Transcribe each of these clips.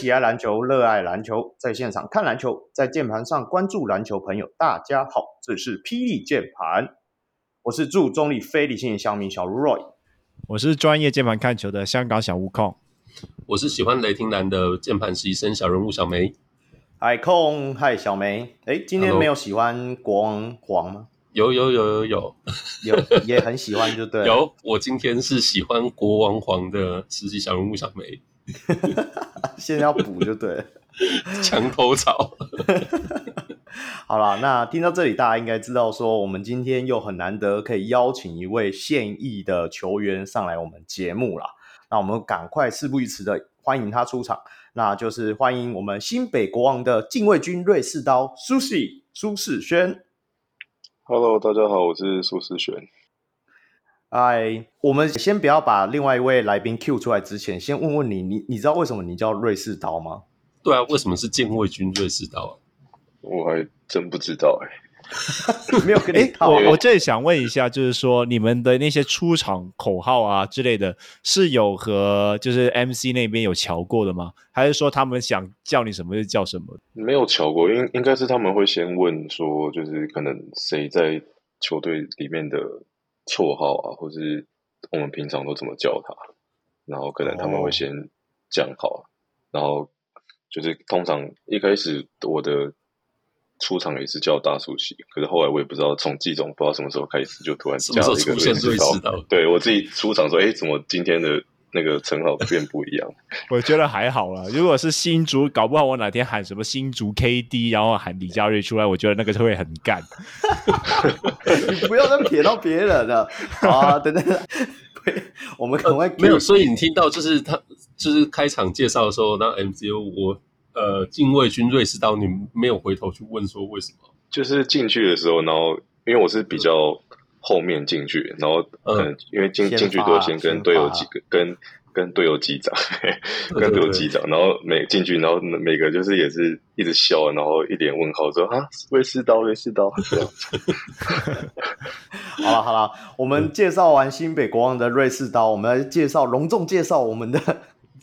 喜爱篮球、热爱篮球，在现场看篮球，在键盘上关注篮球朋友，大家好，这是霹雳键盘，我是驻中立非理性的乡民小卢 Roy，我是专业键盘看球的香港小悟空，我是喜欢雷霆蓝的键盘实习生小人物小梅。嗨空，嗨小梅，哎，今天没有喜欢国王黄吗？有有有有有有，也很喜欢就对了。有，我今天是喜欢国王黄的实习小人物小梅。现在要补就对了，墙头草。好了，那听到这里，大家应该知道说，我们今天又很难得可以邀请一位现役的球员上来我们节目了。那我们赶快事不宜迟的欢迎他出场。那就是欢迎我们新北国王的禁卫军瑞士刀苏西苏世轩。Hello，大家好，我是苏世轩。哎，我们先不要把另外一位来宾 Q 出来之前，先问问你，你你知道为什么你叫瑞士刀吗？对啊，为什么是禁卫军瑞士刀啊？我还真不知道哎、欸。没有跟你套。我我这里想问一下，就是说你们的那些出场口号啊之类的，是有和就是 MC 那边有瞧过的吗？还是说他们想叫你什么就叫什么？没有瞧过，应应该是他们会先问说，就是可能谁在球队里面的绰号啊，或是我们平常都怎么叫他，然后可能他们会先讲好，哦、然后就是通常一开始我的。出场也是叫大叔西，可是后来我也不知道，从季总不知道什么时候开始就突然加了一个瑞士刀。对，我自己出场说，哎，怎么今天的那个称号变不一样？我觉得还好啦，如果是新竹，搞不好我哪天喊什么新竹 KD，然后喊李佳瑞出来，我觉得那个就会很干。你不要再撇到别人了啊！等等，我们可能会、呃、没有。所以你听到就是他就是开场介绍的时候，那 MCU 我。呃，禁卫军瑞士刀，你没有回头去问说为什么？就是进去的时候，然后因为我是比较后面进去，然后嗯，因为进进去都要先跟队友击跟跟队友击掌，跟队友击掌，然后每进去，然后每个就是也是一直笑，然后一脸问号说啊，瑞士刀，瑞士刀。好了好了，我们介绍完新北国王的瑞士刀，我们来介绍隆重介绍我们的。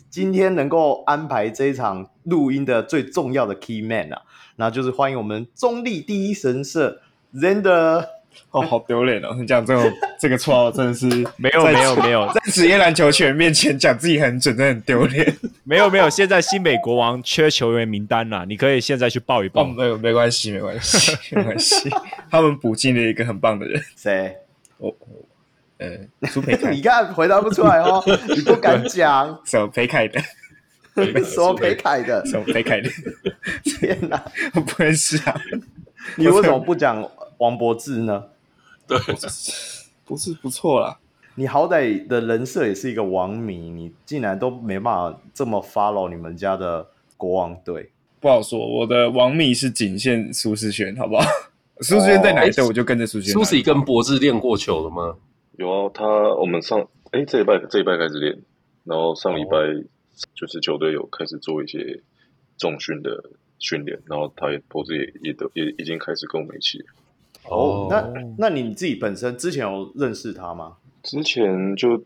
今天能够安排这一场录音的最重要的 key man 啊，那就是欢迎我们中立第一神射 Xander。哦，好丢脸哦！你讲这种这个绰号真的是没有没有没有，在职业篮球球员面前讲自己很准，真的很丢脸。没有没有，现在新美国王缺球员名单呐，你可以现在去报一报。哦、没有没关系没关系没关系，他们补进了一个很棒的人。谁？我、哦。呃，苏培凯，你看回答不出来哦，你不敢讲，什么培凯的？什么培凯的？什么培凯的？天哪，我不认识啊！你为什么不讲王柏志呢？对，不是不错啦。你好歹的人设也是一个王迷，你竟然都没办法这么 follow 你们家的国王队，不好说。我的王迷是仅限苏世轩，好不好？苏世轩在哪一队，我就跟着苏世轩。苏世跟柏智练过球了吗？有啊，他我们上哎这一拜这一拜开始练，然后上礼拜就是球队有开始做一些重训的训练，然后他也脖子也也都也已经开始跟我们一起。哦，那那你自己本身之前有认识他吗？之前就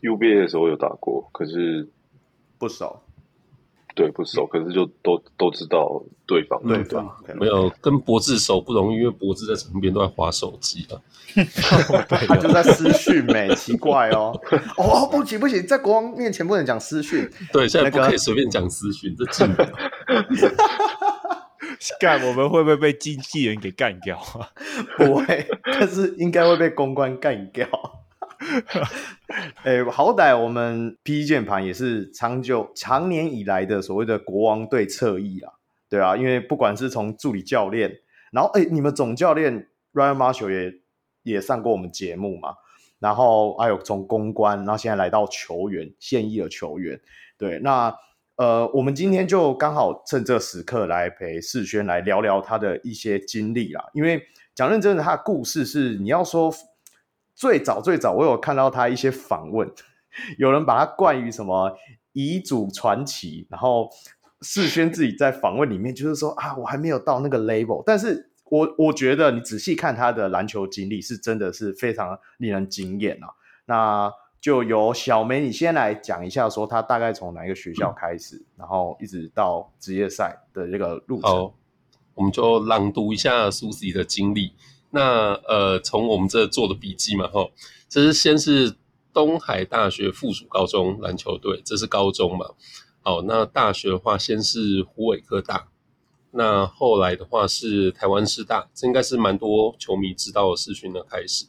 UBA 的时候有打过，可是不熟。对，不熟，可是就都都知道对方，对方没有跟博智熟不容易，因为博智在旁边都在划手机啊，他就在私讯没奇怪哦，哦不行不行，在国王面前不能讲私讯，对，现在不可以随便讲私讯，这禁的，干我们会不会被经纪人给干掉啊？不会，但是应该会被公关干掉。哎、欸，好歹我们 PTT 键盘也是长久、长年以来的所谓的国王队侧翼啊，对啊，因为不管是从助理教练，然后哎、欸，你们总教练 Ryan Marshall 也也上过我们节目嘛，然后还有从公关，然后现在来到球员，现役的球员，对，那呃，我们今天就刚好趁这时刻来陪世轩来聊聊他的一些经历啦，因为讲认真的，他的故事是你要说。最早最早，我有看到他一些访问，有人把他冠于什么遗嘱传奇，然后世轩自己在访问里面就是说啊，我还没有到那个 label，但是我我觉得你仔细看他的篮球经历，是真的是非常令人惊艳啊。那就由小梅你先来讲一下，说他大概从哪一个学校开始，然后一直到职业赛的这个路程。我们就朗读一下 Suzy 的经历。那呃，从我们这做的笔记嘛，哈，这是先是东海大学附属高中篮球队，这是高中嘛。好，那大学的话，先是湖尾科大，那后来的话是台湾师大，这应该是蛮多球迷知道的视讯的开始。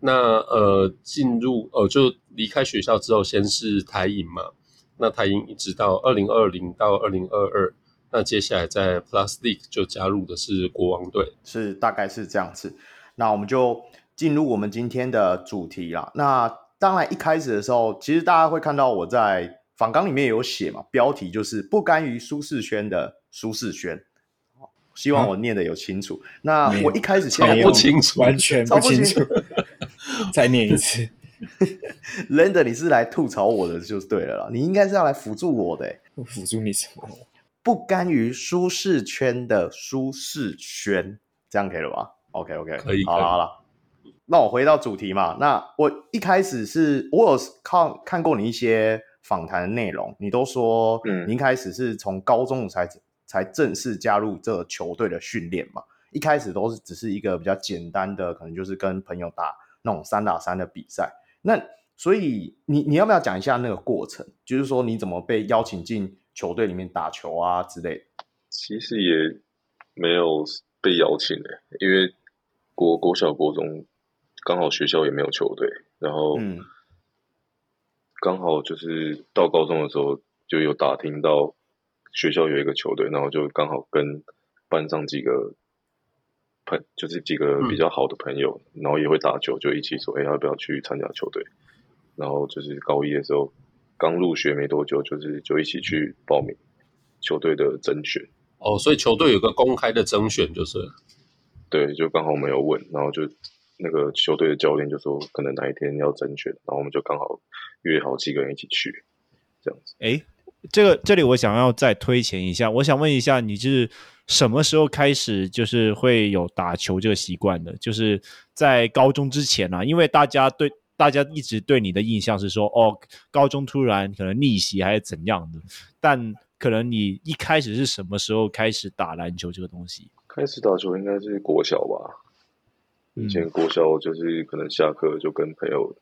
那呃，进入呃，就离开学校之后，先是台银嘛。那台银一直到二零二零到二零二二，那接下来在 Plus League 就加入的是国王队，是大概是这样子。那我们就进入我们今天的主题啦。那当然一开始的时候，其实大家会看到我在访纲里面有写嘛，标题就是不甘于舒适圈的舒适圈。希望我念的有清楚。嗯、那我一开始先不清楚，完全不清楚。再念一次，Lander，你是来吐槽我的就对了啦。你应该是要来辅助我的。辅助你什么？不甘于舒适圈的舒适圈，这样可以了吧？OK OK，可以。好了好了，那我回到主题嘛。那我一开始是我有看看过你一些访谈的内容，你都说，嗯，你一开始是从高中才才正式加入这个球队的训练嘛。一开始都是只是一个比较简单的，可能就是跟朋友打那种三打三的比赛。那所以你你要不要讲一下那个过程？就是说你怎么被邀请进球队里面打球啊之类的？其实也没有被邀请的，因为国国小国中刚好学校也没有球队，然后刚好就是到高中的时候就有打听到学校有一个球队，然后就刚好跟班上几个。朋就是几个比较好的朋友，嗯、然后也会打球，就一起说，哎，要不要去参加球队？然后就是高一的时候，刚入学没多久，就是就一起去报名球队的甄选。哦，所以球队有个公开的甄选，就是对，就刚好我们有问，然后就那个球队的教练就说，可能哪一天要甄选，然后我们就刚好约好几个人一起去，这样子。哎，这个这里我想要再推前一下，我想问一下，你就是。什么时候开始就是会有打球这个习惯的？就是在高中之前啊，因为大家对大家一直对你的印象是说，哦，高中突然可能逆袭还是怎样的？但可能你一开始是什么时候开始打篮球这个东西？开始打球应该是国小吧。以前国小就是可能下课就跟朋友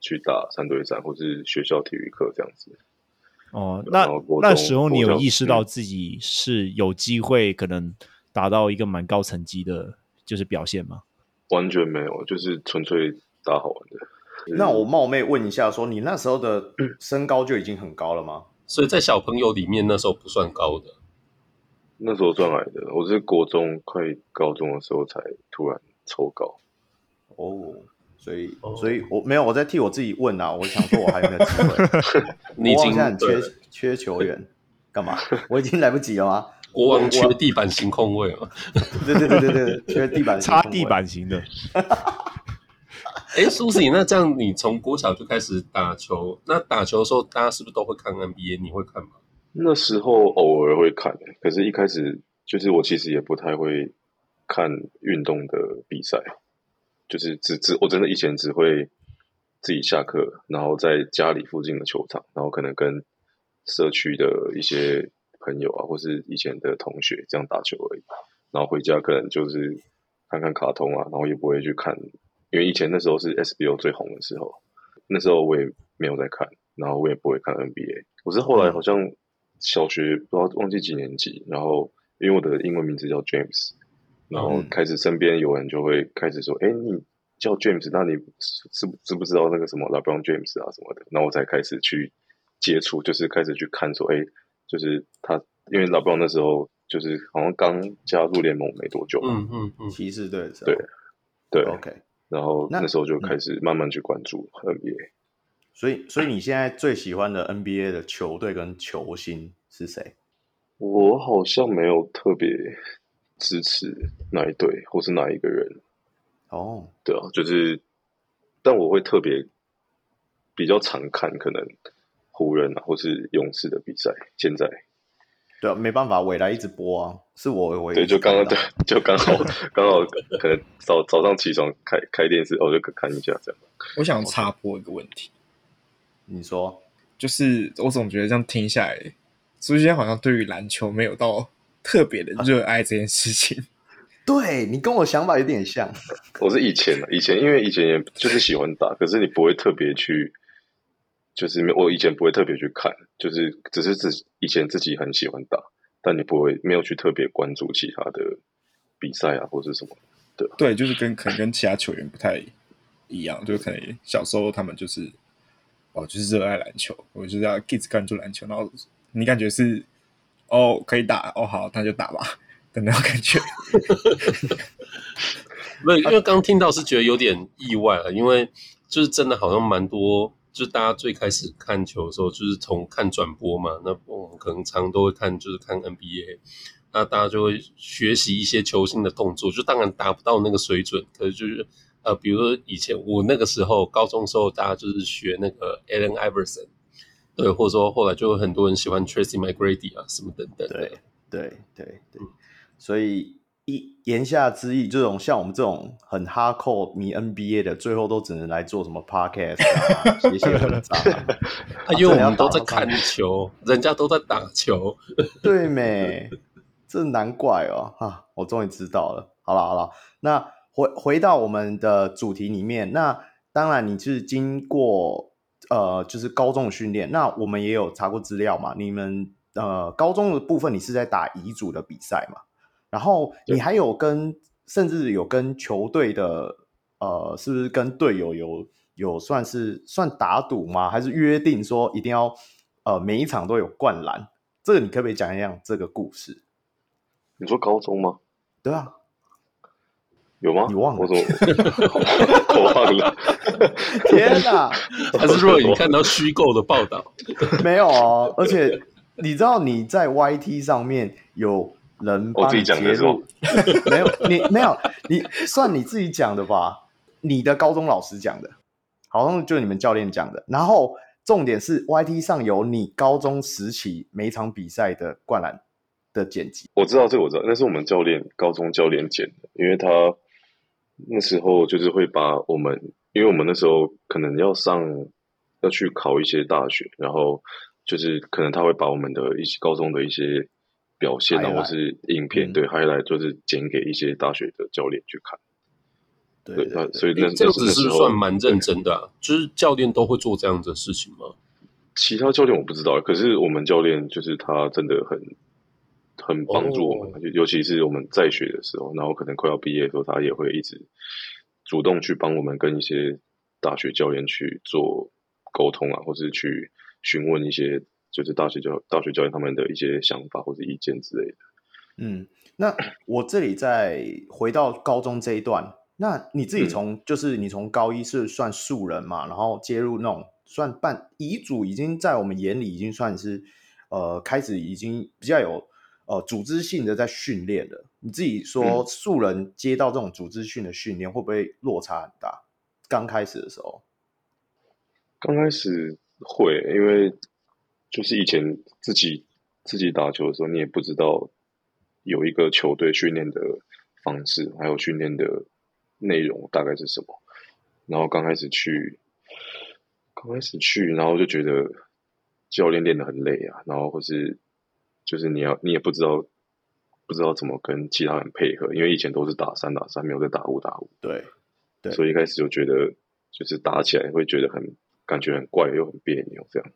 去打三对三，或是学校体育课这样子。哦，那那时候你有意识到自己是有机会可能达到一个蛮高层级的，就是表现吗？完全没有，就是纯粹打好玩的。那我冒昧问一下，说你那时候的 身高就已经很高了吗？所以在小朋友里面那时候不算高的，那时候算矮的。我是国中快高中的时候才突然抽高。哦。所以，所以我没有我在替我自己问啊，我想说我还有没有机会？你现在很缺缺球员，干嘛？我已经来不及了吗？国王缺地板型控卫嘛？对对对对对，缺地板型擦地板型的。哎，Suzy，那这样你从国小就开始打球，那打球的时候大家是不是都会看 NBA？你会看吗？那时候偶尔会看，可是一开始就是我其实也不太会看运动的比赛。就是只只我真的以前只会自己下课，然后在家里附近的球场，然后可能跟社区的一些朋友啊，或是以前的同学这样打球而已。然后回家可能就是看看卡通啊，然后也不会去看，因为以前那时候是 SBO 最红的时候，那时候我也没有在看，然后我也不会看 NBA。我是后来好像小学不知道忘记几年级，然后因为我的英文名字叫 James。然后开始身边有人就会开始说：“哎、嗯，你叫 James，那你知不知不知道那个什么 LeBron James 啊什么的？”然后我才开始去接触，就是开始去看说：“哎，就是他，因为 LeBron 那时候就是好像刚加入联盟没多久嘛。”嗯嗯嗯，骑士队对对 OK。然后那时候就开始慢慢去关注 NBA。所以，所以你现在最喜欢的 NBA 的球队跟球星是谁？我好像没有特别。支持哪一队或是哪一个人？哦，oh. 对啊，就是，但我会特别比较常看可能湖人啊或是勇士的比赛。现在对啊，没办法，未来一直播啊，是我我对，就刚刚对，就刚好刚好可能早早上起床开开电视，我就看一下这样。我想插播一个问题，你说，就是我总觉得这样听下来，苏先好像对于篮球没有到特别的热爱这件事情。啊 对，你跟我想法有点像，我是以前以前因为以前也就是喜欢打，可是你不会特别去，就是我以前不会特别去看，就是只是自以前自己很喜欢打，但你不会没有去特别关注其他的比赛啊或者什么的。对，就是跟可能跟其他球员不太一样，就可能小时候他们就是哦，就是热爱篮球，我就是要一直关注篮球，然后你感觉是哦可以打哦好，那就打吧。的那种感觉，没有，因为刚听到是觉得有点意外了，因为就是真的好像蛮多，就大家最开始看球的时候，就是从看转播嘛，那我们可能常常都会看，就是看 NBA，那大家就会学习一些球星的动作，就当然达不到那个水准，可是就是呃，比如说以前我那个时候高中时候，大家就是学那个 Allen Iverson，对，或者说后来就有很多人喜欢 Tracy McGrady 啊什么等等，对对对对。所以一言下之意，这种像我们这种很 hardcore 迷 NBA 的，最后都只能来做什么 podcast 啊，写写文章啊。因为我们都在看球，人家都在打球，对没？这难怪哦，哈！我终于知道了。好了好了，那回回到我们的主题里面，那当然你是经过呃，就是高中的训练，那我们也有查过资料嘛。你们呃，高中的部分，你是在打乙组的比赛嘛？然后你还有跟，甚至有跟球队的，呃，是不是跟队友有有算是算打赌吗？还是约定说一定要，呃，每一场都有灌篮？这个你可不可以讲一讲这个故事？你说高中吗？对啊，有吗？你忘了？我，我忘了。天哪！还是说你看到虚构的报道？没有哦，而且你知道你在 YT 上面有。人帮你揭露，没有你没有你算你自己讲的吧？你的高中老师讲的，好像就你们教练讲的。然后重点是 YT 上有你高中时期每一场比赛的灌篮的剪辑。我知道这个，我知道，那是我们教练高中教练剪的，因为他那时候就是会把我们，因为我们那时候可能要上要去考一些大学，然后就是可能他会把我们的一些高中的一些。表现啊，或是影片，对，还来就是剪给一些大学的教练去看。对，对，对，对，所以那这样子是算蛮认真的啊。就是教练都会做这样子的事情吗？其他教练我不知道，可是我们教练就是他真的很很帮助我们，哦，尤其是我们在学的时候，然后可能快要毕业的时候，他也会一直主动去帮我们跟一些大学教练去做沟通啊，或是去询问一些。就是大学教大学教练他们的一些想法或者意见之类的。嗯，那我这里再回到高中这一段，那你自己从、嗯、就是你从高一是算素人嘛，然后接入那种算半遗嘱，已经在我们眼里已经算是呃开始已经比较有呃组织性的在训练了。你自己说素人接到这种组织性的训练会不会落差很大？刚开始的时候，刚开始会，因为。就是以前自己自己打球的时候，你也不知道有一个球队训练的方式，还有训练的内容大概是什么。然后刚开始去，刚开始去，然后就觉得教练练得很累啊，然后或是就是你要你也不知道不知道怎么跟其他人配合，因为以前都是打三打三，没有在打五打五。对，对，所以一开始就觉得就是打起来会觉得很感觉很怪又很别扭这样。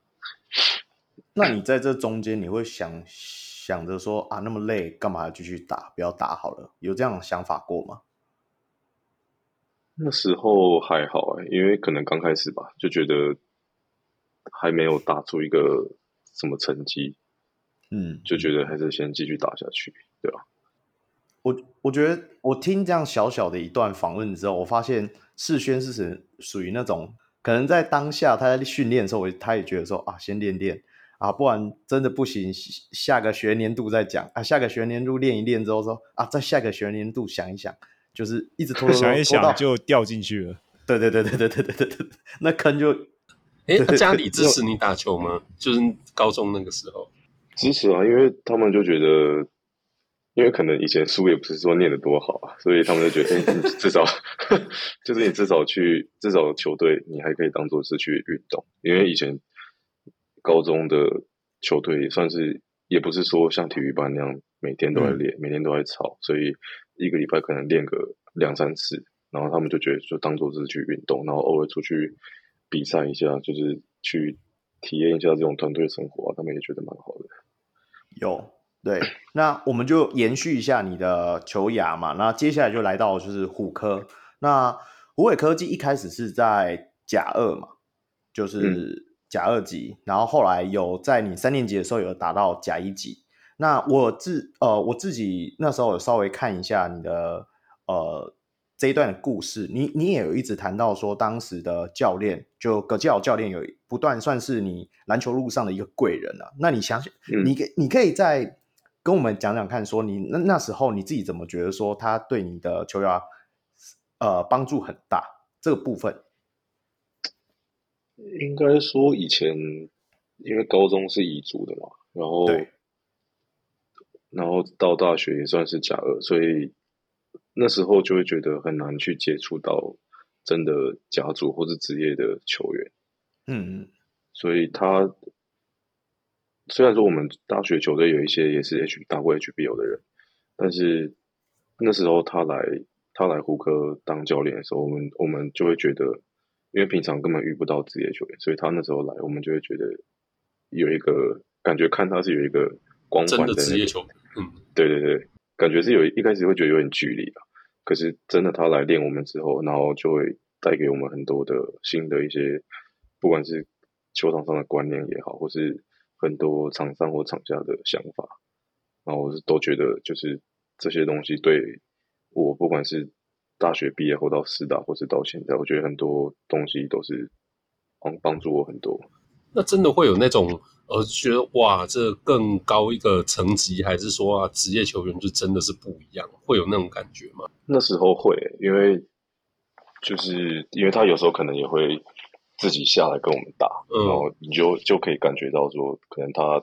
那你在这中间，你会想想着说啊，那么累，干嘛要继续打？不要打好了，有这样的想法过吗？那时候还好哎，因为可能刚开始吧，就觉得还没有打出一个什么成绩，嗯，就觉得还是先继续打下去，对吧？我我觉得我听这样小小的一段访问之后，我发现世轩是属属于那种可能在当下他在训练的时候，我他也觉得说啊，先练练。啊，不然真的不行，下个学年度再讲啊。下个学年度练一练之后说啊，再下个学年度想一想，就是一直拖拖拖，想一想就掉进去了。对对对对对对对对对，那坑就……哎，家里支持你打球吗？就是高中那个时候，支持啊，因为他们就觉得，因为可能以前书也不是说念得多好啊，所以他们就觉得，欸、你 至少 就是你至少去至少球队，你还可以当做是去运动，因为以前高中的球队也算是，也不是说像体育班那样每天都在练，嗯、每天都在操，所以一个礼拜可能练个两三次，然后他们就觉得就当做是去运动，然后偶尔出去比赛一下，就是去。体验一下这种团队生活啊，他们也觉得蛮好的。有对，那我们就延续一下你的球涯嘛。那接下来就来到就是虎科。那虎尾科技一开始是在甲二嘛，就是甲二级，嗯、然后后来有在你三年级的时候有达到甲一级。那我自呃我自己那时候有稍微看一下你的呃。这一段的故事，你你也有一直谈到说，当时的教练就葛基奥教练有不断算是你篮球路上的一个贵人啊。那你想想，嗯、你你可以再跟我们讲讲看，说你那那时候你自己怎么觉得说他对你的球员呃帮助很大这个部分？应该说以前因为高中是乙组的嘛，然后然后到大学也算是甲二，所以。那时候就会觉得很难去接触到真的甲组或者职业的球员，嗯嗯，所以他虽然说我们大学球队有一些也是 H 打过 HBO 的人，但是那时候他来他来胡科当教练的时候，我们我们就会觉得，因为平常根本遇不到职业球员，所以他那时候来，我们就会觉得有一个感觉，看他是有一个光环的职业球员，嗯，对对对。感觉是有一开始会觉得有点距离，可是真的他来练我们之后，然后就会带给我们很多的新的一些，不管是球场上的观念也好，或是很多场上或场下的想法，然后我是都觉得就是这些东西对我不管是大学毕业后到师大，或是到现在，我觉得很多东西都是帮帮助我很多。那真的会有那种呃，觉得哇，这更高一个层级，还是说啊，职业球员就真的是不一样，会有那种感觉吗？那时候会，因为就是因为他有时候可能也会自己下来跟我们打，嗯、然后你就就可以感觉到说，可能他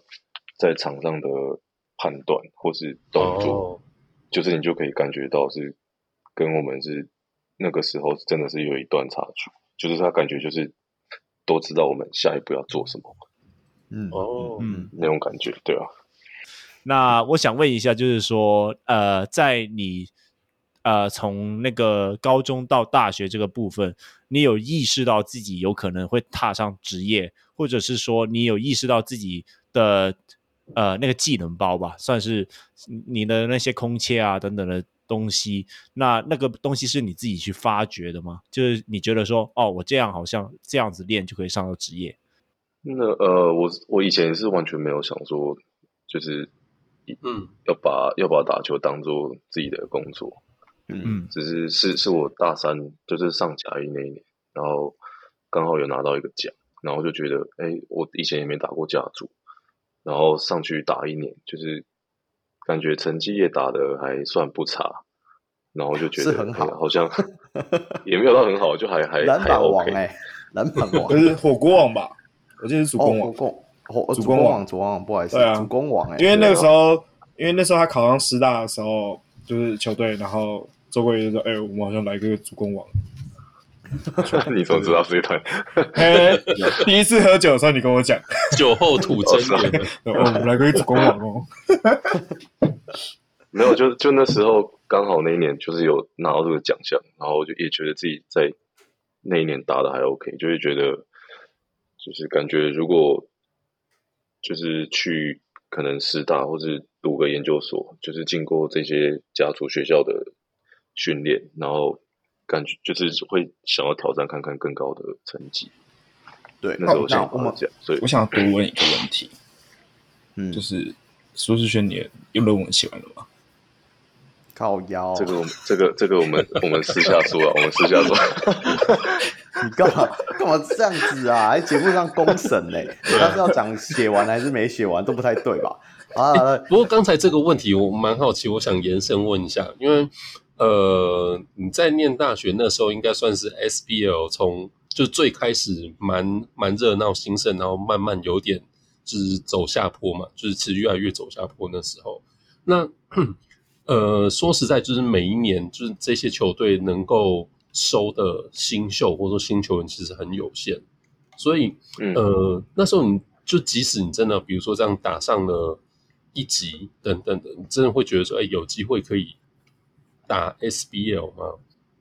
在场上的判断或是动作，哦、就是你就可以感觉到是跟我们是那个时候真的是有一段差距，就是他感觉就是。都知道我们下一步要做什么，嗯哦，嗯，那种感觉，对啊。那我想问一下，就是说，呃，在你呃从那个高中到大学这个部分，你有意识到自己有可能会踏上职业，或者是说你有意识到自己的呃那个技能包吧，算是你的那些空切啊等等的。东西，那那个东西是你自己去发掘的吗？就是你觉得说，哦，我这样好像这样子练就可以上到职业。那呃，我我以前是完全没有想说，就是嗯，要把要把打球当做自己的工作，嗯，只是是是我大三就是上甲一那一年，然后刚好有拿到一个奖，然后就觉得，哎，我以前也没打过甲组，然后上去打一年，就是。感觉成绩也打得还算不差，然后就觉得很好，好像 也没有到很好，就还还篮板王哎，篮板王 不是火锅王吧？我记得是主攻王，主攻王，主攻王，不好意思，啊主攻王哎。因为那个时候，因为那时候他考上师大的时候，就是球队，然后周国宇就说：“哎，我们好像来个主攻王。” 你怎么知道这一段？第一次喝酒的时候，你跟我讲，酒后吐真 言。我们来个主攻王哦。没有，就就那时候刚好那一年就是有拿到这个奖项，然后就也觉得自己在那一年打的还 OK，就会觉得就是感觉如果就是去可能师大或是读个研究所，就是经过这些家族学校的训练，然后。感觉就是会想要挑战看看更高的成绩，对，那时候想这样，所以我想要多问一个问题，嗯，就是苏世轩，你用论文写完了吗？靠腰，这个我们这个这个我们我们私下说啊，我们私下说，你干嘛干嘛这样子啊？还节目上公审嘞，他是要讲写完还是没写完都不太对吧？啊，欸、不过刚才这个问题我蛮好奇，我想延伸问一下，因为。呃，你在念大学那时候，应该算是 SBL 从就最开始蛮蛮热闹兴盛，然后慢慢有点就是走下坡嘛，就是其实越来越走下坡那时候。那 呃，说实在，就是每一年，就是这些球队能够收的新秀或者说新球员，其实很有限。所以，呃，那时候你就即使你真的，比如说这样打上了一级等等的，你真的会觉得说，哎，有机会可以打 SBL 吗？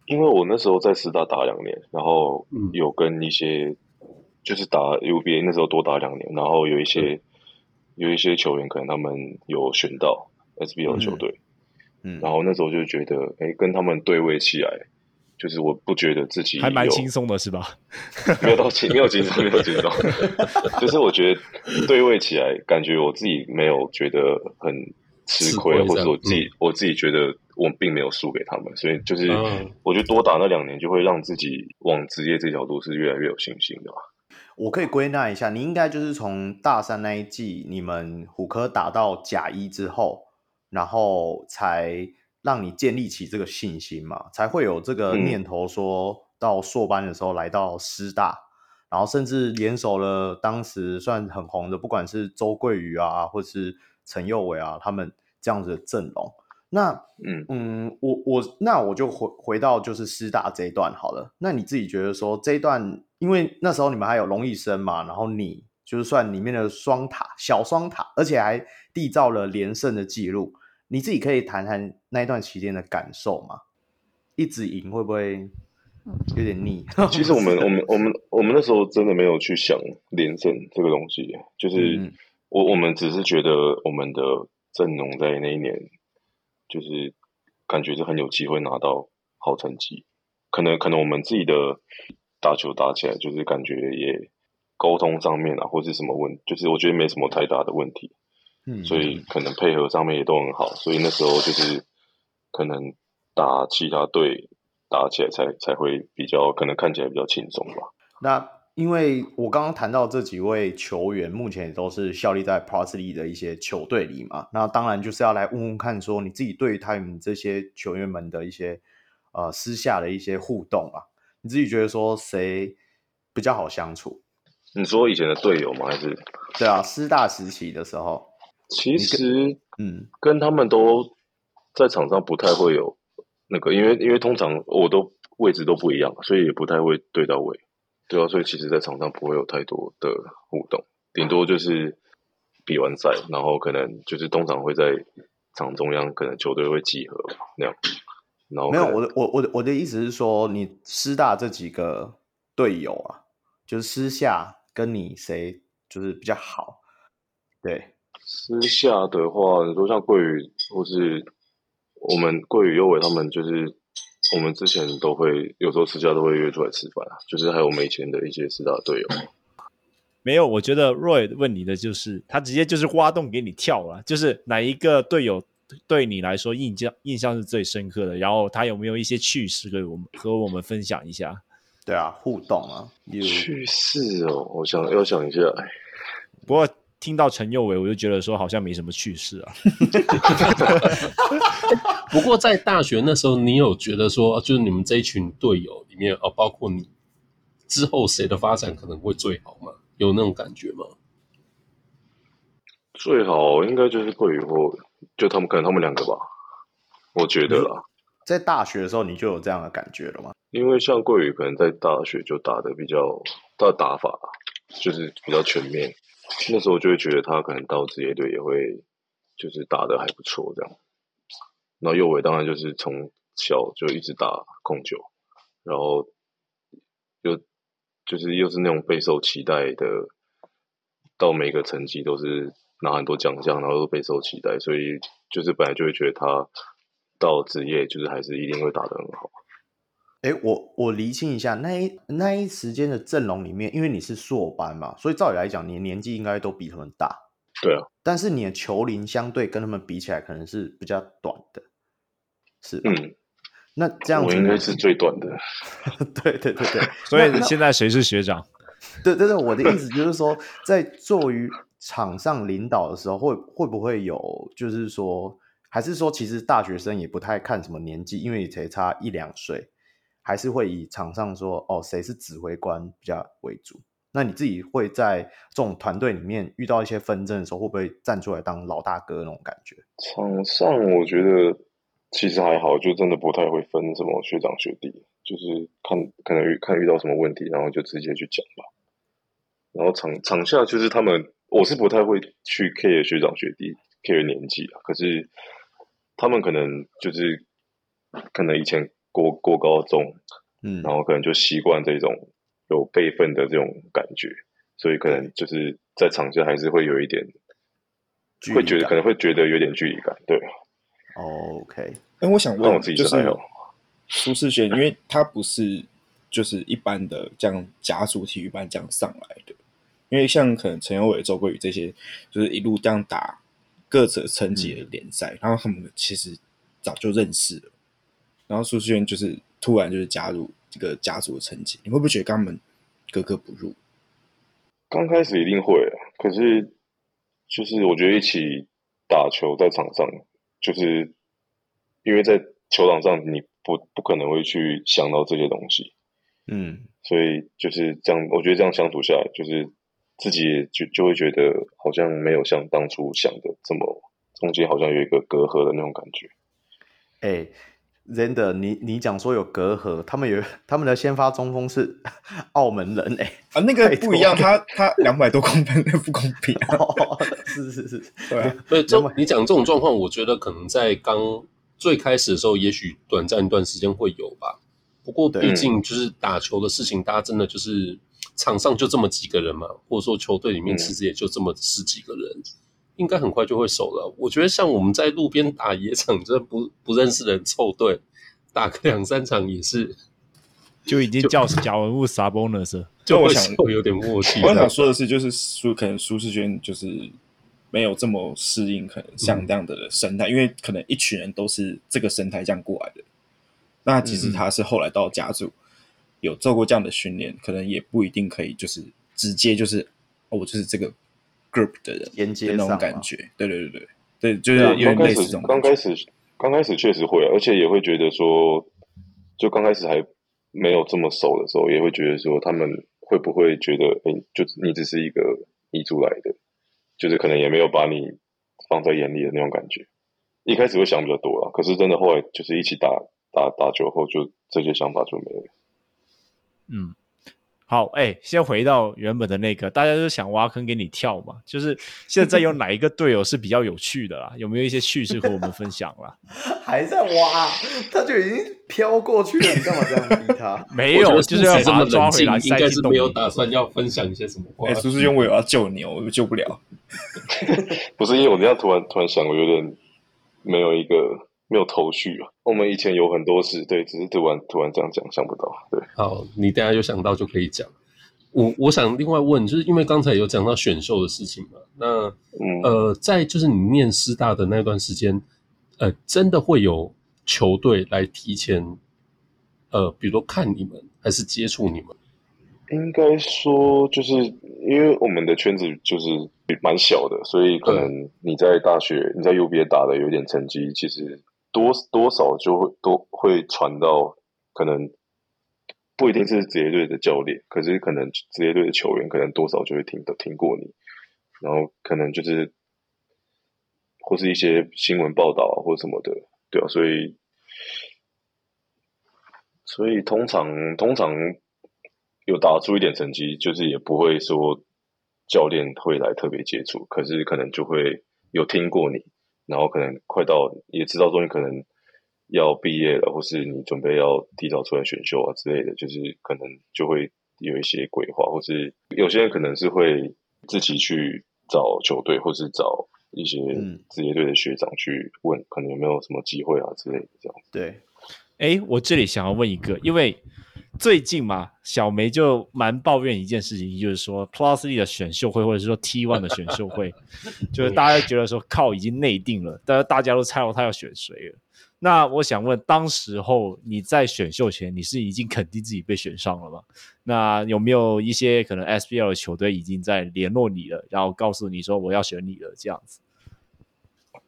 因为我那时候在师大打两年，然后有跟一些、嗯、就是打 UBA 那时候多打两年，然后有一些、嗯、有一些球员可能他们有选到 SBL 球队。嗯嗯，然后那时候就觉得，哎，跟他们对位起来，就是我不觉得自己还蛮轻松的，是吧？没有到轻，没有轻松，没有轻松。就是我觉得对位起来，感觉我自己没有觉得很吃亏，或者说我自己、嗯，我自己觉得我并没有输给他们，所以就是我觉得多打那两年，就会让自己往职业这条路是越来越有信心的吧。我可以归纳一下，你应该就是从大三那一季，你们虎科打到甲一之后。然后才让你建立起这个信心嘛，才会有这个念头，说到硕班的时候来到师大，嗯、然后甚至联手了当时算很红的，不管是周桂宇啊，或是陈佑伟啊，他们这样子的阵容。那嗯嗯，我我那我就回回到就是师大这一段好了。那你自己觉得说这一段，因为那时候你们还有龙医生嘛，然后你就是算里面的双塔小双塔，而且还缔造了连胜的记录。你自己可以谈谈那一段期间的感受吗？一直赢会不会有点腻？其实我们我们我们我们那时候真的没有去想连胜这个东西，就是我我们只是觉得我们的阵容在那一年就是感觉是很有机会拿到好成绩，可能可能我们自己的打球打起来就是感觉也沟通上面啊或是什么问，就是我觉得没什么太大的问题。嗯，所以可能配合上面也都很好，所以那时候就是可能打其他队打起来才才会比较可能看起来比较轻松吧。那因为我刚刚谈到这几位球员，目前也都是效力在 Pro League 的一些球队里嘛。那当然就是要来问问看，说你自己对于他们这些球员们的一些呃私下的一些互动啊，你自己觉得说谁比较好相处？你说以前的队友吗？还是？对啊，师大时期的时候。其实，嗯，跟他们都在场上不太会有那个，因为因为通常我都位置都不一样，所以也不太会对到位，对啊，所以其实，在场上不会有太多的互动，顶多就是比完赛，然后可能就是通常会在场中央，可能球队会集合那样。然后没有，我的我我的我的意思是说，你师大这几个队友啊，就是私下跟你谁就是比较好，对。私下的话，你说像桂宇或是我们桂宇、优伟他们，就是我们之前都会有时候私下都会约出来吃饭啊，就是还有我们以前的一些师大队友。没有，我觉得 Roy 问你的就是他直接就是挖洞给你跳了，就是哪一个队友对你来说印象印象是最深刻的，然后他有没有一些趣事可以我们和我们分享一下？对啊，互动啊，趣事哦，我想要想一下，不过。听到陈佑伟，我就觉得说好像没什么趣事啊。不过在大学那时候，你有觉得说，就是你们这一群队友里面，哦，包括你之后谁的发展可能会最好吗？有那种感觉吗？最好应该就是桂宇或就他们，可能他们两个吧。我觉得啦，在大学的时候你就有这样的感觉了吗？因为像桂宇可能在大学就打的比较，他的打法就是比较全面。那时候就会觉得他可能到职业队也会，就是打得还不错这样。然后右伟当然就是从小就一直打控球，然后又就是又是那种备受期待的，到每个成绩都是拿很多奖项，然后都备受期待，所以就是本来就会觉得他到职业就是还是一定会打得很好。哎，我我厘清一下，那一那一时间的阵容里面，因为你是硕班嘛，所以照理来讲，你的年纪应该都比他们大。对啊，但是你的球龄相对跟他们比起来，可能是比较短的。是，嗯，那这样子我应该是最短的。对对对对，所以现在谁是学长？对对对，我的意思就是说，在作于场上领导的时候，会会不会有，就是说，还是说，其实大学生也不太看什么年纪，因为你才差一两岁。还是会以场上说哦，谁是指挥官比较为主。那你自己会在这种团队里面遇到一些纷争的时候，会不会站出来当老大哥那种感觉？场上我觉得其实还好，就真的不太会分什么学长学弟，就是看可能看遇到什么问题，然后就直接去讲吧。然后场场下就是他们，我是不太会去 care 学长学弟 care 年纪啊，可是他们可能就是可能以前过过高中，嗯，然后可能就习惯这种。有辈分的这种感觉，所以可能就是在场下还是会有一点，会觉得可能会觉得有点距离感。对，OK。那我想问，自己就是苏世轩，因为他不是就是一般的这样甲组体育班这样上来的，因为像可能陈友伟、周桂宇这些，就是一路这样打各自层级的联赛，嗯、然后他们其实早就认识了，然后苏士轩就是突然就是加入。这个家族的成绩，你会不会觉得跟他们格格不入？刚开始一定会，可是就是我觉得一起打球在场上，就是因为在球场上你不不可能会去想到这些东西，嗯，所以就是这样。我觉得这样相处下来，就是自己就就会觉得好像没有像当初想的这么中间好像有一个隔阂的那种感觉，哎、欸。真的，你你讲说有隔阂，他们有 他们的先发中锋是 澳门人哎、欸、啊，那个不一样，他他两百多公分，那不公平、啊 哦。是是是，对啊，对，这你讲这种状况，我觉得可能在刚最开始的时候，也许短暂一段时间会有吧。不过毕竟就是打球的事情，大家真的就是场上就这么几个人嘛，或者说球队里面其实也就这么十几个人。嗯应该很快就会熟了。我觉得像我们在路边打野场，这不不认识的人凑队打个两三场也是，就已经叫假文物撒 bonus，就我想有点默契。我想说的是，就是苏可能苏世娟就是没有这么适应，可能像这样的生态，嗯、因为可能一群人都是这个生态这样过来的。那其实他是后来到甲组有做过这样的训练，可能也不一定可以，就是直接就是哦，我就是这个。Group 的人连接那种感觉，对对对对对，就是因为类似这种刚开始刚开始确实会，而且也会觉得说，就刚开始还没有这么熟的时候，也会觉得说他们会不会觉得，哎、欸，就你只是一个移出来的，就是可能也没有把你放在眼里的那种感觉。一开始会想比较多了，可是真的后来就是一起打打打球后，就这些想法就没了。嗯。好，哎、欸，先回到原本的那个，大家都想挖坑给你跳嘛。就是现在有哪一个队友是比较有趣的啦？有没有一些趣事和我们分享啦？还在挖，他就已经飘过去了，你干嘛这样逼他？没有，就是要把他抓回来。应该是没有打算要分享一些什么话。哎、欸，苏士轩，我有要救你，我救不了。不是因为我这样突然突然想，我有点没有一个。没有头绪啊！我们以前有很多事，对，只是突然突然这样讲，想不到。对，好，你等下有想到就可以讲。我我想另外问，就是因为刚才有讲到选秀的事情嘛，那、嗯、呃，在就是你念师大的那段时间，呃，真的会有球队来提前，呃，比如说看你们，还是接触你们？应该说，就是因为我们的圈子就是蛮小的，所以可能你在大学你在 UBA 打的有点成绩，其实。多多少就会都会传到，可能不一定是职业队的教练，可是可能职业队的球员可能多少就会听都听过你，然后可能就是或是一些新闻报道或什么的，对啊，所以所以通常通常有打出一点成绩，就是也不会说教练会来特别接触，可是可能就会有听过你。然后可能快到也知道说你可能要毕业了，或是你准备要提早出来选秀啊之类的，就是可能就会有一些规划，或是有些人可能是会自己去找球队，或是找一些职业队的学长去问，可能有没有什么机会啊之类的这样子。对，哎，我这里想要问一个，因为。最近嘛，小梅就蛮抱怨一件事情，就是说 Plusly 的选秀会，或者是说 T One 的选秀会，就是大家觉得说靠已经内定了，但是大家都猜到他要选谁了。那我想问，当时候你在选秀前，你是已经肯定自己被选上了吗？那有没有一些可能 SBL 的球队已经在联络你了，然后告诉你说我要选你了这样子？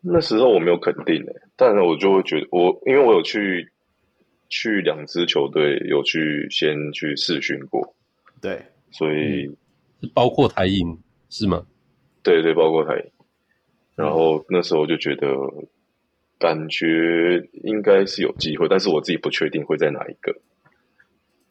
那时候我没有肯定诶，但是我就会觉得我，因为我有去。去两支球队有去先去试训过，对，所以包括台银是吗？对对，包括台银。然后那时候就觉得，感觉应该是有机会，但是我自己不确定会在哪一个。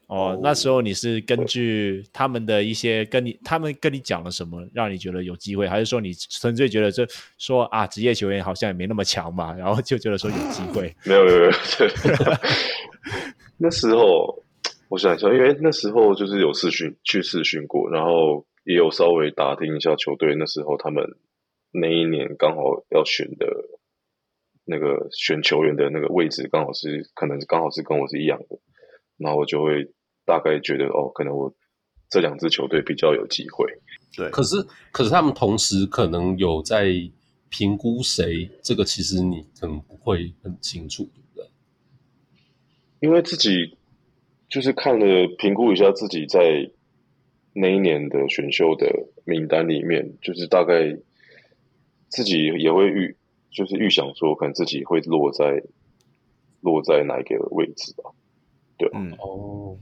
哦，那时候你是根据他们的一些跟你，他们跟你讲了什么，让你觉得有机会，还是说你纯粹觉得这说啊，职业球员好像也没那么强嘛，然后就觉得说有机会？没有没有没有，那时候我想一下，因为那时候就是有试训去试训过，然后也有稍微打听一下球队，那时候他们那一年刚好要选的那个选球员的那个位置，刚好是可能刚好是跟我是一样的，然后我就会。大概觉得哦，可能我这两支球队比较有机会。对，可是可是他们同时可能有在评估谁，这个其实你可能不会很清楚？因为自己就是看了评估一下自己在那一年的选秀的名单里面，就是大概自己也会预，就是预想说，可能自己会落在落在哪一个位置吧？对，嗯，哦。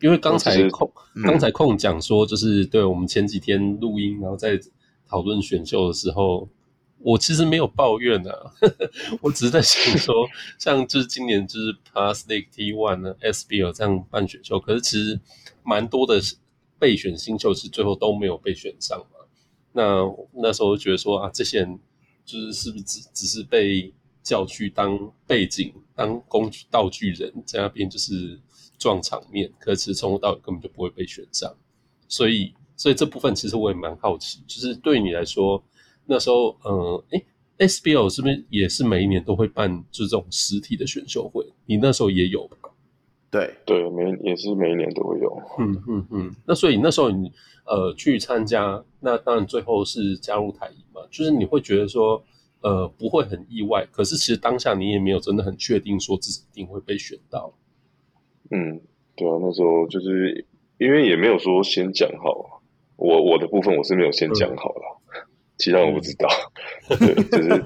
因为刚才控刚才空讲说，就是对我们前几天录音，然后在讨论选秀的时候，我其实没有抱怨啊，我只是在想说，像就是今年就是 Plus League T1 呢，SBL 这样办选秀，可是其实蛮多的备选新秀是最后都没有被选上嘛。那那时候觉得说啊，这些人就是是不是只只是被叫去当背景、当工具道具人，在那边就是。撞场面，可是从头到尾根本就不会被选上，所以，所以这部分其实我也蛮好奇，就是对你来说，那时候，呃，诶 SBL 是不是也是每一年都会办就是这种实体的选秀会？你那时候也有吧？对对，每也是每一年都会有。嗯嗯嗯。那所以那时候你呃去参加，那当然最后是加入台银嘛，就是你会觉得说，呃，不会很意外，可是其实当下你也没有真的很确定说自己一定会被选到。嗯，对啊，那时候就是因为也没有说先讲好，我我的部分我是没有先讲好了，嗯、其他我不知道。嗯、对，就是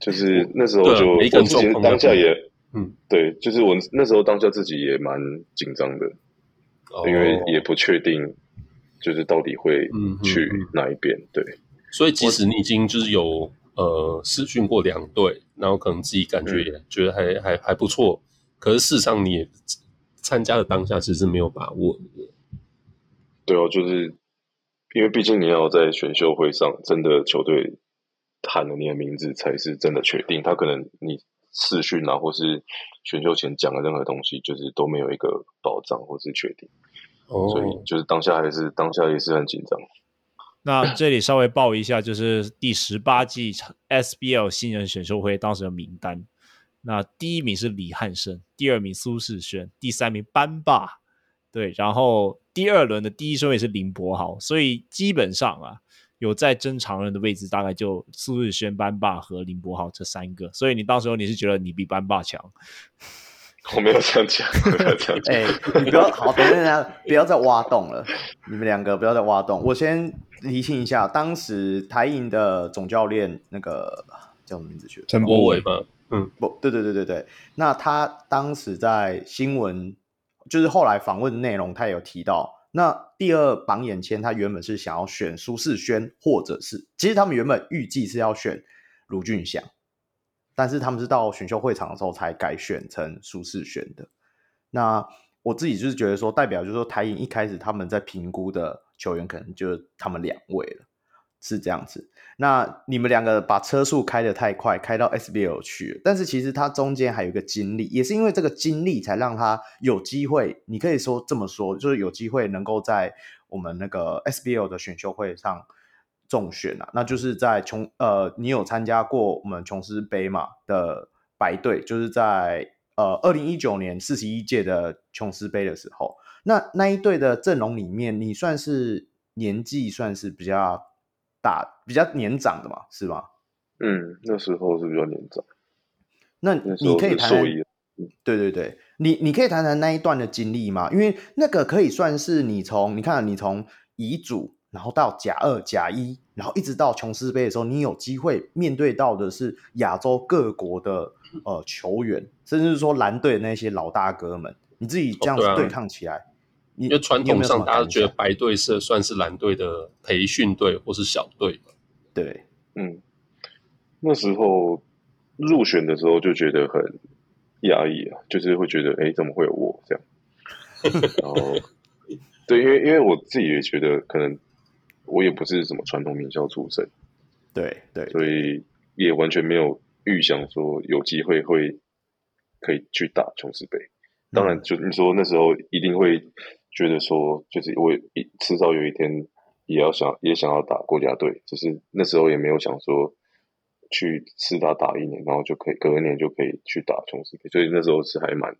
就是那时候就当下也，嗯，对，就是我那时候当下自己也蛮紧张的，哦、因为也不确定就是到底会去哪一边。嗯嗯嗯、对，所以即使你已经就是有呃试训过两队，然后可能自己感觉也觉得还、嗯、还还不错。可是事实上，你也参加的当下其实是没有把握的。对哦，就是因为毕竟你要在选秀会上真的球队喊了你的名字，才是真的确定。他可能你试训啊，或是选秀前讲的任何东西，就是都没有一个保障或是确定。哦，所以就是当下还是当下也是很紧张。那这里稍微报一下，就是第十八季 SBL 新人选秀会当时的名单。那第一名是李汉生，第二名苏世轩，第三名班霸，对，然后第二轮的第一顺位是林柏豪，所以基本上啊，有在争常人的位置，大概就苏日轩、班霸和林柏豪这三个，所以你到时候你是觉得你比班霸强？我没有这样讲，没有这样讲。哎、欸，你不要好，等一下，不要再挖洞了，你们两个不要再挖洞。我先厘清一下，当时台银的总教练那个叫什么名字去了？陈柏伟吧。嗯，不对，对，对，对，对。那他当时在新闻，就是后来访问内容，他也有提到，那第二榜眼签，他原本是想要选苏世轩，或者是其实他们原本预计是要选卢俊祥，但是他们是到选秀会场的时候才改选成苏世轩的。那我自己就是觉得说，代表就是说，台银一开始他们在评估的球员，可能就是他们两位了。是这样子，那你们两个把车速开得太快，开到 SBL 去，但是其实他中间还有一个经历，也是因为这个经历才让他有机会。你可以说这么说，就是有机会能够在我们那个 SBL 的选秀会上中选啊。那就是在琼呃，你有参加过我们琼斯杯嘛的白队，就是在呃二零一九年四十一届的琼斯杯的时候，那那一队的阵容里面，你算是年纪算是比较。打比较年长的嘛，是吗？嗯，那时候是比较年长。那你可以谈谈，对对对，你你可以谈谈那一段的经历吗？因为那个可以算是你从你看你从乙组，然后到甲二、甲一，然后一直到琼斯杯的时候，你有机会面对到的是亚洲各国的呃球员，甚至是说蓝队的那些老大哥们，你自己这样子对抗起来，因为传统上大家觉得白队是算是蓝队的培训队或是小队嘛。对，嗯，那时候入选的时候就觉得很压抑啊，就是会觉得，哎，怎么会有我这样？然后，对，因为因为我自己也觉得，可能我也不是什么传统名校出身，对对，所以也完全没有预想说有机会会可以去打琼斯杯。当然，就你说那时候一定会觉得说，就是我一迟早有一天也要想也想要打国家队，只是那时候也没有想说去四大打一年，然后就可以隔一年就可以去打琼斯杯，所以那时候是还蛮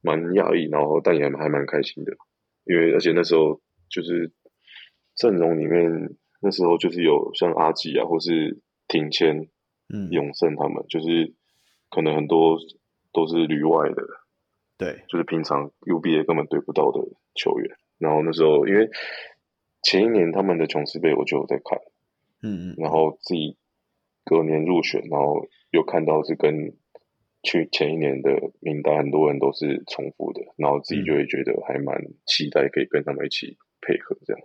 蛮压抑，然后但也还蛮开心的，因为而且那时候就是阵容里面那时候就是有像阿吉啊，或是庭谦、嗯、永胜他们，就是可能很多都是旅外的。对，就是平常 UBA 根本对不到的球员，然后那时候因为前一年他们的琼斯杯我就有在看，嗯嗯，然后自己隔年入选，然后又看到是跟去前一年的名单很多人都是重复的，然后自己就会觉得还蛮期待可以跟他们一起配合这样。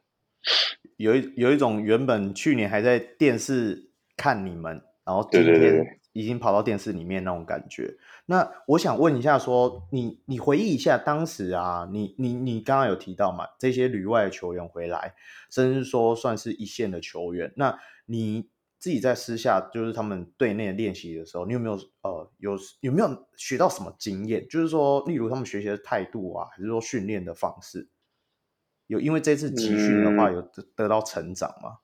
有一有一种原本去年还在电视看你们，然后对对对。已经跑到电视里面那种感觉。那我想问一下说，说你你回忆一下当时啊，你你你刚刚有提到嘛，这些旅外的球员回来，甚至说算是一线的球员。那你自己在私下就是他们队内练习的时候，你有没有呃有有没有学到什么经验？就是说，例如他们学习的态度啊，还是说训练的方式，有因为这次集训的话、嗯、有得到成长吗？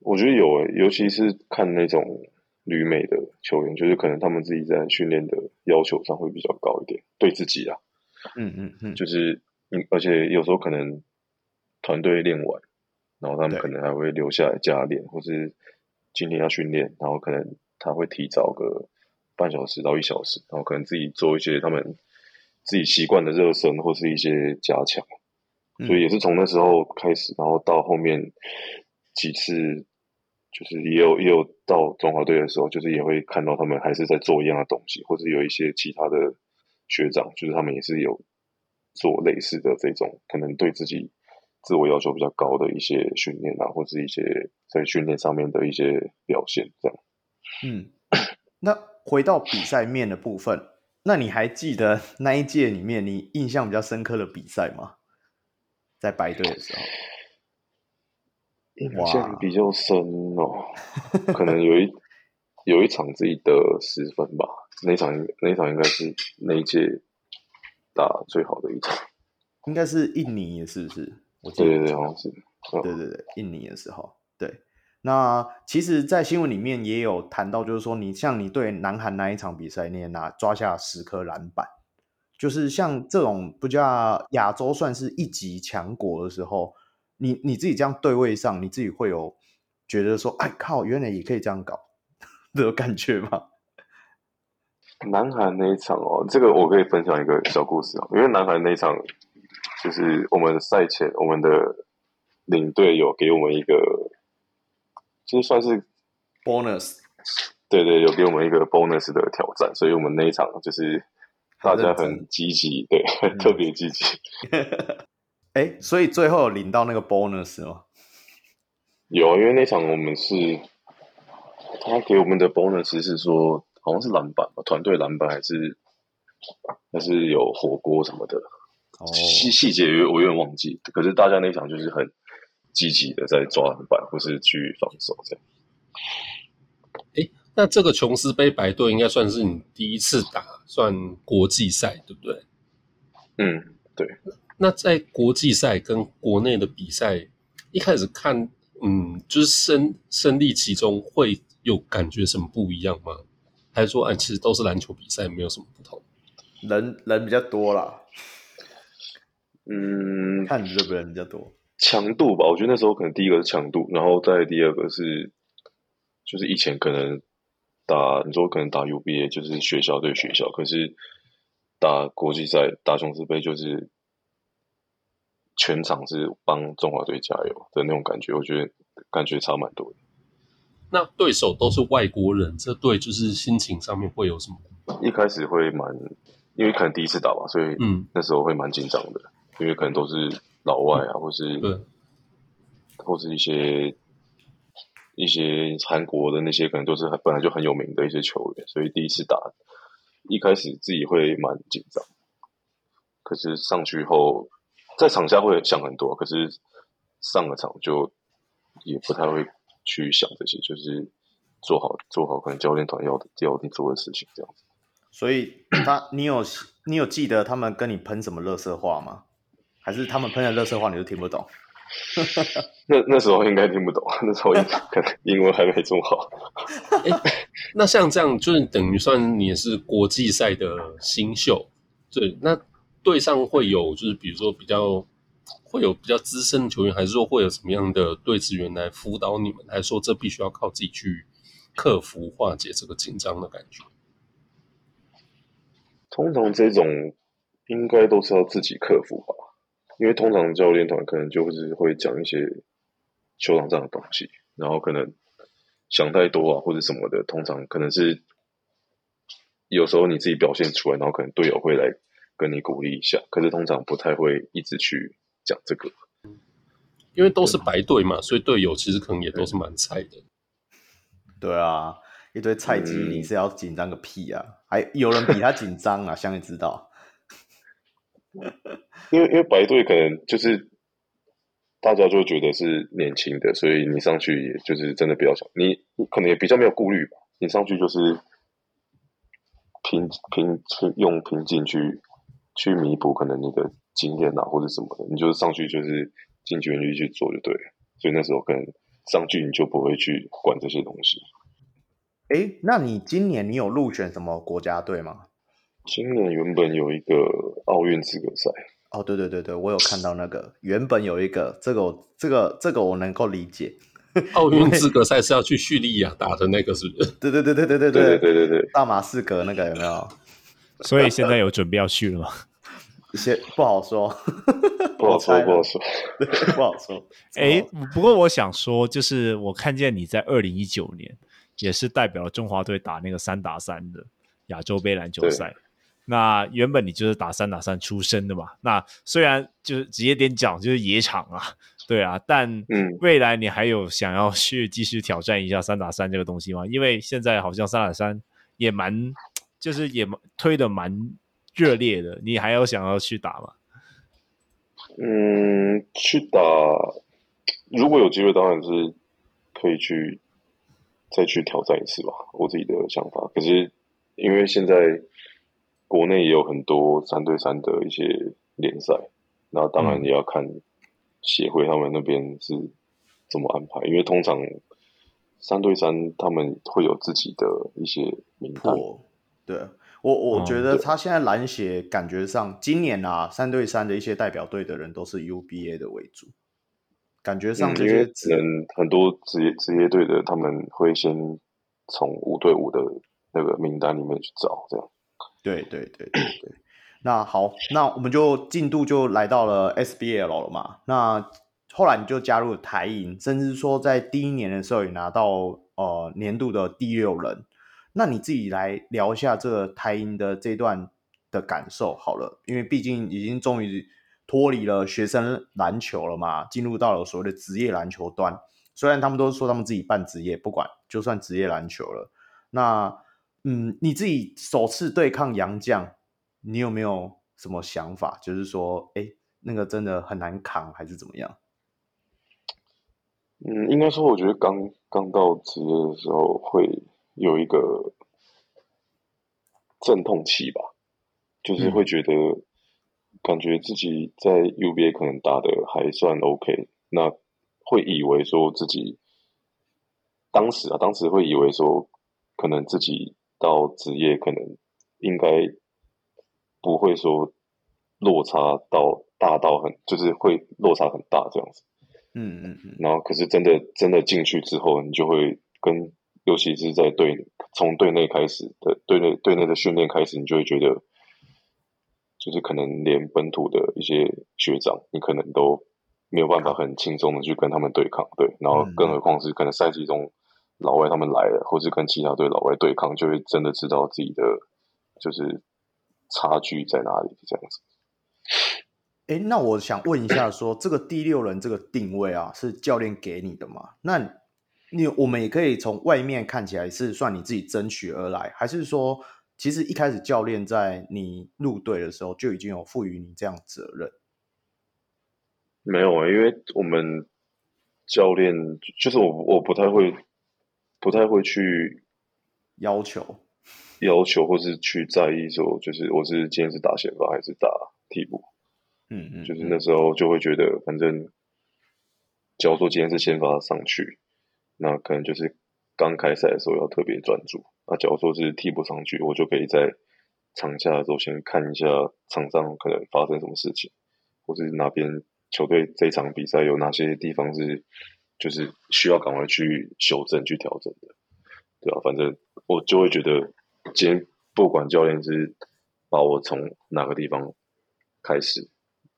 我觉得有诶，尤其是看那种。旅美的球员，就是可能他们自己在训练的要求上会比较高一点，对自己啊，嗯嗯嗯，就是，而且有时候可能团队练完，然后他们可能还会留下来加练，或是今天要训练，然后可能他会提早个半小时到一小时，然后可能自己做一些他们自己习惯的热身或是一些加强，所以也是从那时候开始，然后到后面几次。就是也有也有到中华队的时候，就是也会看到他们还是在做一样的东西，或者有一些其他的学长，就是他们也是有做类似的这种，可能对自己自我要求比较高的一些训练啊，或者一些在训练上面的一些表现，这样。嗯，那回到比赛面的部分，那你还记得那一届里面你印象比较深刻的比赛吗？在白队的时候。印象比较深哦，可能有一有一场自己得十分吧，那场那场应该是那一届打最好的一场，应该是印尼，是不是？我记得对对对，好像是，对对对，印尼的时候，对。那其实，在新闻里面也有谈到，就是说，你像你对南韩那一场比赛，你也拿抓下十颗篮板，就是像这种不叫亚洲算是一级强国的时候。你你自己这样对位上，你自己会有觉得说，哎靠，原来也可以这样搞 的感觉吗？南韩那一场哦，这个我可以分享一个小故事哦，因为南韩那一场就是我们赛前，我们的领队有给我们一个，就算是 bonus，对对，有给我们一个 bonus 的挑战，所以我们那一场就是大家很积极，对，嗯、特别积极。哎，所以最后领到那个 bonus 吗？有，因为那场我们是他给我们的 bonus 是说，好像是篮板吧，团队篮板还是还是有火锅什么的，细、oh. 细节我有点忘记。可是大家那场就是很积极的在抓篮板或是去防守这样。哎，那这个琼斯杯白队应该算是你第一次打算国际赛，对不对？嗯，对。那在国际赛跟国内的比赛，一开始看，嗯，就是身身历其中，会有感觉什么不一样吗？还是说，哎，其实都是篮球比赛，没有什么不同？人人比较多啦，嗯，看着这边人比较多，强度吧。我觉得那时候可能第一个是强度，然后再第二个是，就是以前可能打，你说可能打 UBA 就是学校对学校，可是打国际赛打琼斯杯就是。全场是帮中华队加油的那种感觉，我觉得感觉差蛮多的。那对手都是外国人，这对就是心情上面会有什么？一开始会蛮，因为可能第一次打吧，所以嗯，那时候会蛮紧张的。因为可能都是老外啊，或是对，或是一些一些韩国的那些，可能都是本来就很有名的一些球员，所以第一次打，一开始自己会蛮紧张，可是上去后，在场下会想很多，可是上了场就也不太会去想这些，就是做好做好可能教练团要要你做的事情这样子。所以他，你有你有记得他们跟你喷什么垃圾话吗？还是他们喷的垃圾话你都听不懂？那那时候应该听不懂，那时候可能英文还没这么好。欸，那像这样，就是等于算你也是国际赛的新秀，对？那队上会有，就是比如说比较会有比较资深的球员，还是说会有什么样的队职员来辅导你们？还是说这必须要靠自己去克服化解这个紧张的感觉？通常这种应该都是要自己克服吧，因为通常教练团可能就是会讲一些球场上的东西，然后可能想太多啊或者什么的，通常可能是有时候你自己表现出来，然后可能队友会来跟你鼓励一下，可是通常不太会一直去讲这个，因为都是白队嘛，所以队友其实可能也都是蛮菜的。对啊。一堆菜鸡，你是要紧张个屁啊！嗯、还有人比他紧张啊，相信知道。因为因为白队可能就是大家就觉得是年轻的，所以你上去也就是真的比较想，你你可能也比较没有顾虑吧。你上去就是拼拼拼用拼劲去去弥补可能你的经验啊或者什么的，你就是上去就是尽全力去做就对了。所以那时候可能上去你就不会去管这些东西。哎，那你今年你有入选什么国家队吗？今年原本有一个奥运资格赛。哦，对对对对，我有看到那个，原本有一个，这个我这个这个我能够理解。奥运资格赛是要去叙利亚打的那个，是不是？对对对对对对对对对对，大马士革那个有没有？所以现在有准备要去了吗？先不好说，不好说，不好说，不好说。哎，不过我想说，就是我看见你在二零一九年。也是代表了中华队打那个三打三的亚洲杯篮球赛。那原本你就是打三打三出身的嘛。那虽然就是直接点讲就是野场啊，对啊，但未来你还有想要去继续挑战一下三打三这个东西吗？因为现在好像三打三也蛮，就是也推的蛮热烈的。你还有想要去打吗？嗯，去打，如果有机会，当然是可以去。再去挑战一次吧，我自己的想法。可是因为现在国内也有很多三对三的一些联赛，那当然也要看协会他们那边是怎么安排。因为通常三对三他们会有自己的一些名单。对，我我觉得他现在篮协感觉上今年啊三对三的一些代表队的人都是 UBA 的为主。感觉上，因为可能很多职业职业队的他们会先从五对五的那个名单里面去找，这样。对对对对对。那好，那我们就进度就来到了 SBL 了嘛。那后来你就加入了台银，甚至说在第一年的时候也拿到呃年度的第六人。那你自己来聊一下这个台银的这段的感受好了，因为毕竟已经终于。脱离了学生篮球了嘛，进入到了所谓的职业篮球端。虽然他们都说他们自己办职业，不管就算职业篮球了。那嗯，你自己首次对抗杨将，你有没有什么想法？就是说，哎，那个真的很难扛，还是怎么样？嗯，应该说，我觉得刚刚到职业的时候会有一个阵痛期吧，就是会觉得。嗯感觉自己在 UBA 可能打的还算 OK，那会以为说自己当时啊，当时会以为说可能自己到职业可能应该不会说落差到大到很，就是会落差很大这样子。嗯嗯嗯。然后可是真的真的进去之后，你就会跟，尤其是在队从队内开始的队内队内的训练开始，你就会觉得。就是可能连本土的一些学长，你可能都没有办法很轻松的去跟他们对抗，对。然后更何况是可能赛季中老外他们来了，或是跟其他队老外对抗，就会真的知道自己的就是差距在哪里，这样子。哎，那我想问一下说，说这个第六人这个定位啊，是教练给你的吗？那你我们也可以从外面看起来是算你自己争取而来，还是说，其实一开始教练在你入队的时候就已经有赋予你这样责任？没有啊，因为我们教练就是我，我不太会，不太会去要求。要求或是去在意说，就是我是今天是打先发还是打替补，嗯嗯，就是那时候就会觉得，反正，假如说今天是先发上去，那可能就是刚开赛的时候要特别专注。那假如说是替补上去，我就可以在场下的时候先看一下场上可能发生什么事情，或是哪边球队这一场比赛有哪些地方是就是需要赶快去修正、去调整的，对啊，反正我就会觉得。今天不管教练是把我从哪个地方开始，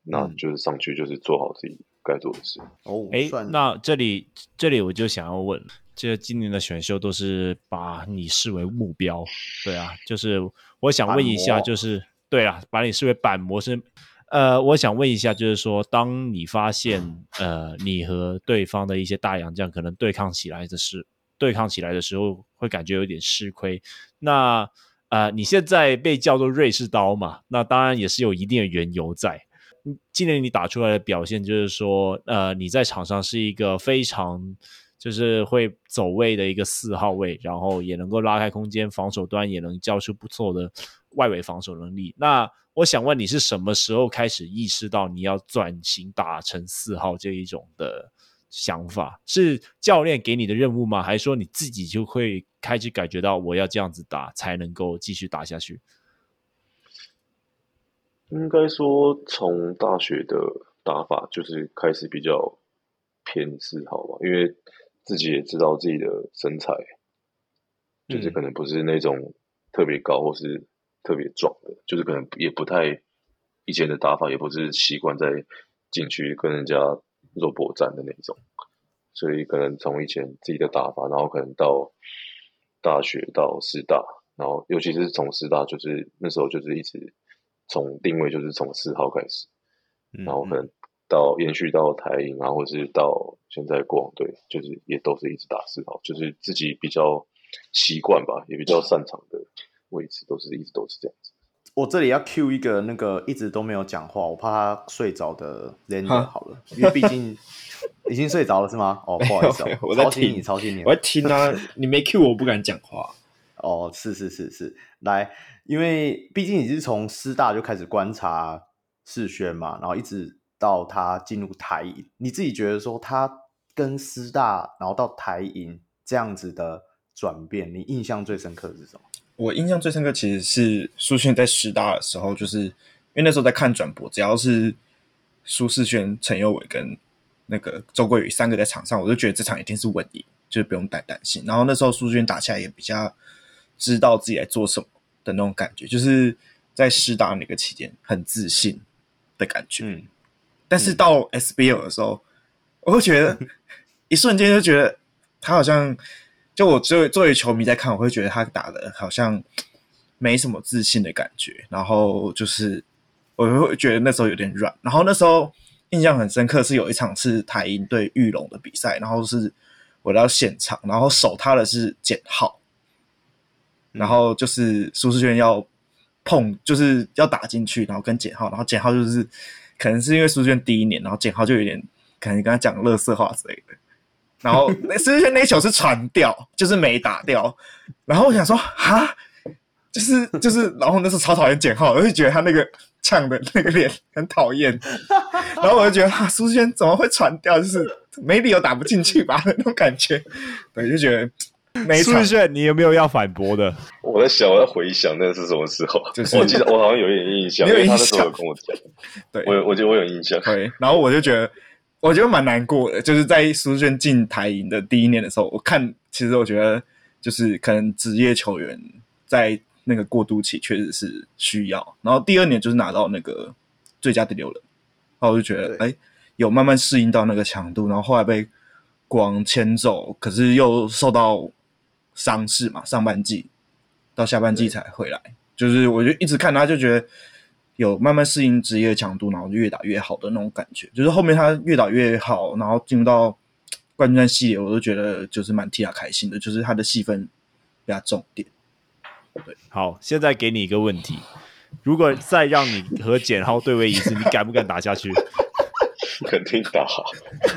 那就是上去就是做好自己该做的事。哦，哎，那这里这里我就想要问，这今年的选秀都是把你视为目标，对啊，就是我想问一下，就是对啊，把你视为板模是，呃，我想问一下，就是说，当你发现 呃，你和对方的一些大洋将可能对抗起来的是。对抗起来的时候会感觉有点吃亏。那呃，你现在被叫做瑞士刀嘛？那当然也是有一定的缘由在。今年你打出来的表现就是说，呃，你在场上是一个非常就是会走位的一个四号位，然后也能够拉开空间，防守端也能交出不错的外围防守能力。那我想问你是什么时候开始意识到你要转型打成四号这一种的？想法是教练给你的任务吗？还是说你自己就会开始感觉到我要这样子打才能够继续打下去？应该说，从大学的打法就是开始比较偏四号吧，因为自己也知道自己的身材，就是可能不是那种特别高或是特别壮的，就是可能也不太以前的打法也不是习惯在禁区跟人家。肉搏战的那种，所以可能从以前自己的打法，然后可能到大学到师大，然后尤其是从师大，就是那时候就是一直从定位就是从四号开始，然后可能到延续到台银啊，或者是到现在国王队，就是也都是一直打四号，就是自己比较习惯吧，也比较擅长的位置，都是一直都是这样子。我这里要 cue 一个那个一直都没有讲话，我怕他睡着的 Lander 好了，因为毕竟已经睡着了是吗？哦，不好意思，我在听你，操心你，我在听啊，你没 cue 我不敢讲话。哦，是是是是，来，因为毕竟你是从师大就开始观察世轩嘛，然后一直到他进入台银，你自己觉得说他跟师大然后到台银这样子的转变，你印象最深刻是什么？我印象最深刻其实是苏轩在师大的时候，就是因为那时候在看转播，只要是苏世轩、陈佑伟跟那个周桂宇三个在场上，我就觉得这场一定是稳赢，就是不用太担心。然后那时候苏轩打起来也比较知道自己在做什么的那种感觉，就是在师大那个期间很自信的感觉。嗯，但是到 SBL 的时候，我会觉得 一瞬间就觉得他好像。就我作为作为球迷在看，我会觉得他打的好像没什么自信的感觉，然后就是我会觉得那时候有点软。然后那时候印象很深刻是有一场是台银对玉龙的比赛，然后是我到现场，然后守他的是简浩，然后就是苏世轩要碰，就是要打进去，然后跟简浩，然后简浩就是可能是因为苏世轩第一年，然后简浩就有点可能跟他讲乐色话之类的。然后 那苏世轩那一球是传掉，就是没打掉。然后我想说，哈，就是就是，然后那时候超讨厌简浩，我就觉得他那个呛的那个脸很讨厌。然后我就觉得，哈，苏世轩怎么会传掉？就是没理由打不进去吧那种感觉。对，就觉得没。苏世轩，你有没有要反驳的？我在想，我在回想那是什么时候？就是我记得我好像有一点印象，因为他那时候有跟我讲。对，我我觉得我有印象。对，然后我就觉得。我觉得蛮难过的，就是在苏轩进台银的第一年的时候，我看其实我觉得就是可能职业球员在那个过渡期确实是需要，然后第二年就是拿到那个最佳第六人，然后我就觉得哎，有慢慢适应到那个强度，然后后来被国王签走，可是又受到伤势嘛，上半季到下半季才回来，就是我就一直看他就觉得有慢慢适应职业强度，然后就越打越好的那种感觉。就是后面他越打越好，然后进入到冠军战系列，我都觉得就是蛮替他开心的，就是他的戏份比较重点。对，好，现在给你一个问题：如果再让你和简浩对位一次，你敢不敢打下去？肯定打。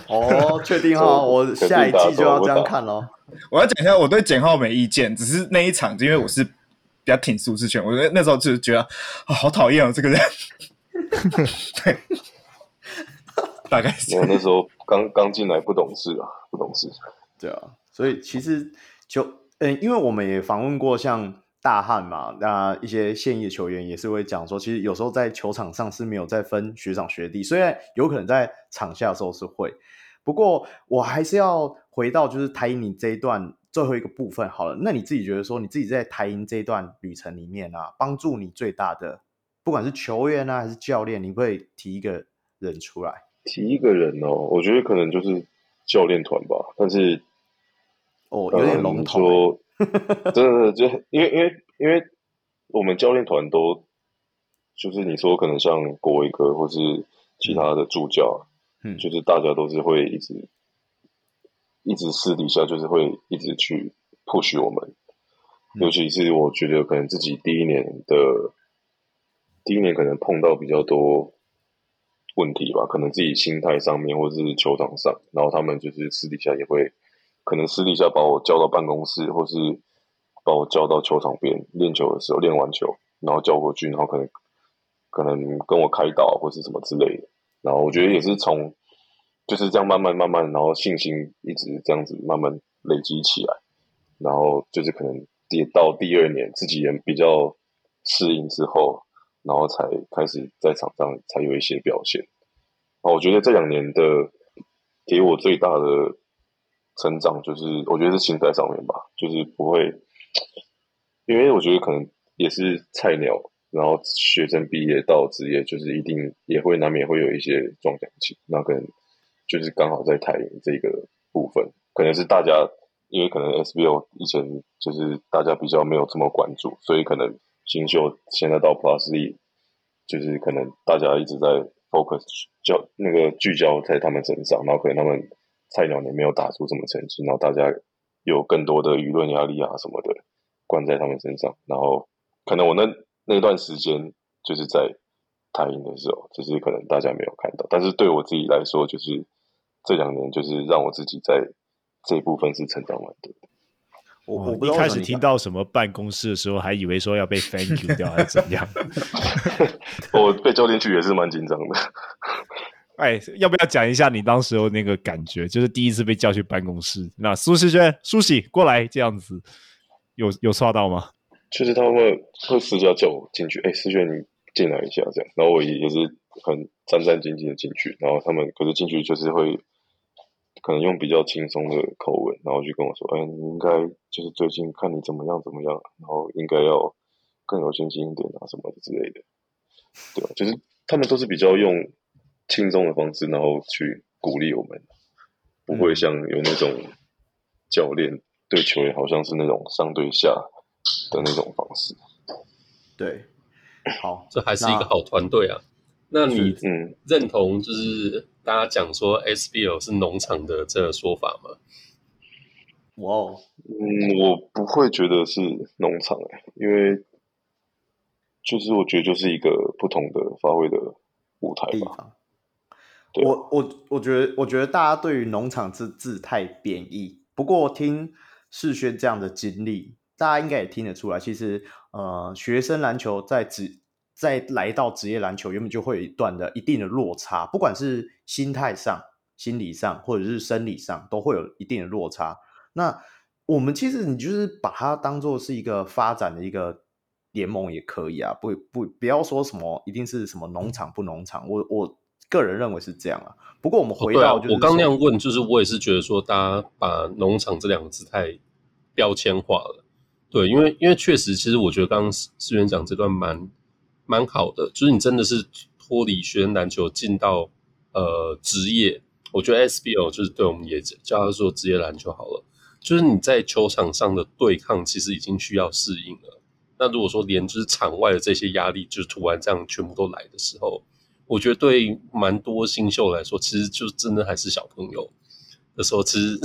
哦，确定哈，我下一季就要这样看喽。我要讲一下，我对简浩没意见，只是那一场，因为我是。比较挺舒适圈，我觉得那时候就是觉得啊、哦，好讨厌哦，这个人。对，大概是。我那时候刚刚进来，不懂事啊，不懂事。对啊，所以其实就嗯，因为我们也访问过像大汉嘛，那一些现役的球员也是会讲说，其实有时候在球场上是没有在分学长学弟，虽然有可能在场下的时候是会，不过我还是要回到就是台银你这一段。最后一个部分好了，那你自己觉得说，你自己在台银这一段旅程里面啊，帮助你最大的，不管是球员啊还是教练，你会提一个人出来？提一个人哦，我觉得可能就是教练团吧。但是哦，有点笼统、欸。说 真的，就因为因为因为我们教练团都就是你说可能像国维哥或是其他的助教，嗯，就是大家都是会一直。一直私底下就是会一直去 push 我们，尤其是我觉得可能自己第一年的第一年可能碰到比较多问题吧，可能自己心态上面或者是球场上，然后他们就是私底下也会可能私底下把我叫到办公室，或是把我叫到球场边练球的时候，练完球然后叫过去，然后可能可能跟我开导或是什么之类的，然后我觉得也是从。就是这样慢慢慢慢，然后信心一直这样子慢慢累积起来，然后就是可能也到第二年自己也比较适应之后，然后才开始在场上才有一些表现。啊，我觉得这两年的给我最大的成长，就是我觉得是心态上面吧，就是不会，因为我觉得可能也是菜鸟，然后学生毕业到职业，就是一定也会难免会有一些撞墙期，那可能。就是刚好在台银这个部分，可能是大家因为可能 SBO 以前就是大家比较没有这么关注，所以可能新秀现在到 Plus League，就是可能大家一直在 focus 焦那个聚焦在他们身上，然后可能他们菜鸟也没有打出什么成绩，然后大家有更多的舆论压力啊什么的灌在他们身上，然后可能我那那段时间就是在。台英的时候，就是可能大家没有看到，但是对我自己来说，就是这两年，就是让我自己在这一部分是成长蛮多的。我我一开始听到什么办公室的时候，还以为说要被 thank you 掉还是怎样。我被叫进去也是蛮紧张的。哎，要不要讲一下你当时候那个感觉？就是第一次被叫去办公室，那苏世轩、苏喜过来这样子，有有刷到吗？就是他们会私下叫我进去。哎，世轩你。进来一下，这样，然后我也是很战战兢兢的进去，然后他们可是进去就是会可能用比较轻松的口吻，然后就跟我说：“哎，你应该就是最近看你怎么样怎么样，然后应该要更有信心一点啊什么之类的。”对，就是他们都是比较用轻松的方式，然后去鼓励我们，不会像有那种教练对球员好像是那种上对下的那种方式。对。好，这还是一个好团队啊。那，你嗯认同就是大家讲说 SBL 是农场的这个说法吗？哇哦，嗯，我不会觉得是农场哎，因为就是我觉得就是一个不同的发挥的舞台吧。我我我觉得我觉得大家对于农场这字太贬义，不过听世轩这样的经历。大家应该也听得出来，其实呃，学生篮球在职在来到职业篮球，原本就会有一段的一定的落差，不管是心态上、心理上，或者是生理上，都会有一定的落差。那我们其实你就是把它当做是一个发展的一个联盟也可以啊，不不不要说什么一定是什么农场不农场，我我个人认为是这样啊。不过我们回到、就是哦啊、我刚那样问，就是我也是觉得说，大家把农场这两个字太标签化了。对，因为因为确实，其实我觉得刚刚思源讲这段蛮蛮好的，就是你真的是脱离学生篮球进到呃职业，我觉得 SBO 就是对我们也叫他做职业篮球好了，就是你在球场上的对抗其实已经需要适应了。那如果说连就是场外的这些压力，就是突然这样全部都来的时候，我觉得对蛮多新秀来说，其实就真的还是小朋友的时候，其实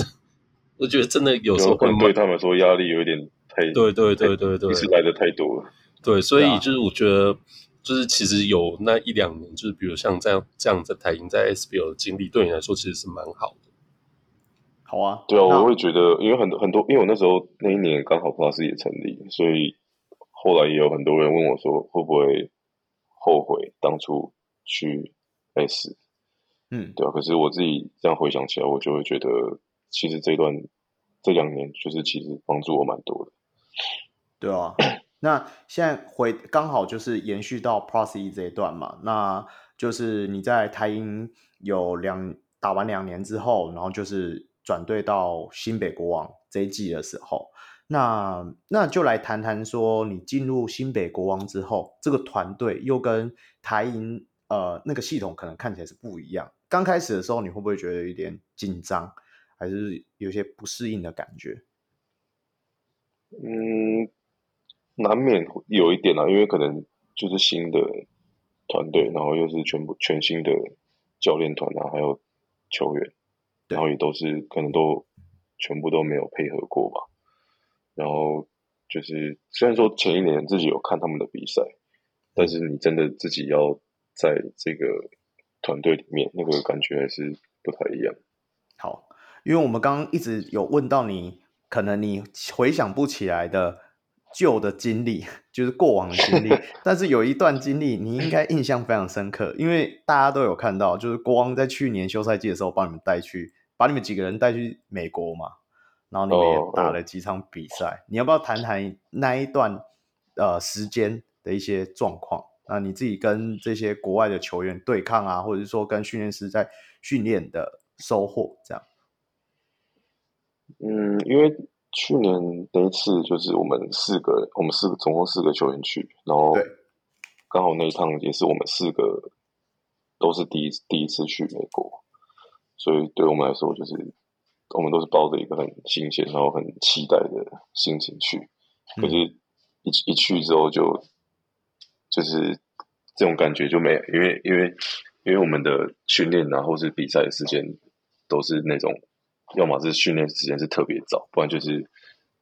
我觉得真的有时候会对他们说压力有点太对对对对对，是来的太多了。对，所以就是我觉得，就是其实有那一两年，就是比如像这样这样在台银在 SBL 的经历，对你来说其实是蛮好的。好啊，对啊，我会觉得，因为很多很多，因为我那时候那一年刚好 Plus 也成立，所以后来也有很多人问我说，会不会后悔当初去 S？嗯，对啊。可是我自己这样回想起来，我就会觉得，其实这段这两年就是其实帮助我蛮多的。对啊，那现在回刚好就是延续到 Plus E 这一段嘛，那就是你在台英有两打完两年之后，然后就是。转队到新北国王这一季的时候，那那就来谈谈说，你进入新北国王之后，这个团队又跟台银呃那个系统可能看起来是不一样。刚开始的时候，你会不会觉得有点紧张，还是有些不适应的感觉？嗯，难免有一点啊，因为可能就是新的团队，然后又是全部全新的教练团啊，还有球员。然后也都是可能都全部都没有配合过吧，然后就是虽然说前一年自己有看他们的比赛，但是你真的自己要在这个团队里面，那个感觉还是不太一样。好，因为我们刚刚一直有问到你，可能你回想不起来的旧的经历，就是过往的经历，但是有一段经历你应该印象非常深刻，因为大家都有看到，就是国王在去年休赛季的时候帮你们带去。把你们几个人带去美国嘛，然后你们也打了几场比赛。Oh, oh. 你要不要谈谈那一段呃时间的一些状况？那你自己跟这些国外的球员对抗啊，或者是说跟训练师在训练的收获这样？嗯，因为去年那一次就是我们四个，我们四个总共四个球员去，然后刚好那一趟也是我们四个都是第一第一次去美国。所以对我们来说，就是我们都是抱着一个很新鲜，然后很期待的心情去。可是一，一一去之后就，就就是这种感觉就没，因为因为因为我们的训练啊，或是比赛的时间都是那种，要么是训练时间是特别早，不然就是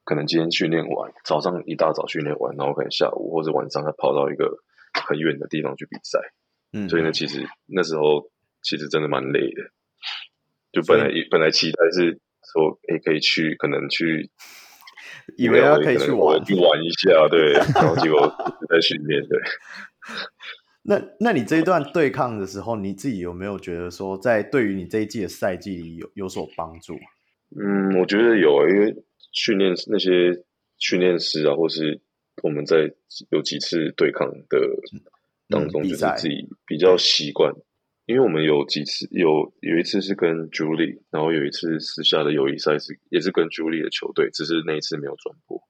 可能今天训练完，早上一大早训练完，然后可能下午或者晚上要跑到一个很远的地方去比赛。嗯，所以呢，其实那时候其实真的蛮累的。就本来本来期待是说，哎，可以去，可能去，以为他可以去玩，去玩一下，对，然后结果在训练，对。那那你这一段对抗的时候，你自己有没有觉得说，在对于你这一季的赛季里有有所帮助？嗯，我觉得有啊，因为训练那些训练师啊，或是我们在有几次对抗的当中，就是自己比较习惯。因为我们有几次有有一次是跟 Julie，然后有一次私下的友谊赛是也是跟 Julie 的球队，只是那一次没有转播，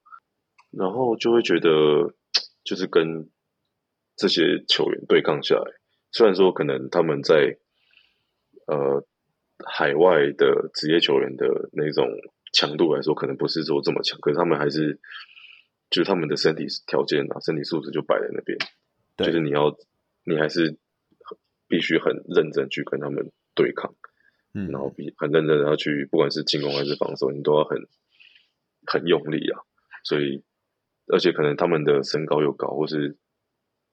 然后就会觉得就是跟这些球员对抗下来，虽然说可能他们在呃海外的职业球员的那种强度来说，可能不是说这么强，可是他们还是就是他们的身体条件啊，身体素质就摆在那边，对就是你要你还是。必须很认真去跟他们对抗，嗯，然后比很认真的要去，不管是进攻还是防守，你都要很很用力啊。所以，而且可能他们的身高又高，或是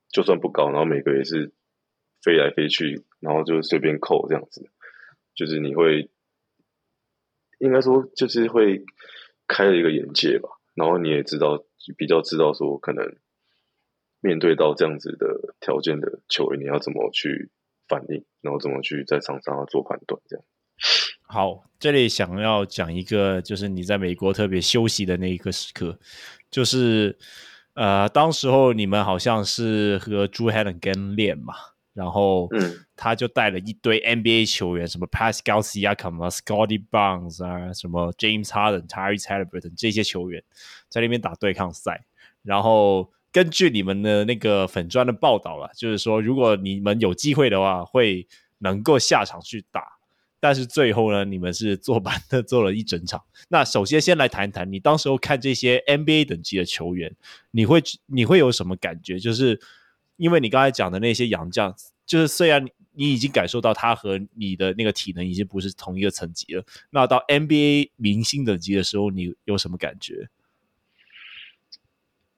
就算不高，然后每个也是飞来飞去，然后就随便扣这样子，就是你会应该说就是会开了一个眼界吧。然后你也知道，比较知道说，可能面对到这样子的条件的球员，你要怎么去。反应，然后怎么去在场上做判断？这样。好，这里想要讲一个，就是你在美国特别休息的那一个时刻，就是呃，当时候你们好像是和 Drew Hannigan 练嘛，然后嗯，他就带了一堆 NBA 球员，什么 Pascal Siakam 啊、Scottie Barnes 啊、什么 James Harden、Tyrese Haliburton 这些球员在那边打对抗赛，然后。根据你们的那个粉砖的报道了，就是说，如果你们有机会的话，会能够下场去打。但是最后呢，你们是坐板的坐了一整场。那首先先来谈谈你当时候看这些 NBA 等级的球员，你会你会有什么感觉？就是因为你刚才讲的那些洋将，就是虽然你已经感受到他和你的那个体能已经不是同一个层级了，那到 NBA 明星等级的时候，你有什么感觉？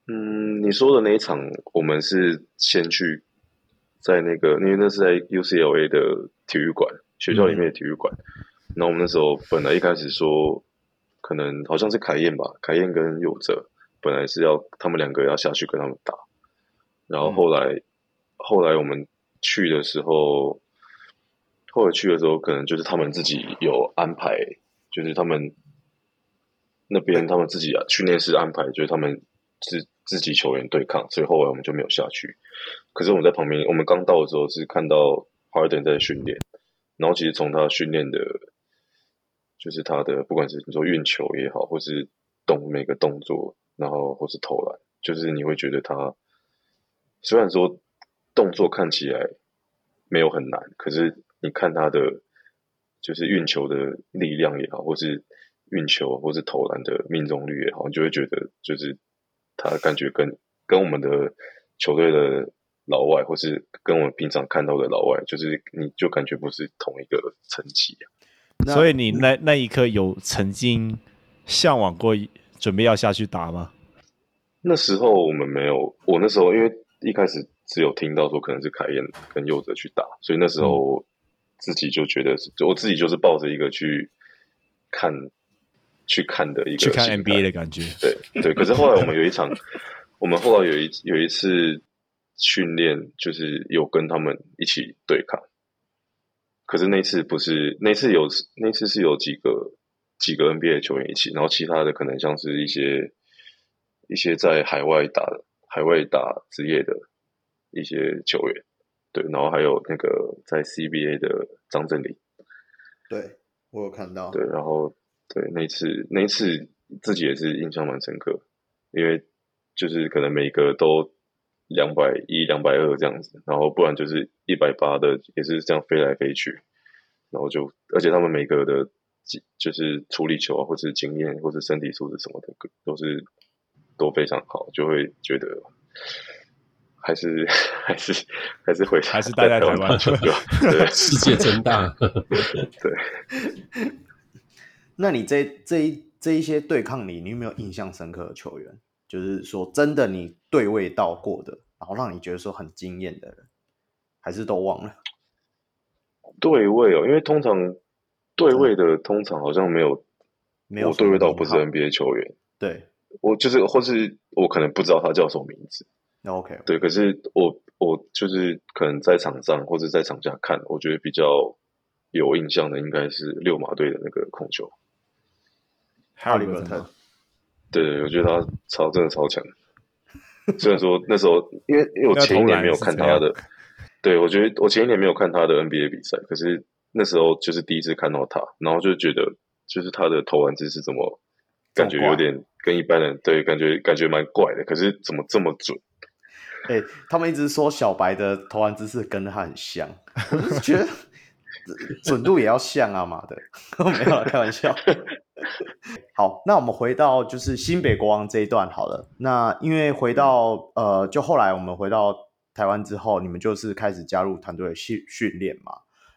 嗯，你说的那一场，我们是先去在那个，因为那是在 UCLA 的体育馆，学校里面的体育馆。那、我们那时候本来一开始说，可能好像是凯燕吧，凯燕跟佑哲本来是要他们两个要下去跟他们打，然后后来、后来我们去的时候，后来去的时候，可能就是他们自己有安排，就是他们那边他们自己啊训练室安排，就是他们是。自己球员对抗，所以后来我们就没有下去。可是我们在旁边，我们刚到的时候是看到 Harden 在训练，然后其实从他训练的，就是他的不管是你说运球也好，或是动每个动作，然后或是投篮，就是你会觉得他虽然说动作看起来没有很难，可是你看他的就是运球的力量也好，或是运球或是投篮的命中率也好，你就会觉得就是。他感觉跟跟我们的球队的老外，或是跟我们平常看到的老外，就是你就感觉不是同一个层级啊。所以你那那一刻有曾经向往过准备要下去打吗？那时候我们没有，我那时候因为一开始只有听到说可能是凯燕跟佑哲去打，所以那时候自己就觉得是，我自己就是抱着一个去看。去看的一个去看 NBA 的感觉，对对。可是后来我们有一场，我们后来有一有一次训练，就是有跟他们一起对抗。可是那次不是那次有那次是有几个几个 NBA 的球员一起，然后其他的可能像是一些一些在海外打海外打职业的一些球员，对，然后还有那个在 CBA 的张镇麟，对我有看到，对，然后。对，那次那一次自己也是印象蛮深刻，因为就是可能每个都两百一、两百二这样子，然后不然就是一百八的，也是这样飞来飞去，然后就而且他们每个的，就是处理球啊，或是经验，或是身体素质什么的，都是都非常好，就会觉得还是还是还是会还是待在台湾球队，对，世界真大，对。那你这这一这一些对抗里，你有没有印象深刻的球员？就是说真的，你对位到过的，然后让你觉得说很惊艳的人，还是都忘了？对位哦，因为通常对位的通常好像没有没有对位到不是 NBA 球员。对，我就是或是我可能不知道他叫什么名字。那 OK，对，可是我我就是可能在场上或者在场下看，我觉得比较有印象的应该是六马队的那个控球。哈利伯特，对对，我觉得他超真的超强。虽然说那时候，因为因为我前一年没有看他的，对，我觉得我前一年没有看他的 NBA 比赛，可是那时候就是第一次看到他，然后就觉得就是他的投篮姿势怎么感觉有点跟一般人对，感觉感觉蛮怪的，可是怎么这么准？哎、欸，他们一直说小白的投篮姿势跟他很像，我就觉得 准度也要像啊，妈的，没有开玩笑。好，那我们回到就是新北国王这一段好了。那因为回到呃，就后来我们回到台湾之后，你们就是开始加入团队训训练嘛。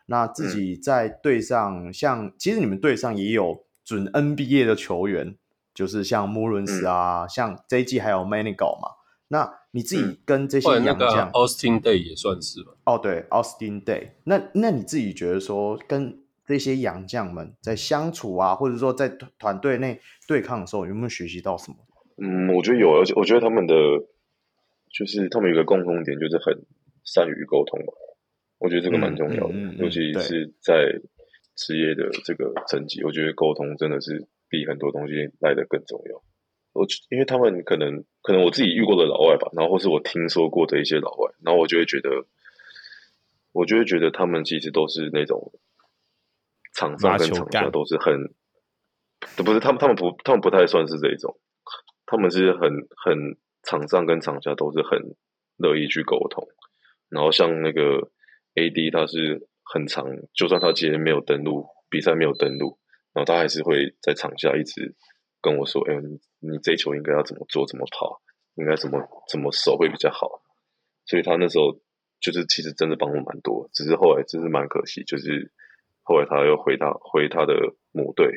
那自己在队上，嗯、像其实你们队上也有准 NBA 的球员，就是像穆伦斯啊，嗯、像这一季还有 Manigault 嘛。那你自己跟这些洋将，Austin Day 也算是吧？哦，对，Austin Day。那那你自己觉得说跟这些洋将们在相处啊，或者说在团队内对抗的时候，有没有学习到什么？嗯，我觉得有，而且我觉得他们的就是他们有个共同点，就是很善于沟通吧。我觉得这个蛮重要的，嗯嗯嗯嗯、尤其是在职业的这个层级，我觉得沟通真的是比很多东西来得更重要。我因为他们可能可能我自己遇过的老外吧，然后或是我听说过的一些老外，然后我就会觉得，我就会觉得他们其实都是那种。场上跟场下都是很，不是他们，他们不，他们不太算是这一种，他们是很很场上跟场下都是很乐意去沟通。然后像那个 AD，他是很长，就算他今天没有登录比赛没有登录，然后他还是会在场下一直跟我说：“哎、欸，你你这球应该要怎么做，怎么跑，应该怎么怎么守会比较好。”所以他那时候就是其实真的帮我蛮多，只是后来真是蛮可惜，就是后来他又回他回他的母队。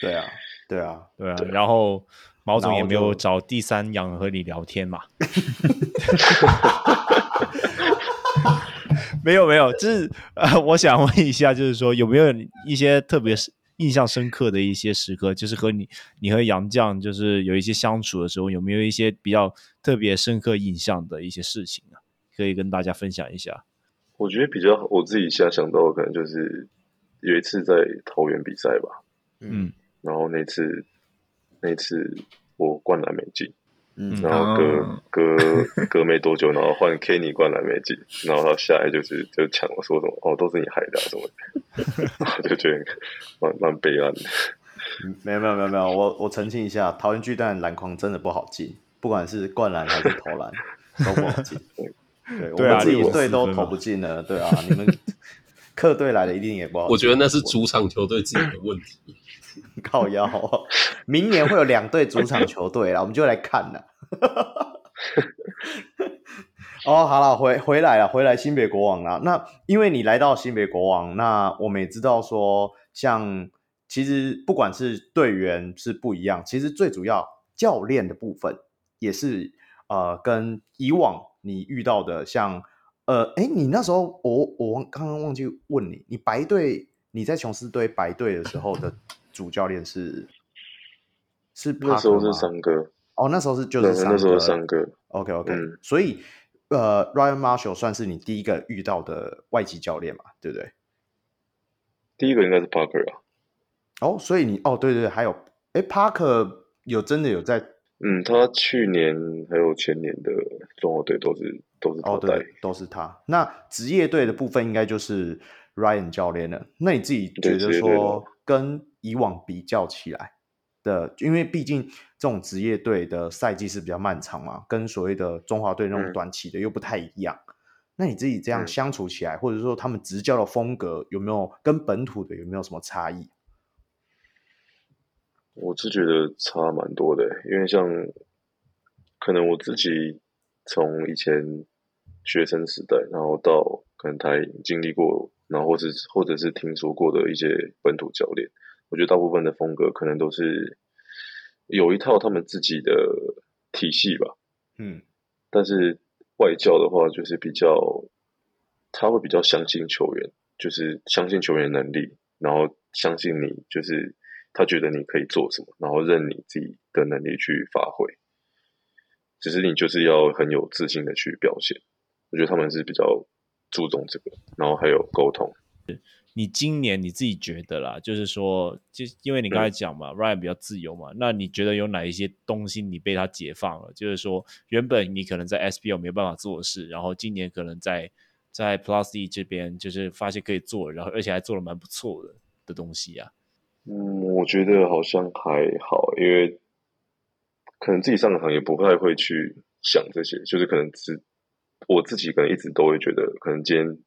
对啊，对啊，对啊，然后毛总也没有找第三羊和你聊天嘛。没有没有，就是呃，我想问一下，就是说有没有一些特别印象深刻的一些时刻，就是和你你和杨绛就是有一些相处的时候，有没有一些比较特别深刻印象的一些事情啊？可以跟大家分享一下。我觉得比较我自己现在想到的，可能就是有一次在桃园比赛吧，嗯，然后那次那次我灌篮没进。嗯，然后隔隔 隔没多久，然后换 Kenny 灌篮没进，然后他下来就是就抢我说什么哦，都是你害的、啊、什么的，我 就觉得蛮蛮悲哀的。没有没有没有没有，我我澄清一下，桃园巨蛋篮筐真的不好进，不管是灌篮还是投篮都不好进。对，我们自己队都投不进了，对啊，你们客队来的一定也不好。我觉得那是主场球队自己的问题。靠腰，明年会有两队主场球队啦，我们就来看了。哦，好了，回回来了，回来新北国王了。那因为你来到新北国王，那我们也知道说，像其实不管是队员是不一样，其实最主要教练的部分也是呃，跟以往你遇到的像呃，哎，你那时候我我刚刚忘记问你，你白队你在琼斯队白队的时候的主教练是是那时候是三哥。哦，那时候是就是那时候三哥，OK OK，嗯，所以呃，Ryan Marshall 算是你第一个遇到的外籍教练嘛，对不对？第一个应该是 Parker 啊。哦，所以你哦，对对对，还有哎，Parker 有真的有在，嗯，他去年还有前年的中国队都是都是，哦，对，都是他。那职业队的部分应该就是 Ryan 教练了。那你自己觉得说跟以往比较起来的，因为毕竟。这种职业队的赛季是比较漫长嘛，跟所谓的中华队那种短期的又不太一样。嗯、那你自己这样相处起来，嗯、或者说他们执教的风格有没有跟本土的有没有什么差异？我是觉得差蛮多的，因为像可能我自己从以前学生时代，然后到可能他经历过，然后或者或者是听说过的一些本土教练，我觉得大部分的风格可能都是。有一套他们自己的体系吧，嗯，但是外教的话就是比较，他会比较相信球员，就是相信球员能力，然后相信你，就是他觉得你可以做什么，然后任你自己的能力去发挥，只是你就是要很有自信的去表现。我觉得他们是比较注重这个，然后还有沟通。你今年你自己觉得啦，就是说，就因为你刚才讲嘛，嗯，Ryan 比较自由嘛，那你觉得有哪一些东西你被他解放了？就是说，原本你可能在 SBL 没有办法做的事，然后今年可能在在 Plus E 这边就是发现可以做，然后而且还做的蛮不错的的东西啊。嗯，我觉得好像还好，因为可能自己上场也不太会去想这些，就是可能是我自己可能一直都会觉得，可能今天。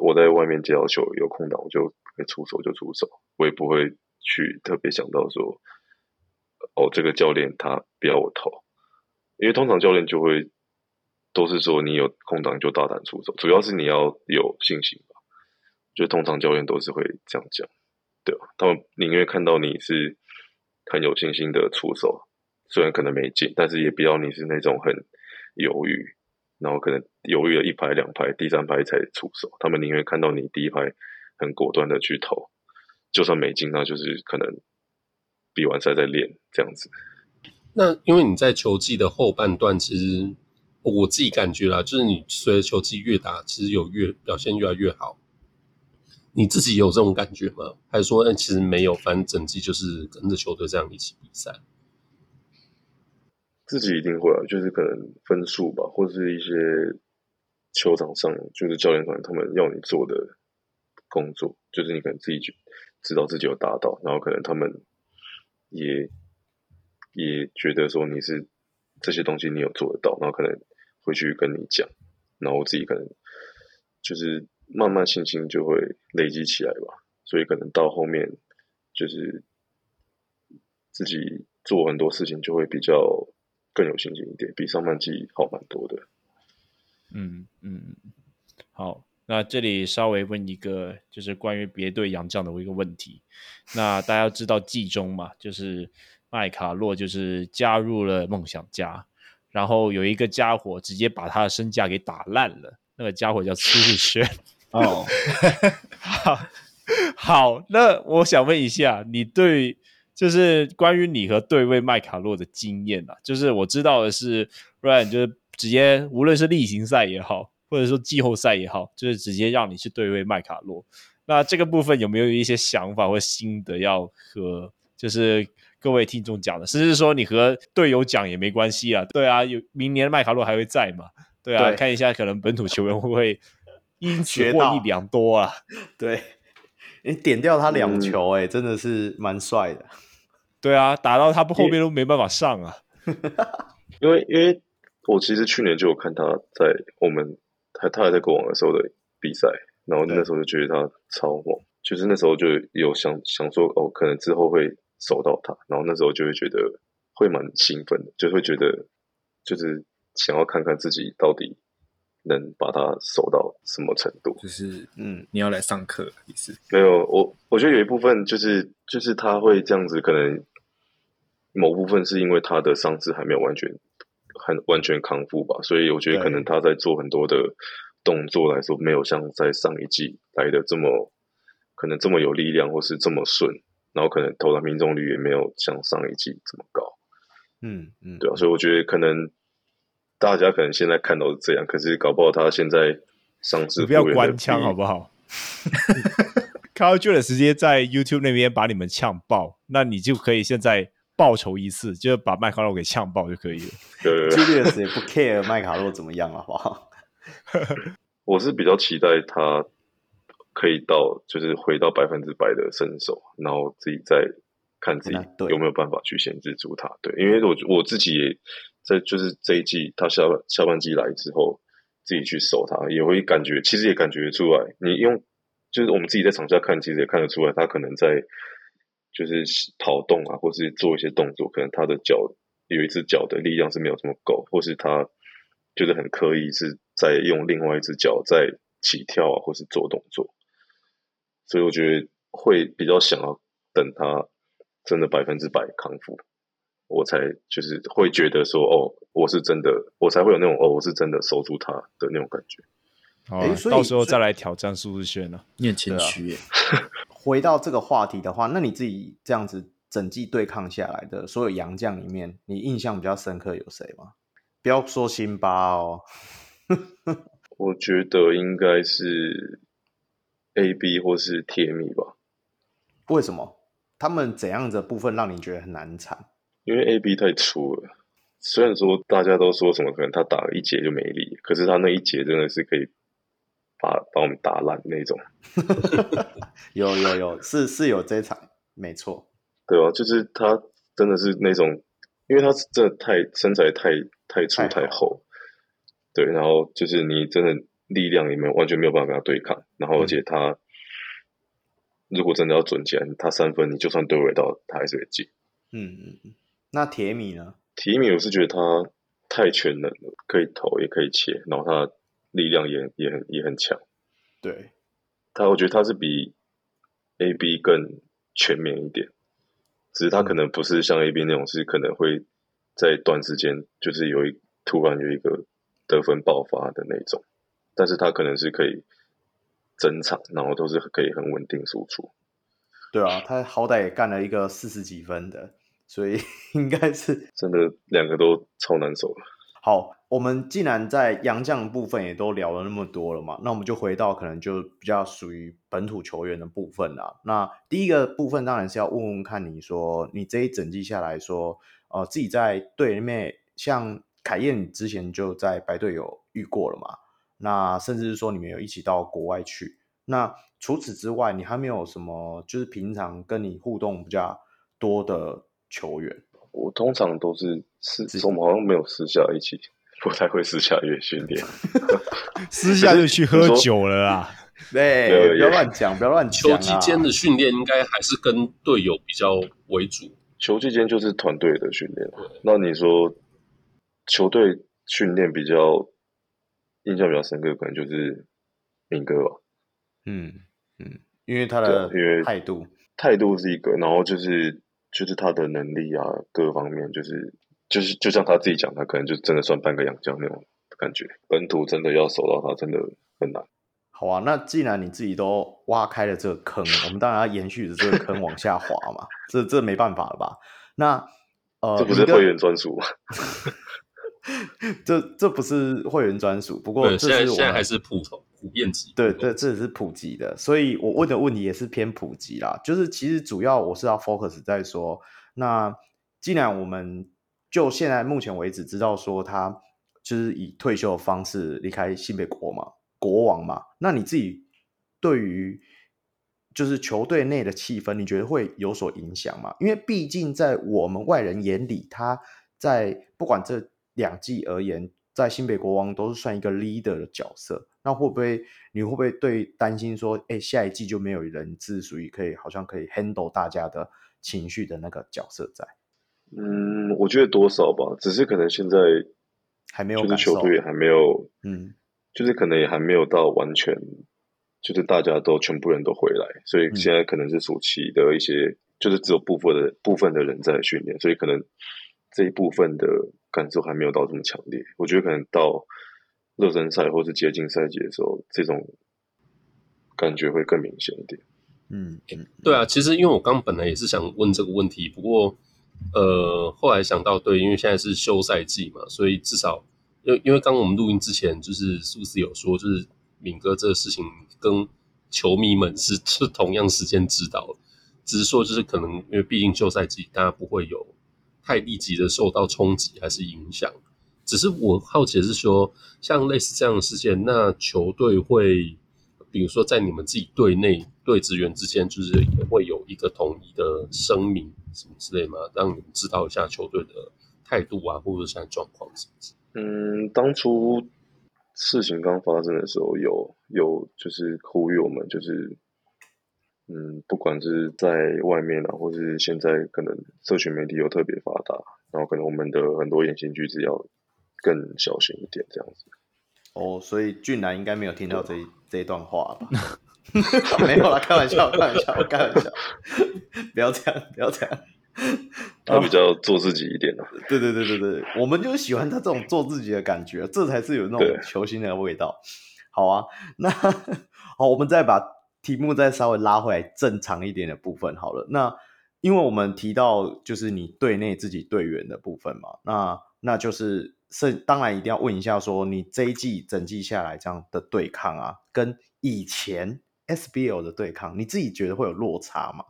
我在外面接到球有空档，我就会出手就出手，我也不会去特别想到说，哦，这个教练他不要我投，因为通常教练就会都是说你有空档就大胆出手，主要是你要有信心吧。就通常教练都是会这样讲，对吧？他们宁愿看到你是很有信心的出手，虽然可能没进，但是也不要你是那种很犹豫。然后可能犹豫了一排两排，第三排才出手。他们宁愿看到你第一排很果断的去投，就算没进，那就是可能比完赛再练这样子。那因为你在球季的后半段，其实我自己感觉啦，就是你随着球季越打，其实有越表现越来越好。你自己有这种感觉吗？还是说，欸，其实没有，反正整季就是跟着球队这样一起比赛？自己一定会啊，就是可能分数吧，或者是一些球场上，就是教练团他们要你做的工作，就是你可能自己知道自己有达到，然后可能他们也也觉得说你是这些东西你有做得到，然后可能会去跟你讲，然后我自己可能就是慢慢信心就会累积起来吧，所以可能到后面就是自己做很多事情就会比较更有信心一点，比上半季好蛮多的。嗯嗯，好，那这里稍微问一个，就是关于别队洋将的一个问题。那大家知道季中嘛，就是麦卡洛就是加入了梦想家，然后有一个家伙直接把他的身价给打烂了，那个家伙叫苏日轩。哦，好，好，那我想问一下，你对就是关于你和对位麦卡洛的经验啊，就是我知道的是，Ryan 就是。直接无论是例行赛也好，或者说季后赛也好，就是直接让你去对位麦卡洛。那这个部分有没有一些想法或心得要和就是各位听众讲的？甚至说你和队友讲也没关系啊。对啊，有明年麦卡洛还会在嘛？对啊，对看一下可能本土球员会不会 因此获益良多啊？对，你点掉他两球，欸，哎、嗯，真的是蛮帅的。对啊，打到他不后面都没办法上啊。因 为因为。我其实去年就有看他在我们他他还在国王的时候的比赛，然后那时候就觉得他超猛，就是那时候就有想想说哦，可能之后会守到他，然后那时候就会觉得会蛮兴奋的，就会觉得就是想要看看自己到底能把他守到什么程度。就是嗯，你要来上课意思？没有，我我觉得有一部分就是就是他会这样子，可能某部分是因为他的伤势还没有完全。很完全康复吧，所以我觉得可能他在做很多的动作来说，没有像在上一季来的这么可能这么有力量，或是这么顺，然后可能投篮命中率也没有像上一季这么高。嗯嗯，对啊，所以我觉得可能大家可能现在看到是这样，可是搞不好他现在伤势不要官腔好不好？Carl 直接在 YouTube 那边把你们呛爆，那你就可以现在。报仇一次，就把麦卡洛给呛爆就可以了。Julius 也不 care 麦卡洛怎么样了，好不好？我是比较期待他可以到，就是回到百分之百的身手，然后自己再看自己有没有办法去限制住他。对，因为我我自己也在，就是这一季他下半下半季来之后，自己去守他，也会感觉，其实也感觉出来。你用就是我们自己在场下看，其实也看得出来，他可能在。就是跑动啊，或是做一些动作，可能他的脚有一只脚的力量是没有这么够，或是他就是很刻意是在用另外一只脚在起跳啊，或是做动作。所以我觉得会比较想要等他真的百分之百康复，我才就是会觉得说，哦，我是真的，我才会有那种哦，我是真的守住他的那种感觉。好啊，到时候再来挑战苏志轩呢？你很谦虚耶。回到这个话题的话，那你自己这样子整季对抗下来的所有洋将里面，你印象比较深刻有谁吗？不要说辛巴哦，我觉得应该是 AB 或是铁米吧。为什么？他们怎样的部分让你觉得很难缠？因为 AB 太粗了。虽然说大家都说什么可能他打了一节就没力，可是他那一节真的是可以。把把我们打烂那种，有有有，是是有这场，没错，对吧？就是他真的是那种，因为他是真的太身材太太粗太厚，对，然后就是你真的力量也没有完全没有办法跟他对抗，然后而且他、嗯、如果真的要准起来，他三分你就算对位到，他还是会进。嗯嗯嗯，那铁米呢？铁米我是觉得他太全能了，可以投也可以切，然后他。力量也也很也很强，对他，我觉得他是比 AB 更全面一点，只是他可能不是像 AB 那种，是可能会在短时间就是有一突然有一个得分爆发的那种，但是他可能是可以整场，然后都是可以很稳定输出。对啊，他好歹也干了一个四十几分的，所以 应该是真的两个都超难守了。好，我们既然在洋将部分也都聊了那么多了嘛，那我们就回到可能就比较属于本土球员的部分啦。那第一个部分当然是要问问看你说，你这一整季下来说，呃，自己在队里面，像凯燕，之前就在白队有遇过了嘛？那甚至是说你们有一起到国外去。那除此之外，你还没有什么就是平常跟你互动比较多的球员？我通常都是私，我们好像没有私下一起，不太会私下约训练，私下就去喝酒了啊。对，对不要乱讲，不要乱讲。球季间的训练应该还是跟队友比较为主。球季间就是团队的训练。那你说球队训练比较印象比较深刻，可能就是敏哥吧。嗯嗯，因为他的因为态度，态度是一个，然后就是就是他的能力啊，各方面就是就是就像他自己讲，他可能就真的算半个洋将那种感觉。本土真的要守到他，真的很难。好啊，那既然你自己都挖开了这个坑，我们当然要延续着这个坑往下滑嘛。这这没办法了吧？那呃，这不是会员专属吗？这这不是会员专属，不过这是现在现在还是普通普遍级。对对，这也是普及的，所以我问的问题也是偏普及啦。就是其实主要我是要 focus 在说，那既然我们就现在目前为止知道说他就是以退休的方式离开新北国嘛，国王嘛，那你自己对于就是球队内的气氛，你觉得会有所影响吗？因为毕竟在我们外人眼里，他在不管这两季而言，在新北国王都是算一个 leader 的角色，那会不会你会不会对担心说，哎、下一季就没有人是属于可以好像可以 handle 大家的情绪的那个角色在？嗯，我觉得多少吧，只是可能现在还没有就是球队还没有，嗯，就是可能也还没有到完全，就是大家都全部人都回来，所以现在可能是暑期的一些，嗯、就是只有部分的部分的人在训练，所以可能这一部分的。感受还没有到这么强烈，我觉得可能到热身赛或是接近赛季的时候，这种感觉会更明显一点。嗯，对啊，其实因为我刚本来也是想问这个问题，不过呃后来想到，对，因为现在是休赛季嘛，所以至少因为因为刚我们录音之前，就是苏斯有说，就是敏哥这个事情跟球迷们是是同样时间知道，只是说就是可能因为毕竟休赛季，大家不会有。太立即的受到冲击还是影响？只是我好奇是说，像类似这样的事件，那球队会，比如说在你们自己队内队职员之间，就是也会有一个统一的声明什么之类吗？让你们知道一下球队的态度啊，或者现在状况什么？嗯，当初事情刚发生的时候，有有就是呼吁我们就是。嗯，不管是在外面啊，或是现在可能社群媒体又特别发达，然后可能我们的很多言行举止要更小心一点，这样子。哦，所以俊男应该没有听到这一这一段话吧？没有啦，开玩笑，开玩笑，开玩笑，不要这样，不要这样。他比较做自己一点啊。对对对对对，我们就喜欢他这种做自己的感觉，这才是有那种球星的味道。好啊，那 好，我们再把。题目再稍微拉回来正常一点的部分好了。那因为我们提到就是你队内自己队员的部分嘛，那那就是是当然一定要问一下，说你这一季整季下来这样的对抗啊，跟以前 SBL 的对抗，你自己觉得会有落差吗？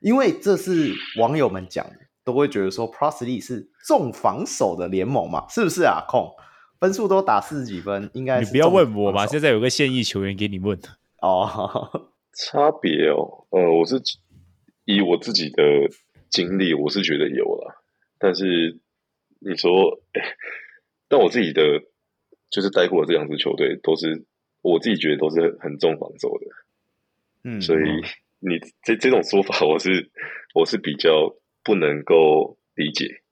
因为这是网友们讲的，都会觉得说 Plus League 是重防守的联盟嘛，是不是啊？控分数都打四十几分，应该是。你不要问我吧，现在有个现役球员给你问。哦，差别哦，呃，我是以我自己的经历，我是觉得有了，但是你说，欸，但我自己的就是带过的这两支球队，都是我自己觉得都是很重防守的，嗯，所以你这这种说法，我是我是比较不能够理解，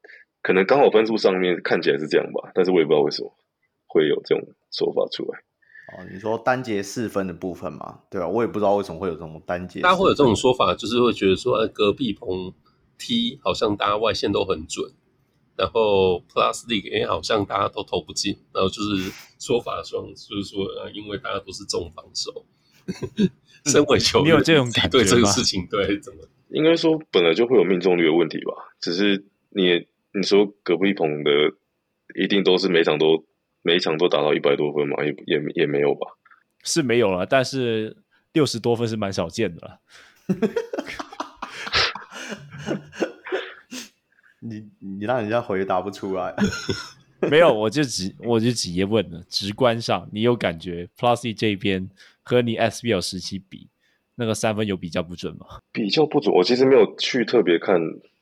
可能刚好分数上面看起来是这样吧，但是我也不知道为什么会有这种说法出来。哦，你说单节四分的部分嘛，对吧？我也不知道为什么会有这种单节。大家会有这种说法，就是会觉得说，呃，隔壁棚踢好像大家外线都很准，然后 Plus League 哎，好像大家都投不进，然后就是说法上就是说，呃，因为大家都是重防守。身为球员，你有这种感觉？对这个事情，对怎么？应该说本来就会有命中率的问题吧？只是你你说隔壁棚的一定都是每场都。每一场都打到一百多分嘛，也也也没有吧？是没有了，但是六十多分是蛮少见的了。你你让人家回答不出来，没有，我就直我就直接问了。直观上，你有感觉 Plusy 这边和你 SBL 时期比，那个三分有比较不准吗？比较不准，我其实没有去特别看。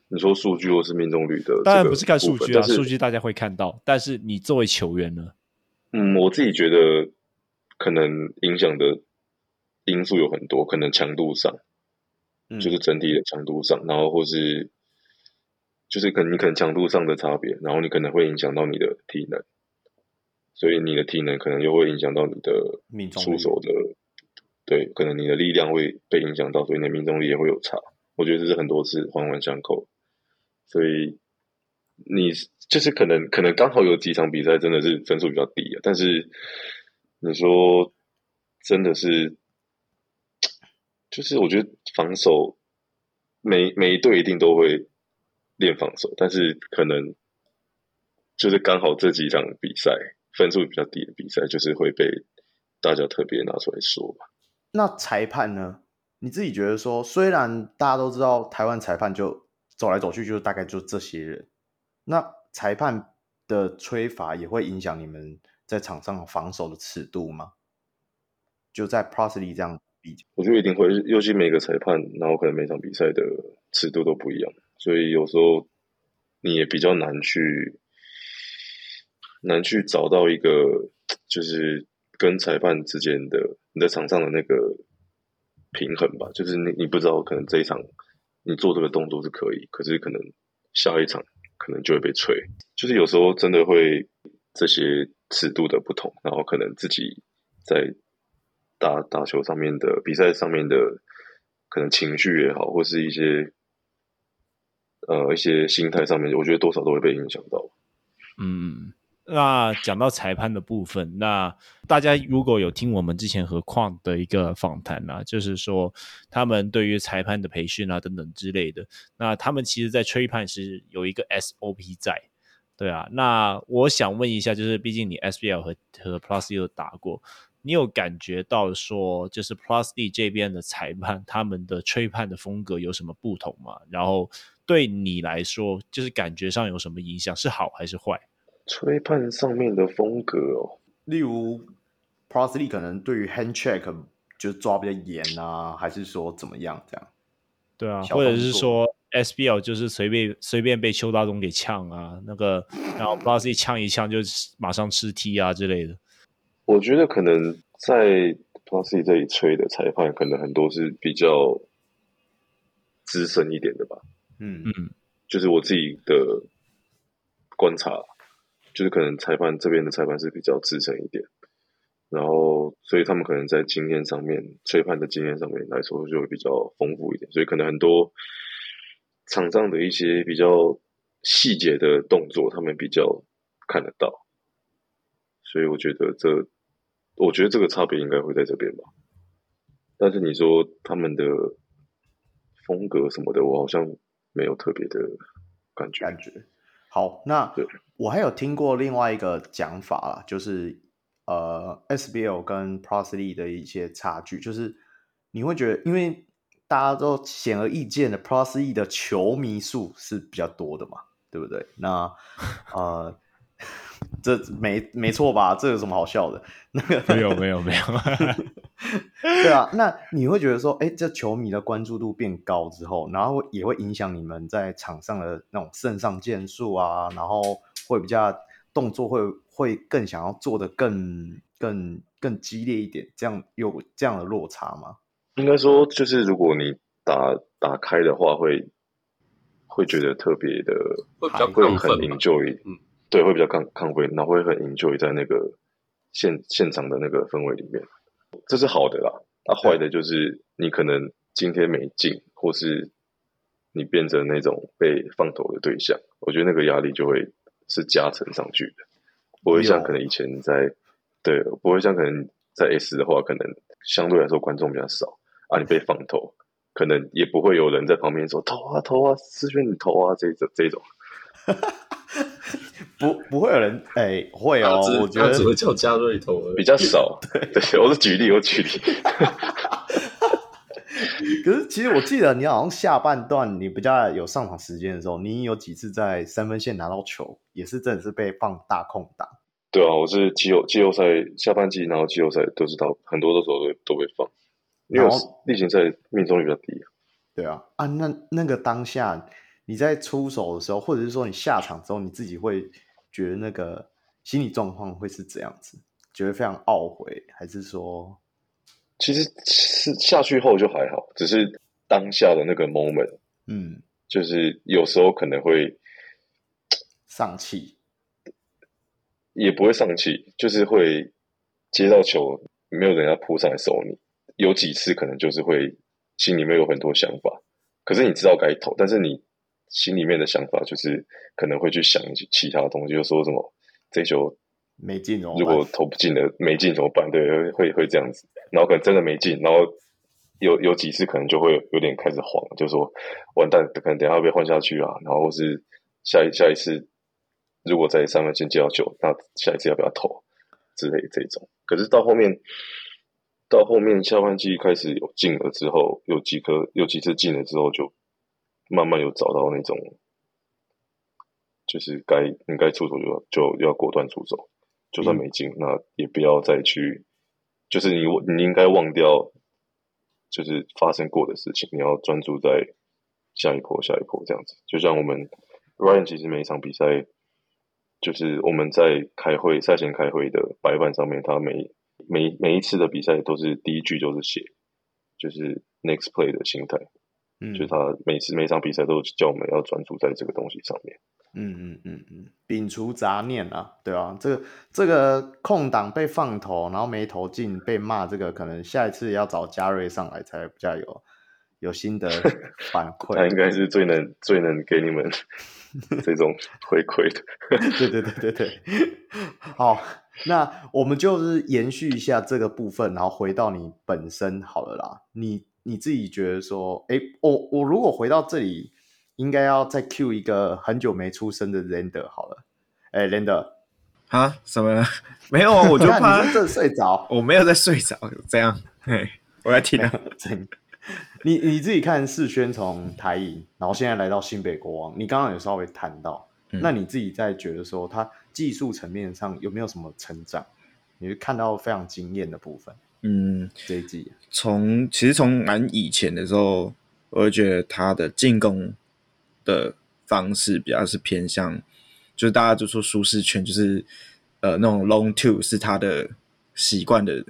你说数据或是命中率的，当然不是看数据啊，数据大家会看到。但是你作为球员呢？嗯，我自己觉得可能影响的因素有很多，可能强度上，嗯就是整体的强度上，然后或是就是可能你可能强度上的差别，然后你可能会影响到你的体能，所以你的体能可能又会影响到你的命中出手的，对，可能你的力量会被影响到，所以你的命中率也会有差。我觉得这是很多次环环相扣，所以你就是可能可能刚好有几场比赛真的是分数比较低啊，但是你说真的是。就是我觉得防守每每一队一定都会练防守，但是可能就是刚好这几场比赛分数比较低的比赛，就是会被大家特别拿出来说吧。那裁判呢？你自己觉得说，虽然大家都知道台湾裁判就走来走去，就大概就这些人，那裁判的吹罚也会影响你们在场上防守的尺度吗？就在 Plus League 这样。我觉得一定会，尤其每个裁判，然后可能每场比赛的尺度都不一样，所以有时候你也比较难去难去找到一个就是跟裁判之间的你在场上的那个平衡吧。就是你你不知道，可能这一场你做这个动作是可以，可是可能下一场可能就会被吹。就是有时候真的会这些尺度的不同，然后可能自己在。打打球上面的比赛上面的可能情绪也好，或是一些呃一些心态上面，我觉得多少都会被影响到。嗯，那讲到裁判的部分，那大家如果有听我们之前和矿的一个访谈啊，就是说他们对于裁判的培训啊等等之类的，那他们其实在吹判时有一个 SOP 在，对啊。那我想问一下，就是毕竟你 SBL 和和 Plus 有打过。你有感觉到说，就是 Plus D 这边的裁判他们的吹判的风格有什么不同吗？然后对你来说，就是感觉上有什么影响？是好还是坏？吹判上面的风格哦，例如 League 可能对于 hand check 就抓比较严啊，还是说怎么样这样？对啊，或者是说 SBL 就是随便随便被邱大东给呛啊，那个然后 League 呛一呛就马上吃 T 啊之类的。我觉得可能在 Plus 这里吹的裁判，可能很多是比较资深一点的吧。嗯。嗯，就是我自己的观察，就是可能裁判这边的裁判是比较资深一点，然后所以他们可能在经验上面，吹判的经验上面来说就会比较丰富一点，所以可能很多场上的一些比较细节的动作，他们比较看得到，所以我觉得这。我觉得这个差别应该会在这边吧，但是你说他们的风格什么的，我好像没有特别的感觉。感觉好，那我还有听过另外一个讲法啦，就是呃，SBL 跟 Plus League 的一些差距，就是你会觉得，因为大家都显而易见的 Plus League 的球迷数是比较多的嘛，对不对？那呃。这没没错吧？这有什么好笑的？那个没有没有没有，对啊。那你会觉得说，哎，这球迷的关注度变高之后，然后也会影响你们在场上的那种肾上腺素啊，然后会比较动作会会更想要做的更更更激烈一点，这样有这样的落差吗？应该说，就是如果你打打开的话，会会觉得特别的，会比较会很 enjoy，嗯。对，会比较亢亢奋，然后会很 enjoy 在那个现现场的那个氛围里面，这是好的啦。啊，坏的就是你可能今天没进，或是你变成那种被放投的对象，我觉得那个压力就会是加成上去的，不会像可能以前在对，不会像可能在 S 的话，可能相对来说观众比较少啊，你被放投，可能也不会有人在旁边说投啊投啊，思轩你投啊这种这种。不，不会有人哎、欸，会哦，我觉得只会叫加瑞投，比较少。对，对，我是举例，我举例。可是，其实我记得你好像下半段你比较有上场时间的时候，你有几次在三分线拿到球，也是真的是被放大空档。对啊，我是季后季后赛下半季，然后季后赛都是到很多的时候都都被放，因为例行赛命中率比较低。对啊，啊，那那个当下。你在出手的时候，或者是说你下场之后，你自己会觉得那个心理状况会是怎样子？觉得非常懊悔，还是说，其实是下去后就还好，只是当下的那个 moment，嗯，就是有时候可能会丧气，也不会丧气，就是会接到球，没有人要扑上来守你。有几次可能就是会心里面有很多想法，可是你知道该投，但是你心里面的想法就是可能会去想其他东西，就说什么这球没进哦，如果投不进了没进怎么办？对，会会这样子，然后可能真的没进，然后有有几次可能就会有点开始慌，就说完蛋，可能等下被换下去啊，然后或是下一下一次如果在三分线接到球，那下一次要不要投之类这种，可是到后面。到后面下半季开始有进了之后，有几颗有几次进了之后，就慢慢有找到那种，就是该应该出手就就要果断出手，就算没进，嗯、那也不要再去，就是你你应该忘掉，就是发生过的事情，你要专注在下一波下一波这样子。就像我们 Ryan 其实每一场比赛，就是我们在开会赛前开会的白板上面，他每。每每一次的比赛都是第一句就是写，就是 next play 的心态，嗯，就是他每次每场比赛都叫我们要专注在这个东西上面，嗯嗯嗯嗯，摒除杂念啊，对啊，这个这个空档被放投，然后没投进被骂，这个可能下一次要找嘉瑞上来才比较有有心得反馈，他应该是最能最能给你们 这种回馈的，对对对对对，好。那我们就是延续一下这个部分，然后回到你本身好了啦。你你自己觉得说，哎，我我如果回到这里，应该要再 cue 一个很久没出生的 Lander 好了。哎，Lander 啊？什么？没有啊，我就 怕你这睡着。我没有在睡着，这样。嘿，我在听。你你自己看世轩从台银，然后现在来到新北国王，你刚刚有稍微谈到。嗯、那你自己在觉得说，他技术层面上有没有什么成长？你会看到非常惊艳的部分。嗯，这一季。从其实从蛮以前的时候，我就觉得他的进攻的方式比较是偏向，就是大家就说舒适圈，就是呃那种 long two 是他的习惯的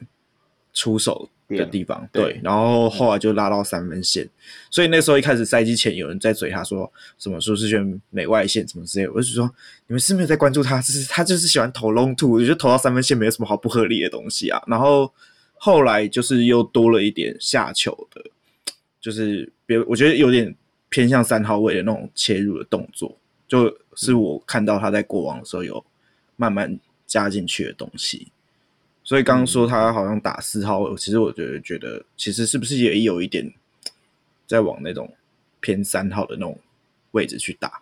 出手的地方，对，对，然后后来就拉到三分线，嗯、所以那时候一开始赛季前有人在嘴他说什么舒适圈美外线什么之类的，我就说你们是没有在关注他，就是他就是喜欢投 long two，我觉得投到三分线没有什么好不合理的东西啊。然后后来就是又多了一点下球的，就是别我觉得有点偏向三号位的那种切入的动作，就是我看到他在过往的时候有慢慢加进去的东西。所以刚刚说他好像打四号，位、其实我觉得觉得其实是不是也有一点在往那种偏三号的那种位置去打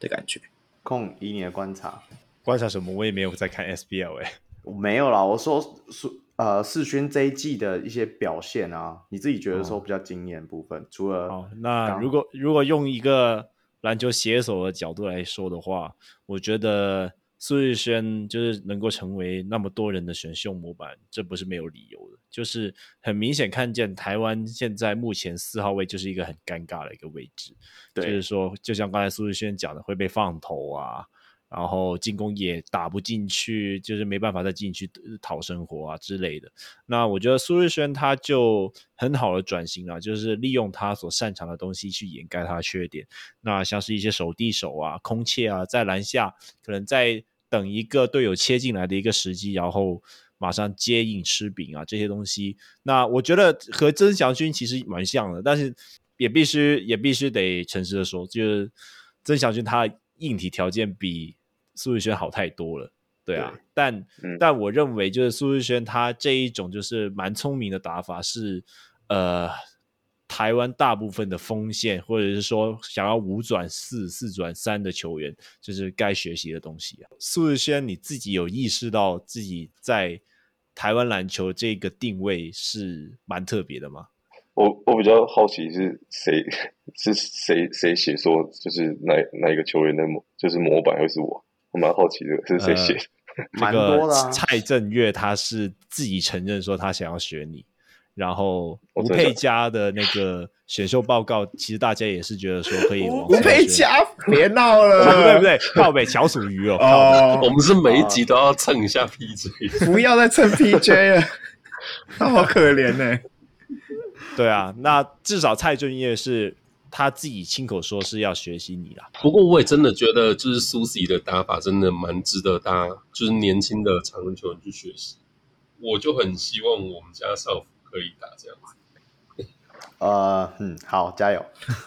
的感觉。控以你的观察，观察什么？我也没有在看 SBL 哎、欸，我没有啦。我说说呃世勋这一季的一些表现啊，你自己觉得说比较惊艳部分，哦、除了好，那如果如果用一个篮球写手的角度来说的话，我觉得。苏日轩就是能够成为那么多人的选秀模板，这不是没有理由的。就是很明显看见台湾现在目前四号位就是一个很尴尬的一个位置。对，就是说，就像刚才苏日轩讲的，会被放投啊，然后进攻也打不进去，就是没办法再进去讨生活啊之类的。那我觉得苏瑞轩他就很好的转型了，就是利用他所擅长的东西去掩盖他的缺点。那像是一些手递手啊、空切啊，在篮下可能在。等一个队友切进来的一个时机，然后马上接应吃饼啊，这些东西，那我觉得和曾祥军其实蛮像的，但是也必须也必须得诚实的说，就是曾祥军他硬体条件比苏志轩好太多了，对啊，对但、嗯、但我认为就是苏志轩他这一种就是蛮聪明的打法是呃。台湾大部分的锋线，或者是说想要五转四、四转三的球员，就是该学习的东西啊。苏日轩，你自己有意识到自己在台湾篮球这个定位是蛮特别的吗？我我比较好奇是谁 是谁谁写说就是哪哪一个球员的模就是模板会是我，我蛮好奇的是谁写？蛮、呃、多的、啊。蔡正月他是自己承认说他想要学你。然后吴佩嘉的那个选秀报告，其实大家也是觉得说可以。吴佩嘉，别闹了，对不对？靠北乔楚瑜哦，哦，我们是每一集都要蹭一下 PJ，不要再蹭 PJ 了，他好可怜呢。对啊，那至少蔡正月是他自己亲口说是要学习你啦。不过我也真的觉得，就是苏西的打法真的蛮值得大家，就是年轻的常人球员去学习。我就很希望我们家少辅可以打这样子。呃，嗯，好，加油。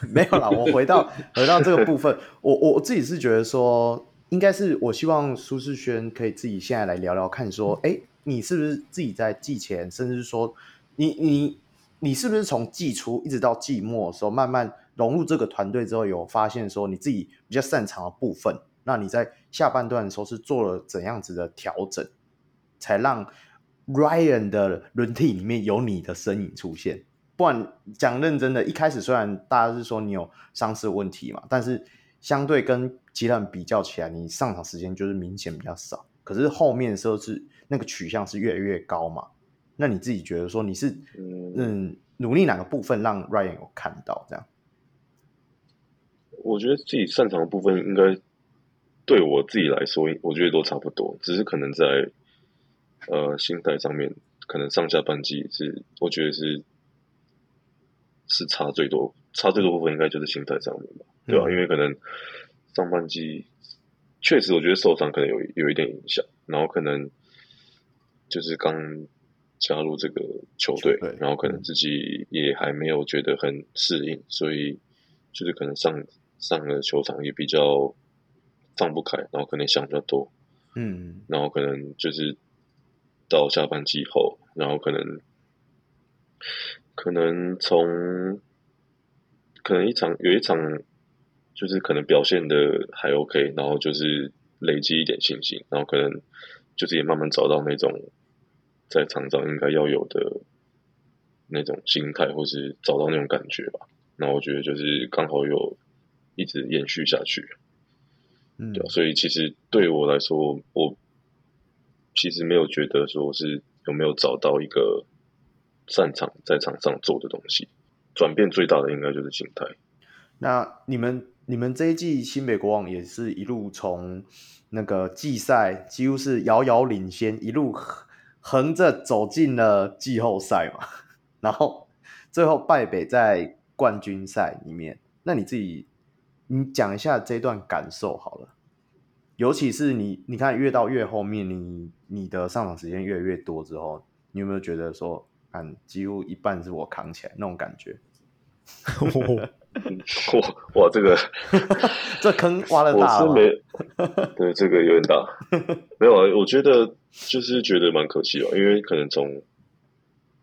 没有啦，我回到 回到这个部分，我我自己是觉得说，应该是我希望苏世轩可以自己现在来聊聊看，说，哎，你是不是自己在季前，甚至是说，你你你是不是从季初一直到季末的时候，慢慢融入这个团队之后，有发现说你自己比较擅长的部分，那你在下半段的时候是做了怎样子的调整，才让 Ryan 的轮替里面有你的身影出现？不然讲认真的，一开始虽然大家是说你有伤势问题嘛，但是相对跟其他人比较起来，你上场时间就是明显比较少。可是后面的时候是那个取向是越来越高嘛？那你自己觉得说你是嗯努力哪个部分让 Ryan 有看到这样？我觉得自己擅长的部分应该对我自己来说，我觉得都差不多，只是可能在呃心态上面，可能上下半季是我觉得是。是差最多，差最多部分应该就是心态上面吧，对吧、因为可能上半季确实，我觉得受伤可能有有一点影响，然后可能就是刚加入这个球队，然后可能自己也还没有觉得很适应，所以就是可能上上了球场也比较放不开，然后可能想比较多，嗯，然后可能就是到下半季后，然后可能。可能从可能一场有一场，就是可能表现的还 OK，然后就是累积一点信心，然后可能就是也慢慢找到那种在场上应该要有的那种心态，或是找到那种感觉吧。那我觉得就是刚好有一直延续下去，嗯，对，所以其实对我来说，我其实没有觉得说是有没有找到一个。擅长在场上做的东西，转变最大的应该就是心态。那你们你们这一季新北国王也是一路从那个季赛几乎是遥遥领先，一路横着走进了季后赛嘛，然后最后败北在冠军赛里面。那你自己你讲一下这段感受好了，尤其是你你看越到越后面，你你的上场时间越来越多之后，你有没有觉得说？几乎一半是我扛起来那种感觉，哇哇，这个 这坑挖的大，我是没对这个有点大，没有啊，我觉得就是觉得蛮可惜哦，因为可能从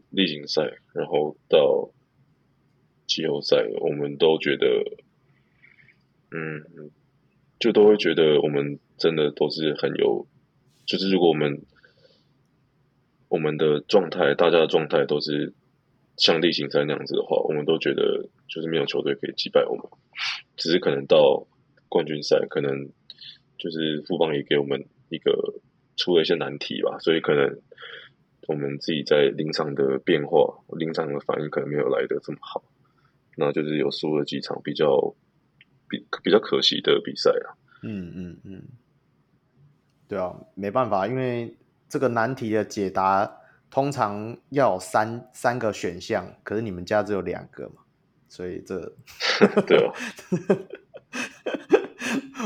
例行赛然后到季后赛，我们都觉得，嗯，就都会觉得我们真的都是很有，就是如果我们。我们的状态，大家的状态都是像例行赛那样子的话，我们都觉得就是没有球队可以击败我们。只是可能到冠军赛，可能就是富邦也给我们一个出了一些难题吧，所以可能我们自己在临场的变化、临场的反应可能没有来得这么好，那就是有输了几场比较比比较可惜的比赛啊。嗯嗯嗯，对啊，没办法，因为。这个难题的解答通常要有三三个选项，可是你们家只有两个嘛，所以这 对哦。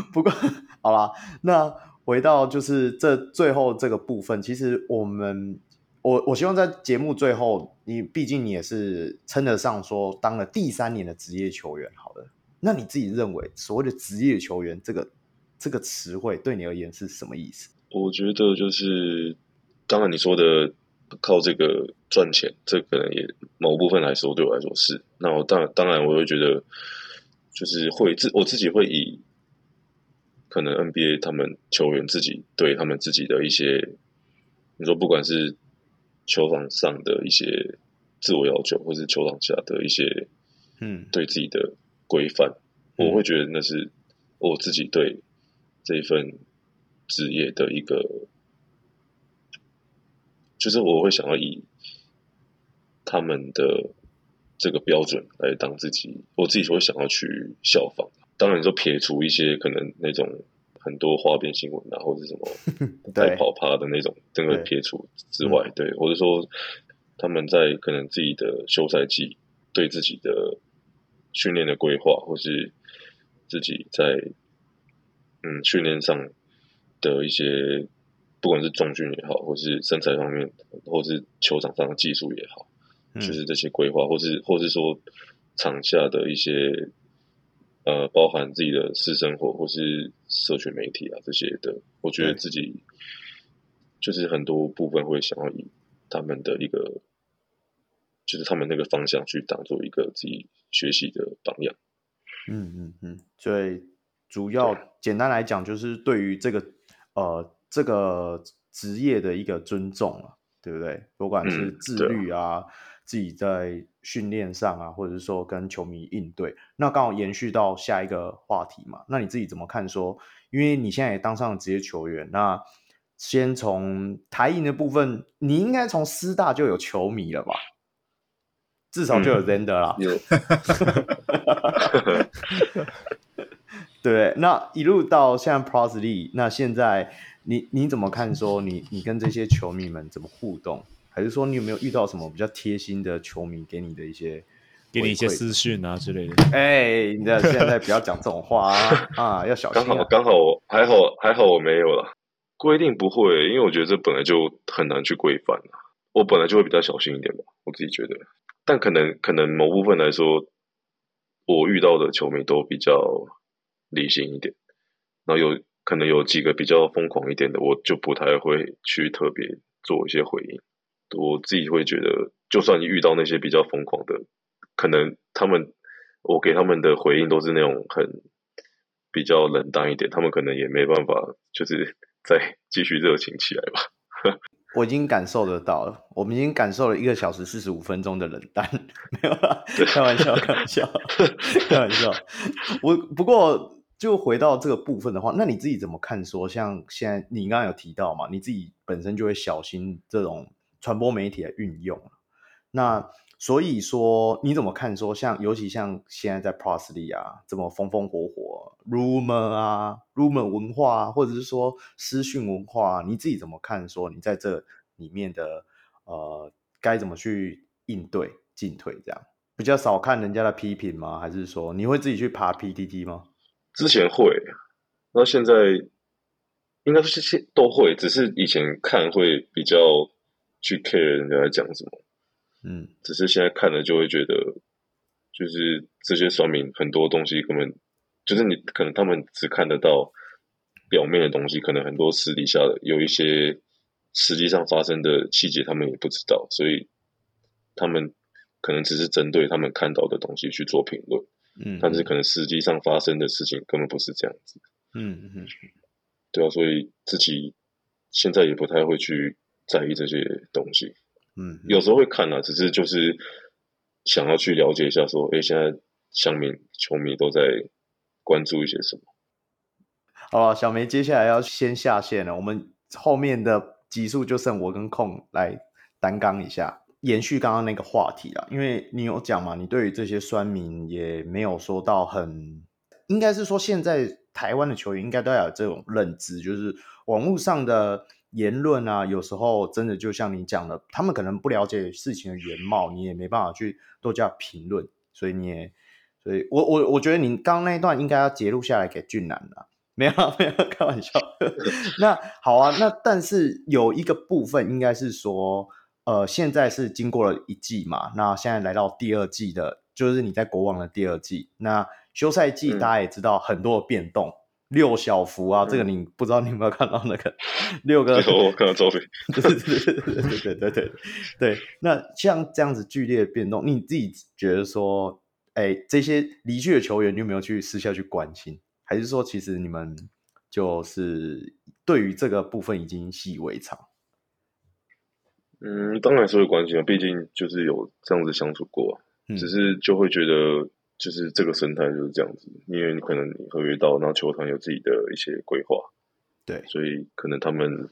不过好啦，那回到就是这最后这个部分，其实我们我我希望在节目最后，你毕竟你也是称得上说当了第三年的职业球员，好了，那你自己认为所谓的职业球员这个这个词汇对你而言是什么意思？我觉得就是，当然你说的靠这个赚钱，这可能也某部分来说对我来说是。那我当然当然我会觉得，就是会自我自己会以可能 NBA 他们球员自己对他们自己的一些，你说不管是球场上的一些自我要求，或是球场下的一些嗯对自己的规范，嗯、我会觉得那是我自己对这一份。职业的一个，就是我会想要以他们的这个标准来当自己，我自己会想要去效仿。当然，说撇除一些可能那种很多花边新闻啊，或者什么 带跑趴的那种，这个撇除之外，对，或者说他们在可能自己的休赛季对自己的训练的规划，或是自己在嗯训练上的一些，不管是重训也好，或是身材方面，或是球场上的技术也好，嗯、就是这些规划，或是或是说场下的一些呃，包含自己的私生活或是社群媒体啊这些的，我觉得自己就是很多部分会想要以他们的一个。就是他们那个方向去当做一个自己学习的榜样。嗯嗯嗯，所以主要简单来讲，就是对于这个呃这个职业的一个尊重啊，对不对？不管是自律啊，嗯、自己在训练上啊，或者是说跟球迷应对，那刚好延续到下一个话题嘛。那你自己怎么看说？说因为你现在也当上了职业球员，那先从台银的部分，你应该从师大就有球迷了吧？至少就有 Zender 啦，对，那一路到现在 Pro League，那现在你你怎么看？说你你跟这些球迷们怎么互动？还是说你有没有遇到什么比较贴心的球迷给你的一些给你一些私讯啊之类的？哎、欸，你在现在不要讲这种话啊，啊要小心、啊。刚好刚好还好还好我没有了，规定不会，因为我觉得这本来就很难去规范，我本来就会比较小心一点吧，我自己觉得。但可能可能某部分来说，我遇到的球迷都比较理性一点，然后有可能有几个比较疯狂一点的，我就不太会去特别做一些回应。我自己会觉得，就算遇到那些比较疯狂的，可能他们我给他们的回应都是那种很比较冷淡一点，他们可能也没办法，就是 再继续热情起来吧。我已经感受得到了，我们已经感受了一个小时四十五分钟的冷淡，没有啦，开玩笑，开玩笑，开玩笑。我不过就回到这个部分的话，那你自己怎么看？说像现在你刚刚有提到嘛，你自己本身就会小心这种传播媒体的运用，那。所以说，你怎么看？说像，尤其像现在在 Prosy 啊，这么风风火火，rumor 啊，rumor 文化，或者是说私讯文化，你自己怎么看？说你在这里面的呃，该怎么去应对进退？这样比较少看人家的批评吗？还是说你会自己去爬 PTT 吗？之前会，那现在应该是现都会，只是以前看会比较去 care 人家在讲什么。嗯，只是现在看了就会觉得，就是这些酸民很多东西根本就是你可能他们只看得到表面的东西，可能很多私底下的有一些实际上发生的细节他们也不知道，所以他们可能只是针对他们看到的东西去做评论，嗯，但是可能实际上发生的事情根本不是这样子，嗯嗯，对啊，所以自己现在也不太会去在意这些东西。嗯，有时候会看啊，只是就是想要去了解一下，说，哎，现在乡民、球迷都在关注一些什么？好吧，小梅接下来要先下线了，我们后面的集数就剩我跟控来担纲一下，延续刚刚那个话题啦。因为你有讲嘛，你对于这些酸民也没有说到很，应该是说现在台湾的球员应该都要有这种认知，就是网络上的。言论啊，有时候真的就像你讲的，他们可能不了解事情的原貌，你也没办法去多加评论，所以你也，所以我我我觉得你刚刚那一段应该要截录下来给俊男的，没有没有开玩笑。那好啊，那但是有一个部分应该是说，呃，现在是经过了一季嘛，那现在来到第二季的，就是你在国王的第二季，那休赛季大家也知道很多的变动。嗯六小福啊，这个你不知道你有没有看到那个六个？我看到照片。对对对对对对对对。那像这样子剧烈的变动，你自己觉得说，哎，这些离去的球员，你有没有去私下去关心？还是说，其实你们就是对于这个部分已经习以为常？嗯，当然是会关心啊，毕竟就是有这样子相处过，嗯、只是就会觉得。就是这个生态就是这样子，因为你可能你合约到，然后球团有自己的一些规划，对，所以可能他们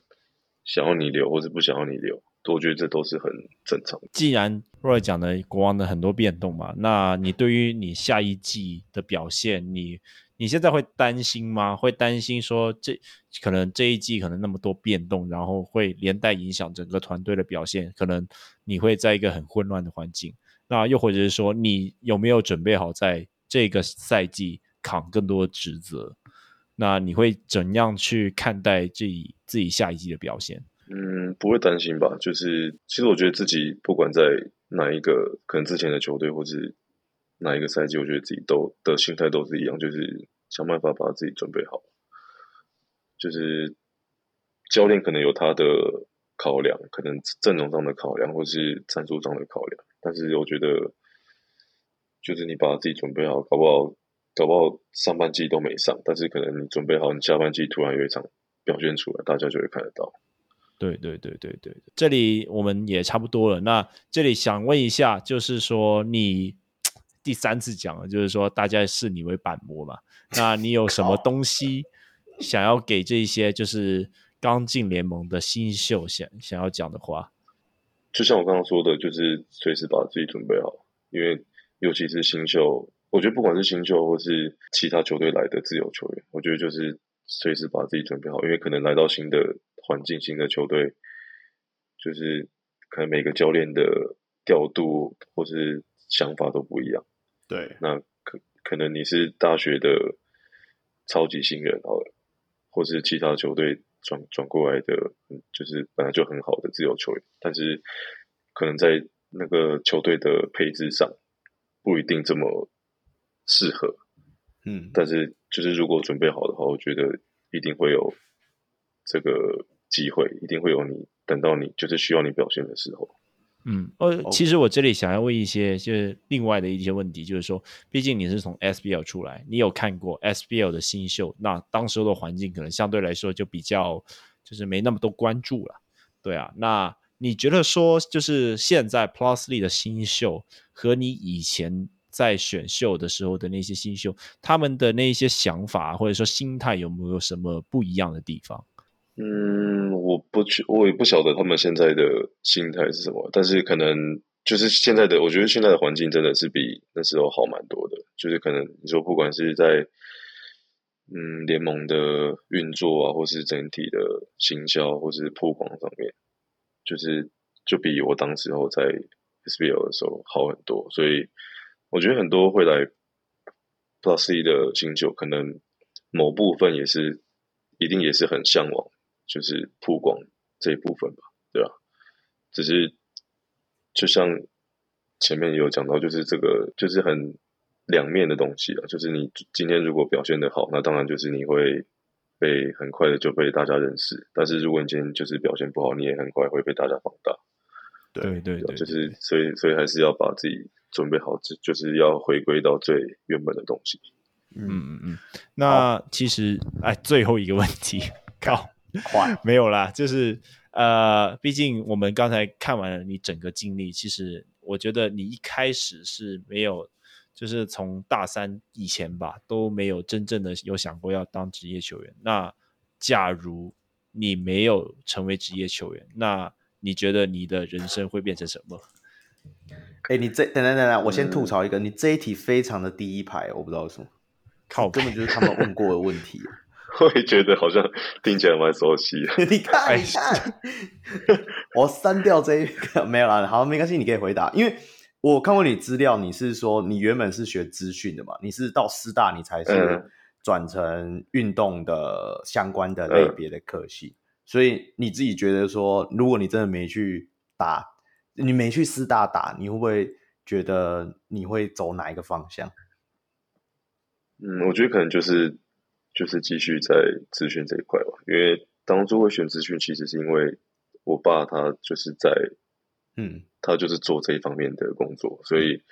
想要你留，或是不想要你留，我觉得这都是很正常。既然 Roy 讲的国王的很多变动嘛，那你对于你下一季的表现，你你现在会担心吗？会担心说这可能这一季可能那么多变动，然后会连带影响整个团队的表现，可能你会在一个很混乱的环境。那又或者是说，你有没有准备好在这个赛季扛更多的职责？那你会怎样去看待自己自己下一季的表现？嗯，不会担心吧？就是其实我觉得自己不管在哪一个可能之前的球队，或是哪一个赛季，我觉得自己都的心态都是一样，就是想办法把自己准备好。就是教练可能有他的考量，可能阵容上的考量，或是战术上的考量，但是我觉得，就是你把自己准备好，搞不好。搞不好上半季都没上，但是可能你准备好，你下半季突然有一场表现出来，大家就会看得到。对对对对对，这里我们也差不多了。那这里想问一下，就是说你第三次讲了，就是说大家视你为板模嘛？那你有什么东西想要给这些就是刚进联盟的新秀想想要讲的话？就像我刚刚说的，就是随时把自己准备好，因为尤其是新秀。我觉得不管是新秀或是其他球队来的自由球员，我觉得就是随时把自己准备好，因为可能来到新的环境、新的球队，就是可能每个教练的调度或是想法都不一样。对，那可可能你是大学的超级新人，好了，或是其他球队转转过来的，就是本来就很好的自由球员，但是可能在那个球队的配置上不一定这么。适合，嗯，但是就是如果准备好的话，我觉得一定会有这个机会，一定会有你等到你就是需要你表现的时候。嗯，呃，其实我这里想要问一些就是另外的一些问题，就是说，毕竟你是从 SBL 出来，你有看过 SBL 的新秀，那当时的环境可能相对来说就比较就是没那么多关注了，对啊，那你觉得说就是现在 Plus League 的新秀和你以前在选秀的时候的那些新秀，他们的那些想法或者说心态有没有什么不一样的地方？嗯，我不去，我也不晓得他们现在的心态是什么。但是可能就是现在的，我觉得现在的环境真的是比那时候好蛮多的。就是可能你说不管是在嗯联盟的运作啊，或是整体的行销或是曝光上面，就是就比我当时候在 SBL 的时候好很多。所以。我觉得很多会来 Plus C 的新秀，可能某部分也是一定也是很向往，就是曝光这一部分吧，对吧？只是就像前面有讲到，就是这个就是很两面的东西啊。就是你今天如果表现得好，那当然就是你会被很快的就被大家认识。但是如果你今天就是表现不好，你也很快会被大家放大。对对对，就是所以所以还是要把自己。准备好，就就是要回归到最原本的东西。嗯嗯嗯。那其实，哎，最后一个问题，靠，没有啦，就是呃，毕竟我们刚才看完了你整个经历，其实我觉得你一开始是没有，就是从大三以前吧，都没有真正的有想过要当职业球员。那假如你没有成为职业球员，那你觉得你的人生会变成什么？哎，你这等等等等，我先吐槽一个，嗯、你这一题非常的第一排，我不知道为什么，靠，根本就是他们问过的问题。我也觉得好像听起来蛮熟悉的。你看，你看，我删掉这一个没有啦，好，没关系，你可以回答，因为我看过你资料，你是说你原本是学资讯的嘛，你是到师大你才是转成运动的相关的类别的科系，嗯、所以你自己觉得说，如果你真的没去打。你没去师大打，你会不会觉得你会走哪一个方向？嗯，我觉得可能就是就是继续在资讯这一块吧。因为当初会选资讯，其实是因为我爸他就是在，嗯，他就是做这一方面的工作，所以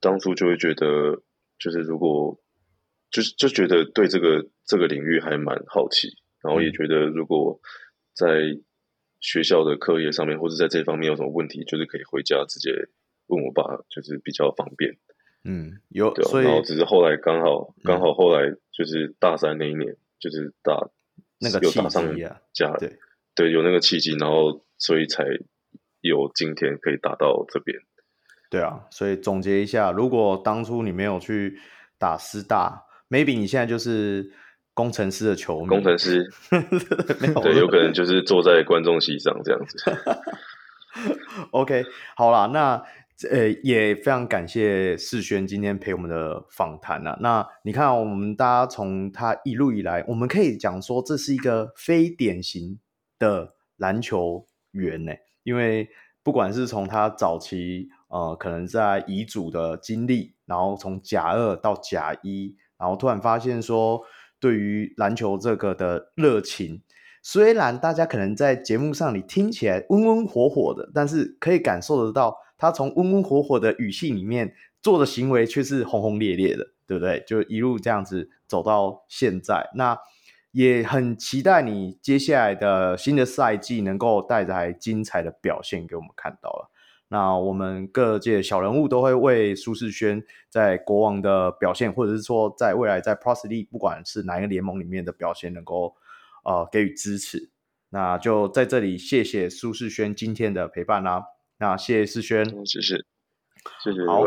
当初就会觉得，就是如果就是就觉得对这个这个领域还蛮好奇，然后也觉得如果在。学校的课业上面，或者在这方面有什么问题，就是可以回家直接问我爸，就是比较方便。嗯，有，对，所以然后只是后来刚好刚、嗯、好后来就是大三那一年，就是打那个有打上加，对对，有那个契机，然后所以才有今天可以打到这边。对啊，所以总结一下，如果当初你没有去打师大，maybe 你现在就是。工程师的球迷，工程师，对，有可能就是坐在观众席上这样子。OK，好啦，那呃，也非常感谢世轩今天陪我们的访谈啊。那你看，我们大家从他一路以来，我们可以讲说这是一个非典型的篮球员呢，因为不管是从他早期呃，可能在乙组的经历，然后从甲二到甲一，然后突然发现说，对于篮球这个的热情。虽然大家可能在节目上你听起来温温火火的，但是可以感受得到他从温温火火的语气里面做的行为却是轰轰烈烈的，对不对？就一路这样子走到现在，那也很期待你接下来的新的赛季能够带来精彩的表现给我们看到了。那我们各界小人物都会为苏世轩在国王的表现，或者是说在未来在 Prosley 不管是哪一个联盟里面的表现，能够。呃，给予支持，那就在这里谢谢苏世轩今天的陪伴啦、那谢谢思轩，谢谢，谢谢。好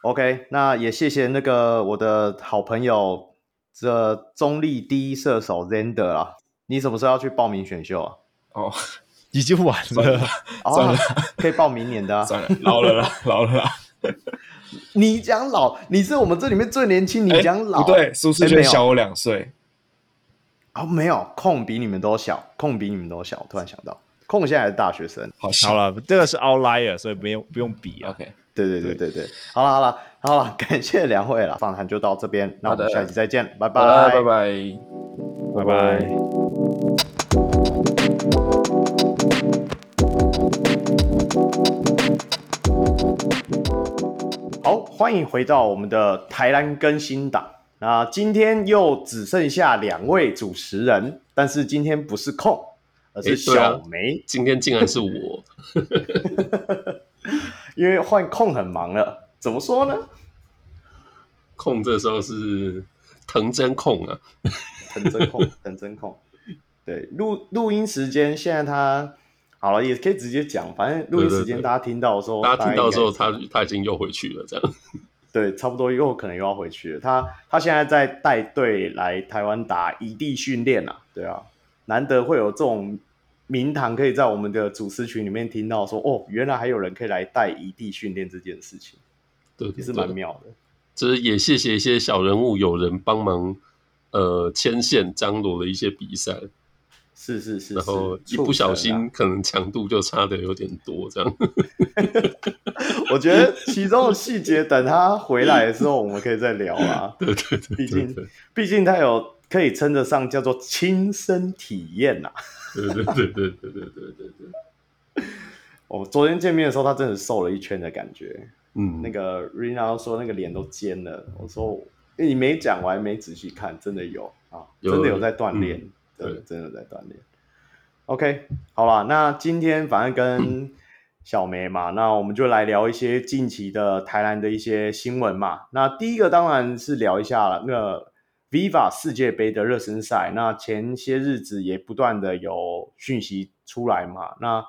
，OK，那也谢谢那个我的好朋友，这中立第一射手 Zander 啊。你什么时候要去报名选秀啊？哦，已经晚了，算了，哦、可以报明年的、啊。算了，老了啦，老了啦。你讲老，你是我们这里面最年轻，你讲老，不对，苏士轩小我两岁。哦，没有，控比你们都小，控比你们都小。突然想到，控现在还是大学生。好，好了，这个是 outlier，所以不用不用比啊。OK，对对对对对，好了好了好了，感谢两位了，访谈就到这边，那我们下期再见，拜拜拜拜拜拜。好，欢迎回到我们的台南更新档。那今天又只剩下两位主持人，但是今天不是控，而是小梅。啊、今天竟然是我，因为换控很忙了。怎么说呢？控这时候是藤真控啊，藤真控，藤真控。对，录录音时间现在他好了，也可以直接讲，反正录音时间大家听到的时候，大家听到的时候，他他已经又回去了，这样。对，差不多又可能又要回去了。他他现在在带队来台湾打异地训练啊，对啊，难得会有这种名堂可以在我们的主持群里面听到说，哦，原来还有人可以来带异地训练这件事情，对，也是蛮妙的。这也谢谢一些小人物有人帮忙，呃，牵线张罗了一些比赛。是是是，然后一不小心可能强度就差的有点多，这样。我觉得其中的细节等他回来的时候，我们可以再聊啊。对对对，毕竟毕竟他有可以称得上叫做亲身体验呐。对对对对对对对对对。我昨天见面的时候，他真的瘦了一圈的感觉。嗯，那个 Rina 说那个脸都尖了。我说你没讲，我还没仔细看，真的有啊，真的有在锻炼。对，真的在锻炼。OK，好了，那今天反正跟小梅嘛，那我们就来聊一些近期的台南的一些新闻嘛。那第一个当然是聊一下了，那个 Viva 世界杯的热身赛。那前些日子也不断的有讯息出来嘛。那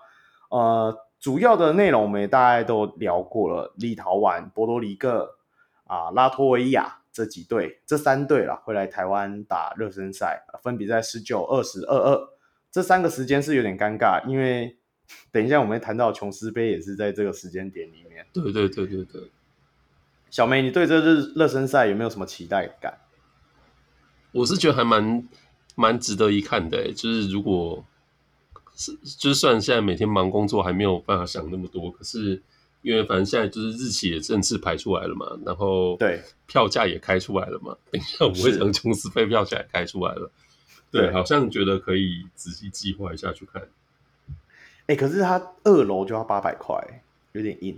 呃，主要的内容我们也大概都聊过了，立陶宛、波多黎各啊、拉脱维亚。这几队，这三队啦，会来台湾打热身赛，分别在十九、二十、二二。这三个时间是有点尴尬，因为等一下我们谈到琼斯杯也是在这个时间点里面。对对对对对。小梅，你对这热热身赛有没有什么期待感？我是觉得还蛮蛮值得一看的，就是如果是，就是虽然现在每天忙工作，还没有办法想那么多，可是。因为反正现在就是日期也正式排出来了嘛，然后对票价也开出来了嘛。等一下我会讲琼斯飞票价也开出来了，对，对，好像觉得可以仔细计划一下去看。哎、欸，可是它二楼就要八百块，有点硬，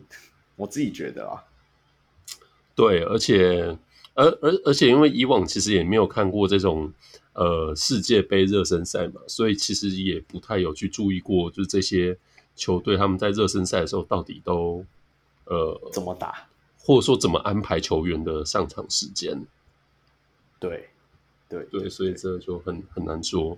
我自己觉得啊。对，而且而而而且因为以往其实也没有看过这种呃世界杯热身赛嘛，所以其实也不太有去注意过，就是这些。球队他们在热身赛的时候到底都呃怎么打，或者说怎么安排球员的上场时间？对对对，所以这就很很难说。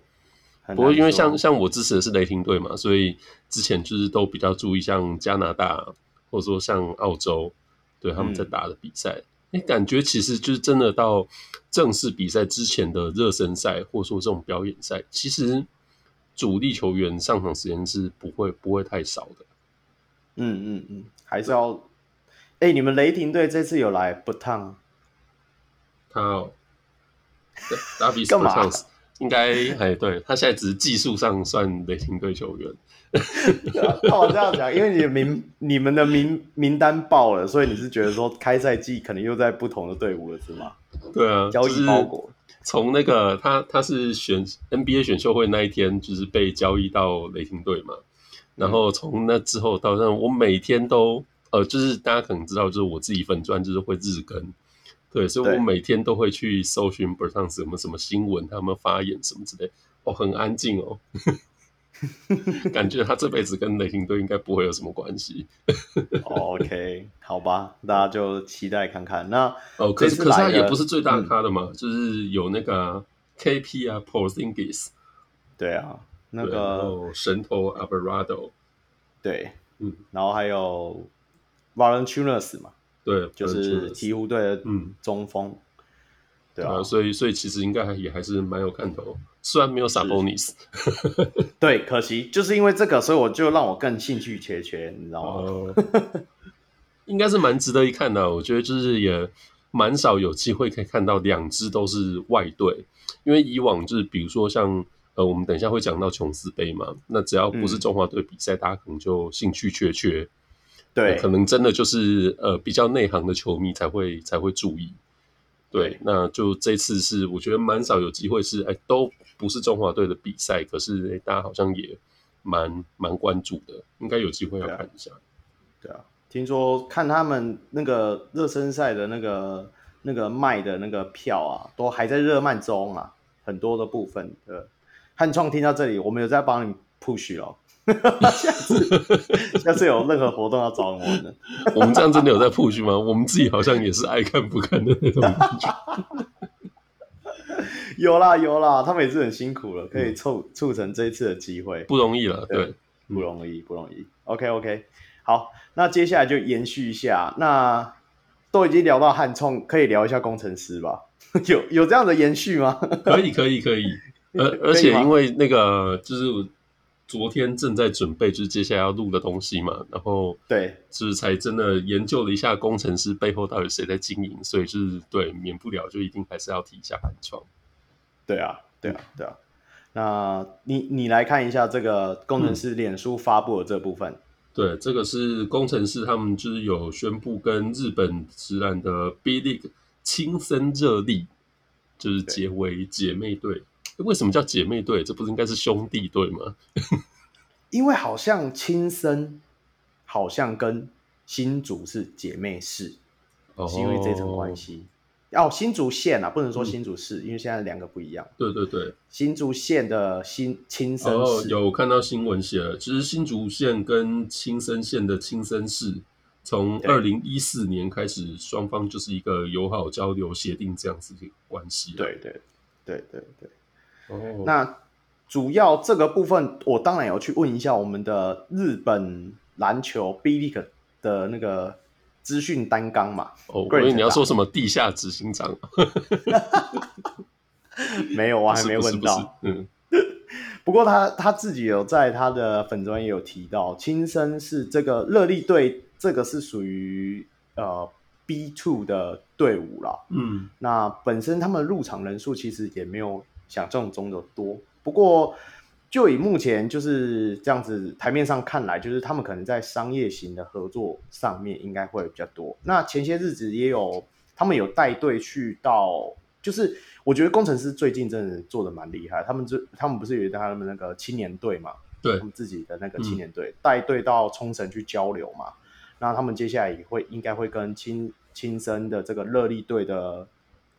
不过因为像像我支持的是雷霆队嘛，所以之前就是都比较注意像加拿大或者说像澳洲对他们在打的比赛。你、嗯、感觉其实就是真的到正式比赛之前的热身赛，或者说这种表演赛，其实。主力球员上场时间是不会不会太少的，嗯嗯嗯，还是要哎，你们雷霆队这次有来不烫？他哦，打比干嘛？应该 哎，对他现在只是技术上算雷霆队球员。那 我这样讲，因为你的名、你们的名名单爆了，所以你是觉得说开赛季可能又在不同的队伍了，是吗？对啊，交易包裹。从那个他他是选 NBA 选秀会那一天，就是被交易到雷霆队嘛。然后从那之后到现在，我每天都呃，就是大家可能知道，就是我自己粉钻就是会日更，对，所以我每天都会去搜寻 Bertans 什么什么新闻，他们发言什么之类，哦，很安静哦。感觉他这辈子跟雷霆队应该不会有什么关系。OK，好吧，大家就期待看看。那哦，可是可是他也不是最大咖的嘛，嗯、就是有那个 KP 啊，Porzingis。对啊，那个神偷 Alvarado。对，嗯，然后还有 Valentunas 嘛，对，就是鹈鹕队的嗯中锋。嗯对啊，所以所以其实应该还也还是蛮有看头，虽然没有 Sabonis，对，可惜就是因为这个，所以我就让我更兴趣缺缺，你知道吗？呃、应该是蛮值得一看的，我觉得就是也蛮少有机会可以看到两支都是外队，因为以往就是比如说像呃，我们等一下会讲到琼斯杯嘛，那只要不是中华队比赛，嗯、大家可能就兴趣缺缺，对，可能真的就是呃比较内行的球迷才会才会注意。对，那就这次是我觉得蛮少有机会是哎，都不是中华队的比赛，可是哎，大家好像也蛮蛮关注的，应该有机会要看一下。对啊，对啊，听说看他们那个热身赛的那个那个卖的那个票啊，都还在热卖中啊，很多的部分。对，汉创听到这里，我们有在帮你 push 哦。下次下次有任何活动要找我们，我们这样真的有在 push 吗？我们自己好像也是爱看不看的那种 有啦有啦，他们也是很辛苦了，可以促促成这一次的机会，不容易了。对，对不容易不容易。OK OK，好，那接下来就延续一下，那都已经聊到汉创，可以聊一下工程师吧？有有这样的延续吗？可以可以可以，而而且因为那个就是。昨天正在准备，就是接下来要录的东西嘛，然后对，就是才真的研究了一下工程师背后到底谁在经营，所以就是对，免不了就一定还是要提一下汉创。对啊，对啊，对啊。那你你来看一下这个工程师脸书发布的这部分。嗯、对，这个是工程师他们就是有宣布跟日本职篮的 B League 青森热力就是结为姐妹队。为什么叫姐妹队？这不是应该是兄弟队吗？因为好像亲生好像跟新竹是姐妹市，哦、是因为这层关系。哦，新竹县啊，不能说新竹市，嗯、因为现在两个不一样。对对对，新竹县的新亲生市。哦，有看到新闻写了，其实新竹县跟青森县的青森市，从二零一四年开始，双方就是一个友好交流协定这样子的关系。对对对对对。Oh. 那主要这个部分，我当然有去问一下我们的日本篮球 B League 的那个资讯单纲嘛。哦，所以你要说什么地下执行长？没有，我还没问到。嗯，不过他他自己有在他的粉专也有提到，亲身是这个热力队，这个是属于呃 B Two 的队伍啦。嗯，那本身他们入场人数其实也没有。想象中的多，不过就以目前就是这样子台面上看来，就是他们可能在商业型的合作上面应该会比较多。那前些日子也有他们有带队去到，就是我觉得工程师最近真的做的蛮厉害。他们这他们不是有他们那个青年队嘛？对，他们自己的那个青年队带队到冲绳去交流嘛。那他们接下来也会应该会跟青青森的这个热力队的。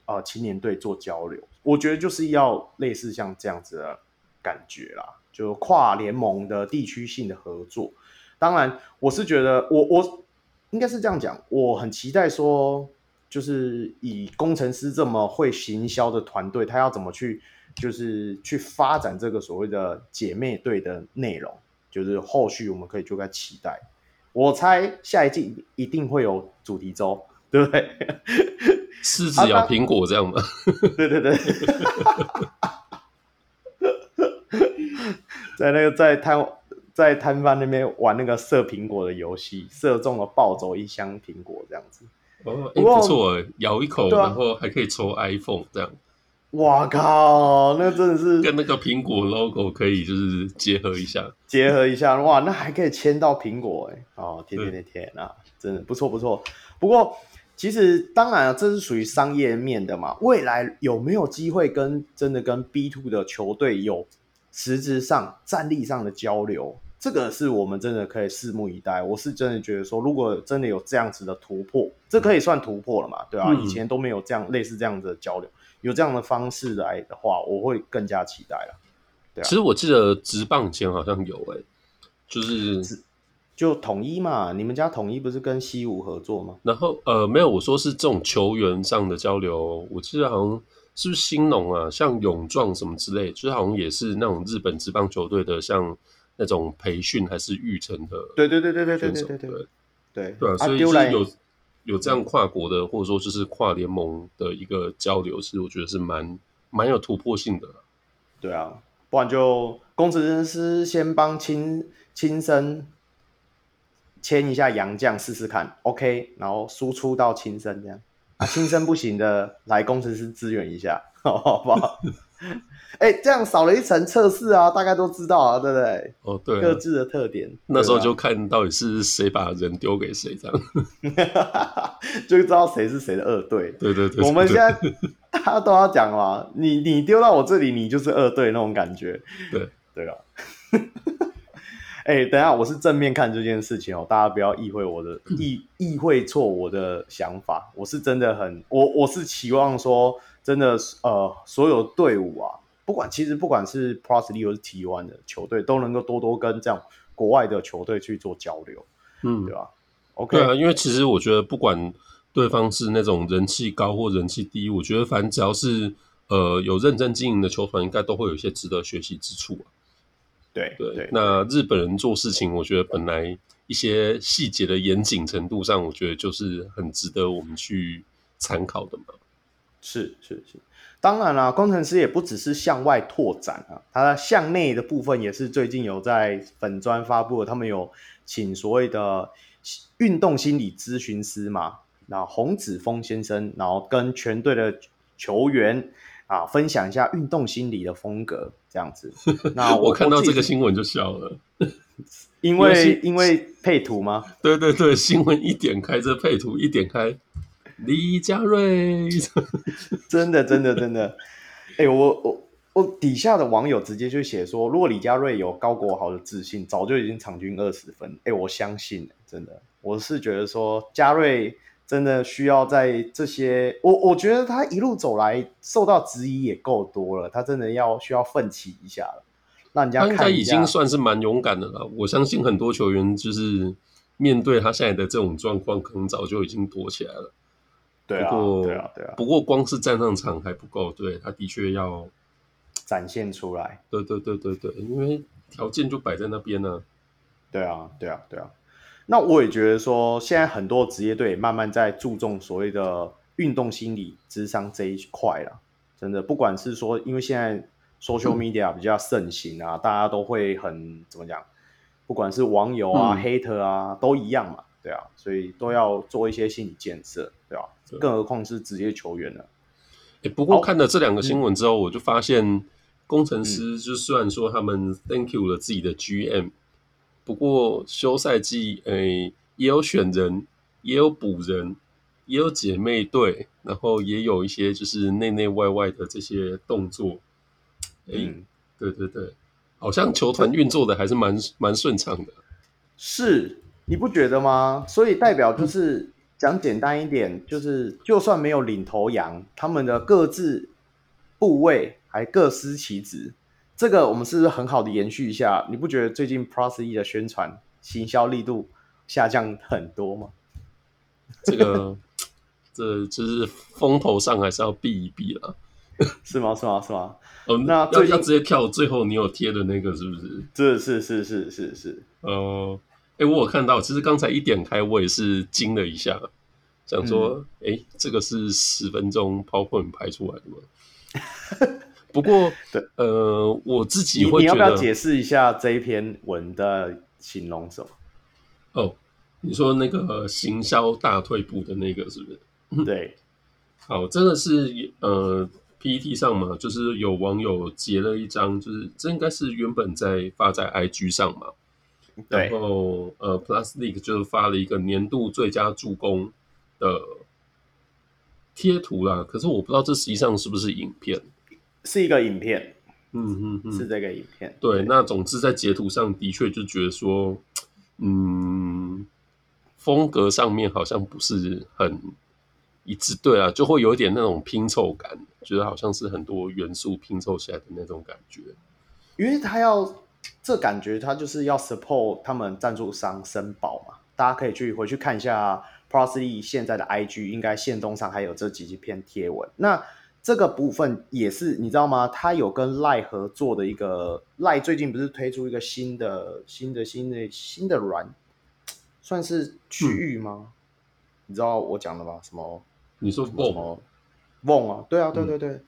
呃，青年队做交流，我觉得就是要类似像这样子的感觉啦，就跨联盟的地区性的合作。当然，我是觉得我我应该是这样讲，我很期待说，就是以工程师这么会行销的团队，他要怎么去就是去发展这个所谓的姐妹队的内容，就是后续我们可以就该期待。我猜下一季一定会有主题周，对不对？柿子咬苹果这样吗？对 对对，在那个在摊在摊贩那边玩那个射苹果的游戏，射中了抱走一箱苹果这样子。哦，欸、不错哎，咬一口、啊，然后还可以抽 iPhone 这样。哇靠，那真的是跟那个苹果 logo 可以就是结合一下，结合一下哇，那还可以签到苹果哎，哦天天天天啊，真的不错不错。不过其实当然了，这是属于商业面的嘛，未来有没有机会跟真的跟 B two 的球队有实质上战力上的交流？这个是我们真的可以拭目以待。我是真的觉得说，如果真的有这样子的突破，这可以算突破了嘛？对啊，嗯、以前都没有这样类似这样子的交流。有这样的方式来的话，我会更加期待了。对啊，其实我记得直棒前好像有诶、欸，就是就统一嘛，你们家统一不是跟西武合作吗？然后呃，没有，我说是这种球员上的交流，我记得好像是不是新农啊，像勇壮什么之类，就是好像也是那种日本职棒球队的，像那种培训还是育成的。对对对对对对对对对对对，对啊，所以是有。有这样跨国的，嗯、或者说就是跨联盟的一个交流，其实我觉得是蛮蛮有突破性的。对啊，不然就工程师先帮亲亲生签一下洋将试试看，OK，然后输出到亲生这样啊，亲生不行的来工程师支援一下，好不好？哎、欸，这样少了一层测试啊，大概都知道啊，对不对？哦，对、啊，各自的特点，那时候就看到底是谁把人丢给谁，这样 就知道谁是谁的二队。对对对，我们现在大家都要讲嘛，你你丢到我这里，你就是二队那种感觉。对对啊。哎、欸，等一下，我是正面看这件事情哦，大家不要意会我的意意会错我的想法，我是真的很我我是期望说，真的呃，所有队伍啊。不管其实不管是 League 或是 T1 的球队，都能够多多跟这样国外的球队去做交流，嗯，对吧？OK，对啊，因为其实我觉得不管对方是那种人气高或人气低，我觉得反正只要是呃有认真经营的球团，应该都会有一些值得学习之处啊。对对，对，那日本人做事情，我觉得本来一些细节的严谨程度上，我觉得就是很值得我们去参考的嘛。是是是。当然啦，工程师也不只是向外拓展啊，他向内的部分也是最近有在粉砖发布的，他们有请所谓的运动心理咨询师嘛，那洪子峰先生，然后跟全队的球员啊分享一下运动心理的风格，这样子。那我，我看到这个新闻就笑了，因为因为配图吗？对对对，新闻一点开这配图一点开。李佳瑞，真的真的真的，哎、欸，我我我底下的网友直接就写说，如果李佳瑞有高国豪的自信，早就已经场均二十分。哎、欸，我相信，真的，我是觉得说，佳瑞真的需要在这些，我我觉得他一路走来受到质疑也够多了，他真的要需要奋起一下了，让人家看。他应该已经算是蛮勇敢的了。我相信很多球员就是面对他现在的这种状况，可能早就已经躲起来了。对啊，对啊，对啊。不过光是站上场还不够，对，他的确要展现出来。对对对对对，因为条件就摆在那边呢。对啊，对啊，对啊。那我也觉得说，现在很多职业队慢慢在注重所谓的运动心理智商这一块了。真的，不管是说，因为现在 social media 比较盛行啊，嗯、大家都会很怎么讲？不管是网友啊、嗯、hater 啊，都一样嘛。对啊，所以都要做一些心理建设，对吧？更何况是职业球员了。欸，不过看了这两个新闻之后，我就发现工程师就虽然说他们 thank you 了自己的 GM，不过休赛季诶也有选人，也有补人，也有姐妹队，然后也有一些就是内内外外的这些动作。诶，对对对，好像球团运作的还是蛮蛮顺畅的。是。你不觉得吗？所以代表就是讲简单一点，就是就算没有领头羊，他们的各自部位还各司其职。这个我们是不是很好的延续一下？你不觉得最近 Plus E 的宣传行销力度下降很多吗？这个 这就是风头上还是要避一避了，是吗？是吗？是吗？哦，那要要直接跳最后你有贴的那个是不是？这是是是是是，呃。哎、欸，我有看到，其实刚才一点开，我也是惊了一下，想说，哎、这个是十分钟 PowerPoint 拍出来的吗？不过，对，呃，我自己你会要不要解释一下这一篇文的形容什么？哦，你说那个行销大退步的那个是不是？对，好，真的是呃，PTT 上嘛，就是有网友截了一张，就是这应该是原本在发在 IG 上嘛，对然后呃 League 就发了一个年度最佳助攻的贴图啦，可是我不知道这实际上是不是影片。是一个影片，嗯嗯嗯，是这个影片。对，那总之在截图上的确就觉得说，嗯，风格上面好像不是很一致，对啊，就会有一点那种拼凑感，觉得好像是很多元素拼凑起来的那种感觉。因为他要这感觉，他就是要 support 他们赞助商森宝嘛，大家可以去回去看一下 Prosly 现在的 IG，应该限动上还有这几篇贴文。那这个部分也是你知道吗？他有跟赖合作的一个赖最近不是推出一个新的新的新的新的软，算是区域吗？嗯、你知道我讲的吗？什么？你说 Vong Vong 啊？对啊，对对对，嗯、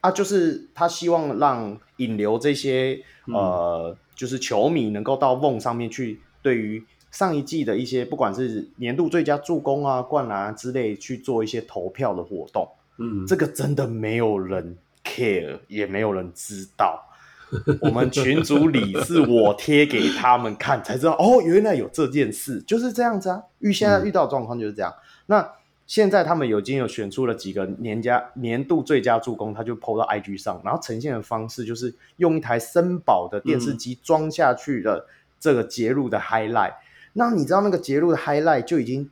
啊，就是他希望让引流这些、嗯、呃，就是球迷能够到 Vong 上面去，对于上一季的一些不管是年度最佳助攻啊、灌篮啊之类去做一些投票的活动。嗯，这个真的没有人 care，也没有人知道。我们群组里是我贴给他们看，才知道哦，原来有这件事，就是这样子啊。遇现在遇到状况就是这样。嗯、那现在他们已经有选出了几个年加年度最佳助攻，他就 PO 到 IG 上，然后呈现的方式就是用一台森宝的电视机装下去的这个截录的 highlight。嗯、那你知道那个截录的 highlight 就已经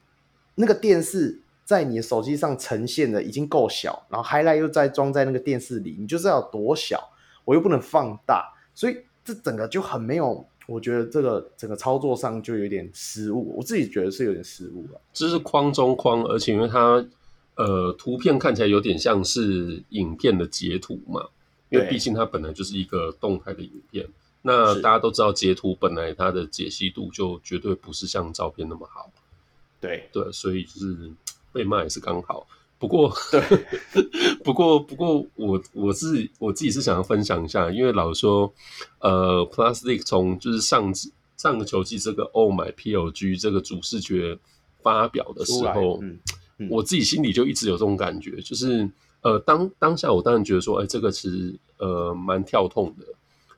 那个电视。在你的手机上呈现的已经够小，然后 highlight 又再装在那个电视里，你就知道有多小，我又不能放大，所以这整个就很没有，我觉得这个整个操作上就有点失误，我自己觉得是有点失误了。这是框中框，而且因为它呃图片看起来有点像是影片的截图嘛，因为毕竟它本来就是一个动态的影片，那大家都知道截图本来它的解析度就绝对不是像照片那么好，对对，所以就是。被骂也是刚好，不过对，不过不过我我是我自己是想要分享一下，因为老实说，呃 League 从就是上上个球季这个 Oh My PLG 这个主视觉发表的时候，嗯嗯、我自己心里就一直有这种感觉，就是呃当当下我当然觉得说，哎，这个其实呃蛮跳痛的，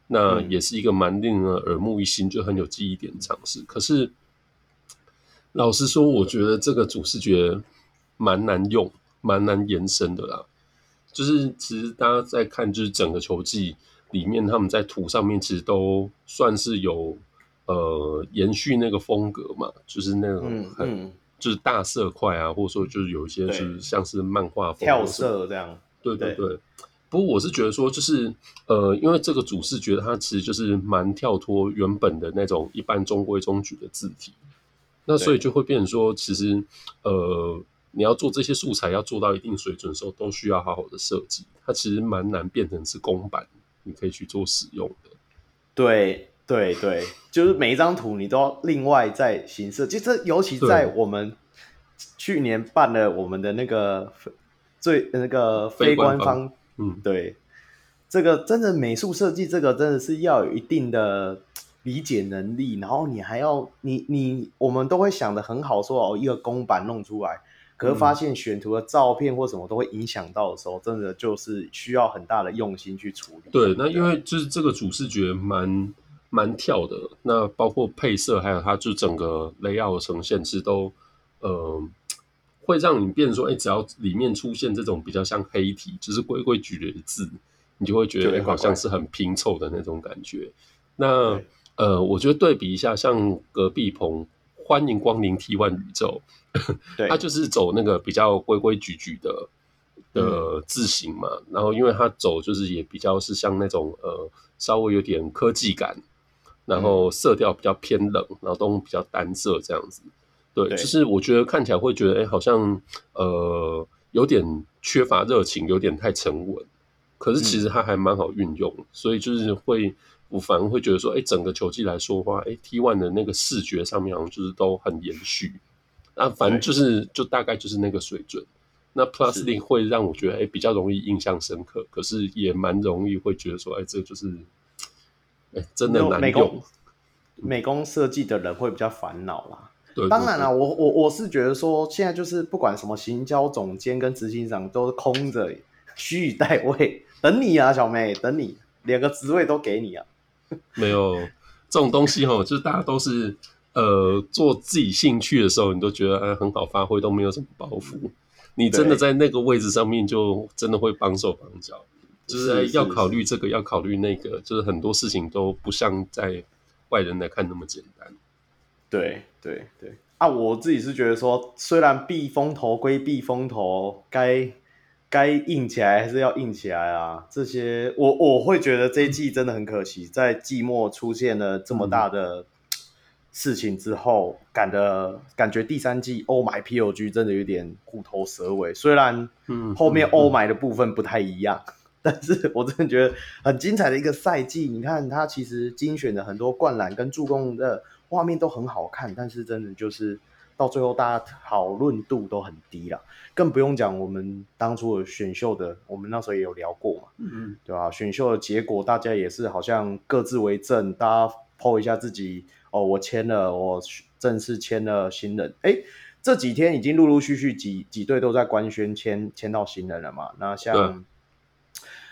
那也是一个蛮令人耳目一新，就很有记忆点的尝试。可是老实说，我觉得这个主视觉。蛮难用，蛮难延伸的啦。就是其实大家在看，就是整个球季里面，他们在图上面其实都算是有呃延续那个风格嘛，就是那种很、嗯嗯、就是大色块啊，或者说就是有一些是像是漫画风跳色这样。对对对。对不过我是觉得说，就是呃，因为这个主视觉它其实就是蛮跳脱原本的那种一般中规中矩的字体，那所以就会变成说，其实呃。你要做这些素材，要做到一定水准的时候，都需要好好的设计。它其实蛮难变成是公版，你可以去做使用的。对对对，就是每一张图你都要另外再行设计。其实尤其在我们去年办了我们的那个最那个非官方，官方嗯，对，这个真的美术设计，这个真的是要有一定的理解能力，然后你还要你你我们都会想的很好，说哦，一个公版弄出来。可是发现选图的照片或什么都会影响到的时候，真的就是需要很大的用心去处理。对，那因为就是这个主视觉蛮蛮跳的，那包括配色还有它就整个 layout 呈现，其实都呃会让你变成说，哎、欸，只要里面出现这种比较像黑体，就是规规矩矩的字，你就会觉得好像是很拼凑的那种感觉。那呃，我觉得对比一下，像隔壁棚。欢迎光临 T One 宇宙，对，它就是走那个比较规规矩矩的的字型嘛，嗯、然后因为他走就是也比较是像那种呃稍微有点科技感，然后色调比较偏冷，然后都比较单色这样子，对，对。就是我觉得看起来会觉得哎、欸、好像呃有点缺乏热情，有点太沉稳，可是其实它还蛮好运用，嗯、所以就是会。我反而会觉得说，哎、欸，整个球季来说的话，哎、欸，T1 的那个视觉上面好像就是都很延续，那反正就是就大概就是那个水准。那 Plus Link 会让我觉得哎、欸、比较容易印象深刻，可是也蛮容易会觉得说哎、欸、这就是哎、欸、真的难用。美工设计的人会比较烦恼啦。对，当然啦，我我我是觉得说，现在就是不管什么行销总监跟执行长都是空着，虚以待位，等你啊，小妹，等你，两个职位都给你啊。没有这种东西哈，就是大家都是呃做自己兴趣的时候，你都觉得哎很好发挥，都没有什么包袱。你真的在那个位置上面，就真的会帮手帮脚，就是要考虑这个，要考虑那个，就是很多事情都不像在。外人来看那么简单，对对对啊！我自己是觉得说，虽然避风头归避风头，该该硬起来还是要硬起来啊。这些我我会觉得这一季真的很可惜，在季末出现了这么大的事情之后，感的感觉第三季欧买 POG 真的有点虎头蛇尾。虽然后面欧买的部分不太一样。但是我真的觉得很精彩的一个赛季，你看他其实精选的很多灌篮跟助攻的画面都很好看，但是真的就是到最后大家讨论度都很低了，更不用讲我们当初的选秀的，我们那时候也有聊过嘛，嗯嗯，对吧？选秀的结果大家也是好像各自为政，大家 po 一下自己哦，我签了，我正式签了新人，哎，这几天已经陆陆续续几几队都在官宣签签到新人了嘛，那像。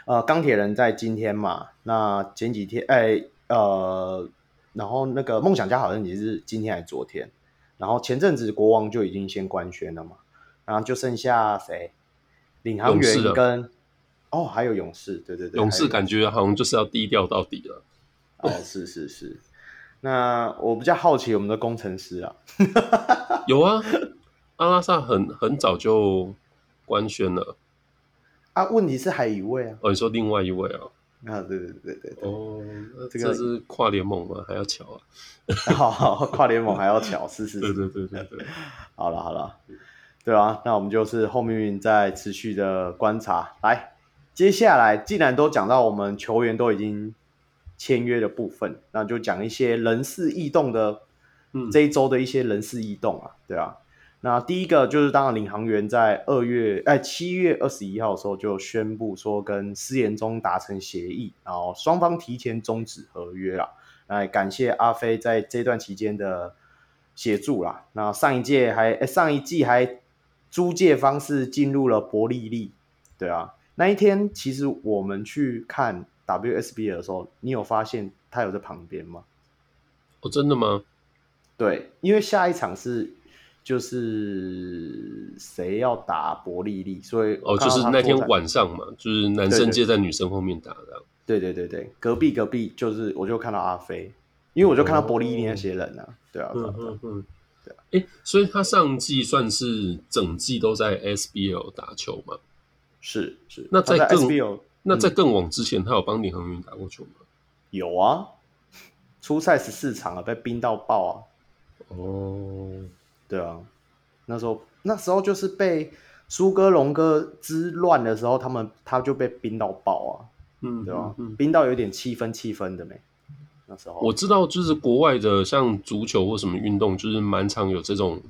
呃，钢铁人在今天嘛，那前几天，哎，呃，然后那个梦想家好像也是今天还是昨天，然后前阵子国王就已经先官宣了嘛，然后就剩下谁？领航员跟哦，还有勇士，对对对，勇士感觉好像就是要低调到底了。哦，是是是，那我比较好奇我们的工程师啊，有啊，阿拉萨很很早就官宣了。啊，问题是还有一位啊！哦，你说另外一位啊？啊，对对对对对。哦，这个是跨联盟吗？还要巧啊？好好，跨联盟还要巧，是是是。对对对对对。好了好了，对啊，那我们就是后面再持续的观察。来，接下来既然都讲到我们球员都已经签约的部分，那就讲一些人事异动的，嗯，这一周的一些人事异动啊，对啊。那第一个就是，当然领航员在二月哎七月二十一号的时候就宣布说跟思言中达成协议，然后双方提前终止合约了。来感谢阿飞在这段期间的协助啦。那上一届还上一季还租借方式进入了伯利利，对啊。那一天其实我们去看 WSBL 的时候，你有发现他有在旁边吗？哦，真的吗？对，因为下一场是。就是谁要打伯利利，所以哦，就是那天晚上嘛，就是男生接在女生后面打的。对对对对，隔壁隔壁就是，我就看到阿飞，因为我就看到伯利利那些人啊，哦、对啊，嗯嗯嗯，对啊，哎，所以他上季算是整季都在 SBL 打球吗？是是，那在更在 SBL, 那在更往之前，他有帮领航员打过球吗？有啊，初赛十四场啊，被冰到爆啊，哦。对啊，那时候那时候就是被苏哥龙哥之乱的时候，他们他就被冰到爆啊，嗯，对吧？嗯，冰到有点七分七分的没？那时候我知道，就是国外的像足球或什么运动，就是蛮常有这种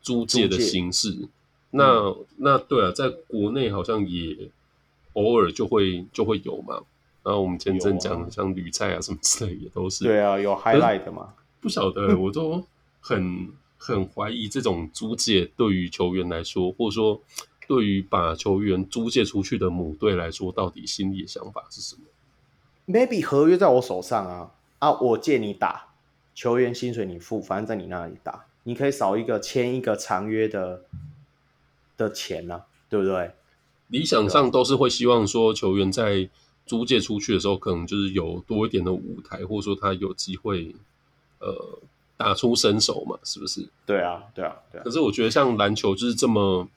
租借的形式。那、嗯、那对啊，在国内好像也偶尔就会就会有嘛。然后我们前阵讲、啊、像旅菜啊什么之类也都是。对啊，有 highlight 的嘛？不晓得，我都很。很怀疑这种租借对于球员来说，或者说对于把球员租借出去的母队来说，到底心里的想法是什么？Maybe 合约在我手上啊，啊，我借你打，球员薪水你付，反正在你那里打，你可以少一个签一个长约的的钱呢、啊，对不对？理想上都是会希望说，球员在租借出去的时候，可能就是有多一点的舞台，或者说他有机会，呃。打出身手嘛，是不是？对啊，对啊，对啊。可是我觉得像篮球就是这么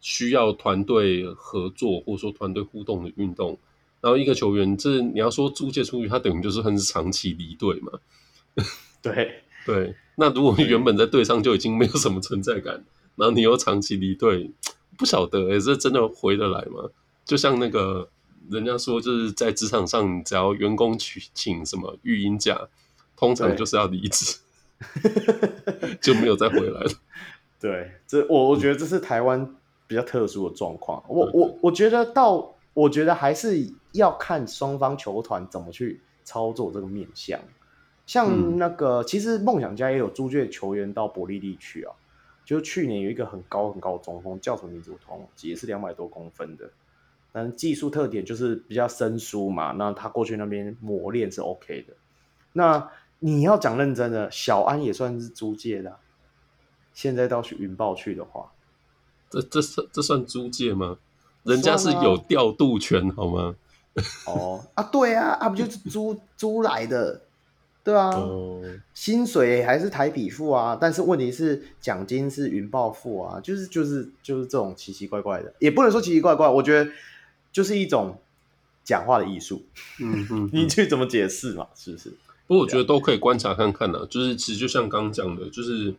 需要团队合作或者说团队互动的运动，然后一个球员，这你要说租借出去，他等于就是很长期离队嘛。对对。那如果原本在队上就已经没有什么存在感，然后你又长期离队，不晓得哎、欸，这真的回得来吗？就像那个人家说，就是在职场上，只要员工去请什么育婴假，通常就是要离职。就没有再回来了。对，这我我觉得这是台湾比较特殊的状况。我我我觉得到，我觉得还是要看双方球团怎么去操作这个面向。像那个，嗯、其实梦想家也有租借球员到伯利利去啊。就去年有一个很高很高的中锋，叫什么名字我忘记，也是两百多公分的，但技术特点就是比较生疏嘛。那他过去那边磨练是 OK 的。那你要讲认真的，小安也算是租借的，啊。现在到去云豹去的话，这这算这算租借吗？人家是有调度权，好吗？哦啊，对啊，啊不就是租租来的，对啊，哦、薪水还是台啤付啊，但是问题是奖金是云豹付啊，就是就是就是这种奇奇怪怪的，也不能说奇奇怪怪，我觉得就是一种讲话的艺术，嗯嗯，你去怎么解释嘛，是不是？不过我觉得都可以观察看看啊，就是其实就像刚刚讲的，就是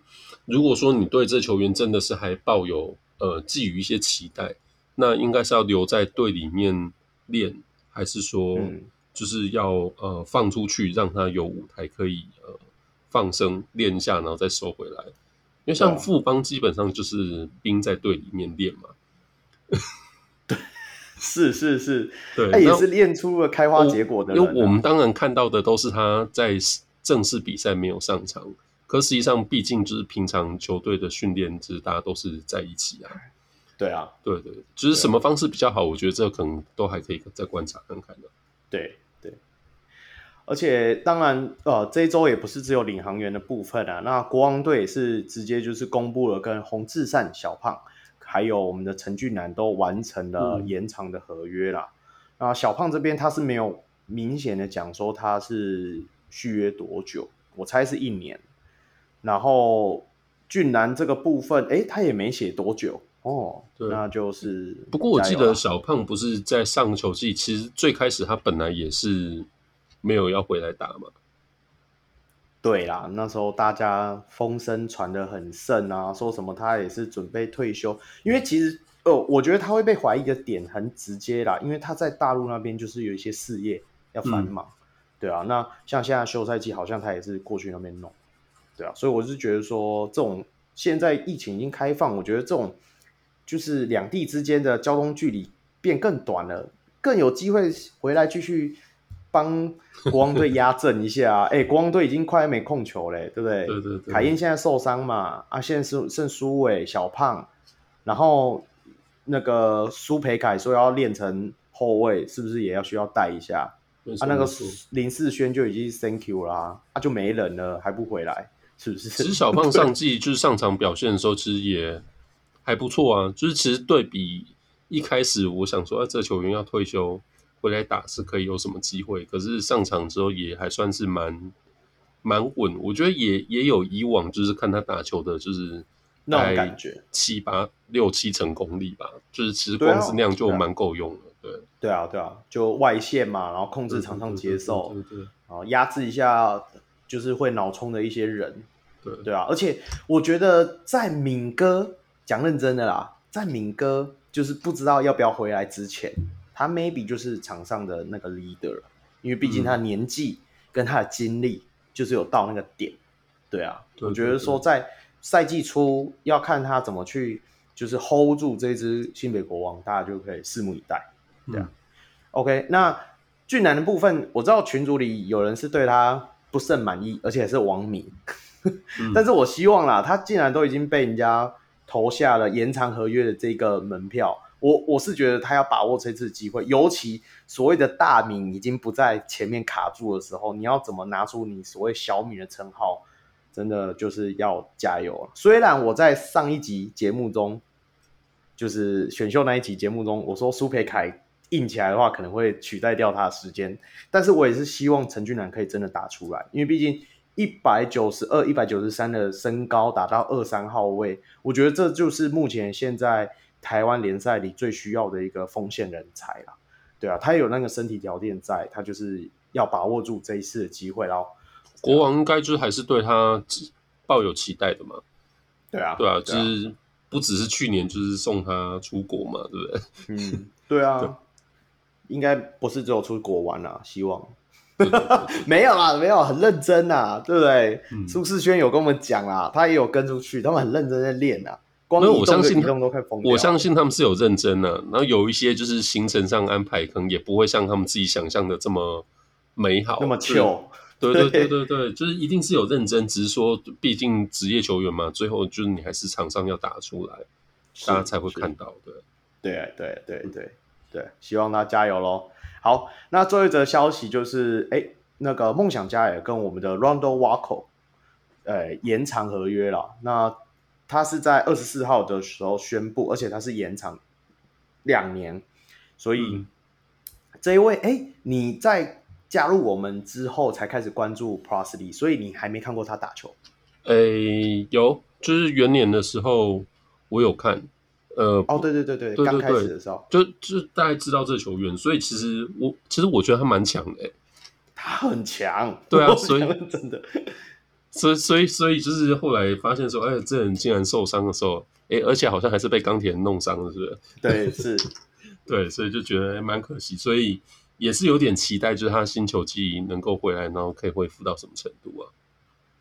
如果说你对这球员真的是还抱有呃寄予一些期待，那应该是要留在队里面练，还是说就是要呃放出去让他有舞台可以呃放声练一下，然后再收回来？因为像富邦基本上就是兵在队里面练嘛。对是是是，对，他也是练出了开花结果的。因为我们当然看到的都是他在正式比赛没有上场，可实际上毕竟就是平常球队的训练，就是大家都是在一起啊。对啊，对对，就是什么方式比较好，我觉得这可能都还可以再观察看看的。对对，而且当然，呃，这一周也不是只有领航员的部分啊，那国王队也是直接就是公布了跟洪志善小胖。还有我们的陈俊南都完成了延长的合约啦。那、嗯、小胖这边他是没有明显的讲说他是续约多久，我猜是一年。然后俊南这个部分，哎，他也没写多久哦。对，那就是。不过我记得小胖不是在上球季，其实最开始他本来也是没有要回来打嘛。对啦，那时候大家风声传得很盛啊，说什么他也是准备退休，因为其实呃，我觉得他会被怀疑的点很直接啦，因为他在大陆那边就是有一些事业要繁忙，嗯、对啊，那像现在休赛季，好像他也是过去那边弄，对啊，所以我是觉得说，这种现在疫情已经开放，我觉得这种就是两地之间的交通距离变更短了，更有机会回来继续。帮国王队压阵一下，啊，哎、欸，国王队已经快没控球嘞，对不对？对对对。凯燕现在受伤嘛，啊，现在是剩苏伟、小胖，然后那个苏培凯说要练成后卫，是不是也要需要带一下？啊，那个林世轩就已经 thank you 啦，啊，啊，就没人了，还不回来，是不是？其实小胖上季就是上场表现的时候，其实也还不错啊，就是其实对比一开始，我想说，啊，这球员要退休。回来打是可以有什么机会，可是上场之后也还算是蛮蛮稳，我觉得也也有以往就是看他打球的，就是那种感觉七八六七成功力吧，就是其实光是那样就蛮够用了，对对，对啊对啊，就外线嘛，然后控制场上节奏，对对，然后压制一下就是会脑冲的一些人，对对啊，而且我觉得在敏哥讲认真的啦，在敏哥就是不知道要不要回来之前。他 maybe 就是场上的那个 leader，因为毕竟他的年纪跟他的经历就是有到那个点，对啊，对对对，我觉得说在赛季初要看他怎么去就是 hold 住这支新北国王，大家就可以拭目以待，对啊。嗯、OK，那俊男的部分，我知道群组里有人是对他不甚满意，而且是网民，嗯、但是我希望啦，他既然都已经被人家投下了延长合约的这个门票。我我是觉得他要把握这次机会，尤其所谓的大名已经不在前面卡住的时候，你要怎么拿出你所谓小米的称号，真的就是要加油了。虽然我在上一集节目中，就是选秀那一集节目中，我说苏培凯硬起来的话，可能会取代掉他的时间，但是我也是希望陈俊南可以真的打出来，因为毕竟一百九十二、一百九十三的身高打到二三号位，我觉得这就是目前现在。台湾联赛里最需要的一个锋线人才啦，对啊，他有那个身体条件在，他就是要把握住这一次的机会，然后国王应该就是还是对他抱有期待的嘛，对啊，对啊，就是不只是去年就是送他出国嘛，对不对？嗯，对啊，对 应该不是只有出国玩啦，希望。没有啦，没有，很认真呐，对不对？苏世轩有跟我们讲啦，他也有跟出去，他们很认真在练呐。光因为我相信移动都快疯掉。我相信他们是有认真的，然后有一些就是行程上安排，可能也不会像他们自己想象的这么美好，那么糗。对对对对对，就是一定是有认真，只是说，毕竟职业球员嘛，最后就是你还是场上要打出来，大家才会看到的。对对对对对对，希望他加油喽！好，那最后一则消息就是，哎，那个梦想家也跟我们的 Rondo Wako，呃，延长合约了。那他是在二十四号的时候宣布，而且他是延长两年，所以、嗯、这一位，哎，你在。加入我们之后才开始关注 Prosley，所以你还没看过他打球？哎，有，就是元年的时候我有看。呃，哦，对对对对，刚开始的时候就就大概知道这个球员，所以其实我其实我觉得他蛮强的。他很强，对啊，所以真的，所以所以所以就是后来发现说，哎，这人竟然受伤的时候，哎，而且好像还是被钢铁人弄伤了，是不是？对，是，对，所以就觉得蛮可惜，所以。也是有点期待，就是他星球记忆能够回来，然后可以恢复到什么程度啊？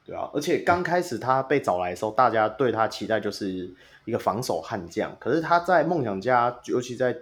对啊，而且刚开始他被找来的时候，大家对他期待就是一个防守悍将。可是他在梦想家，尤其在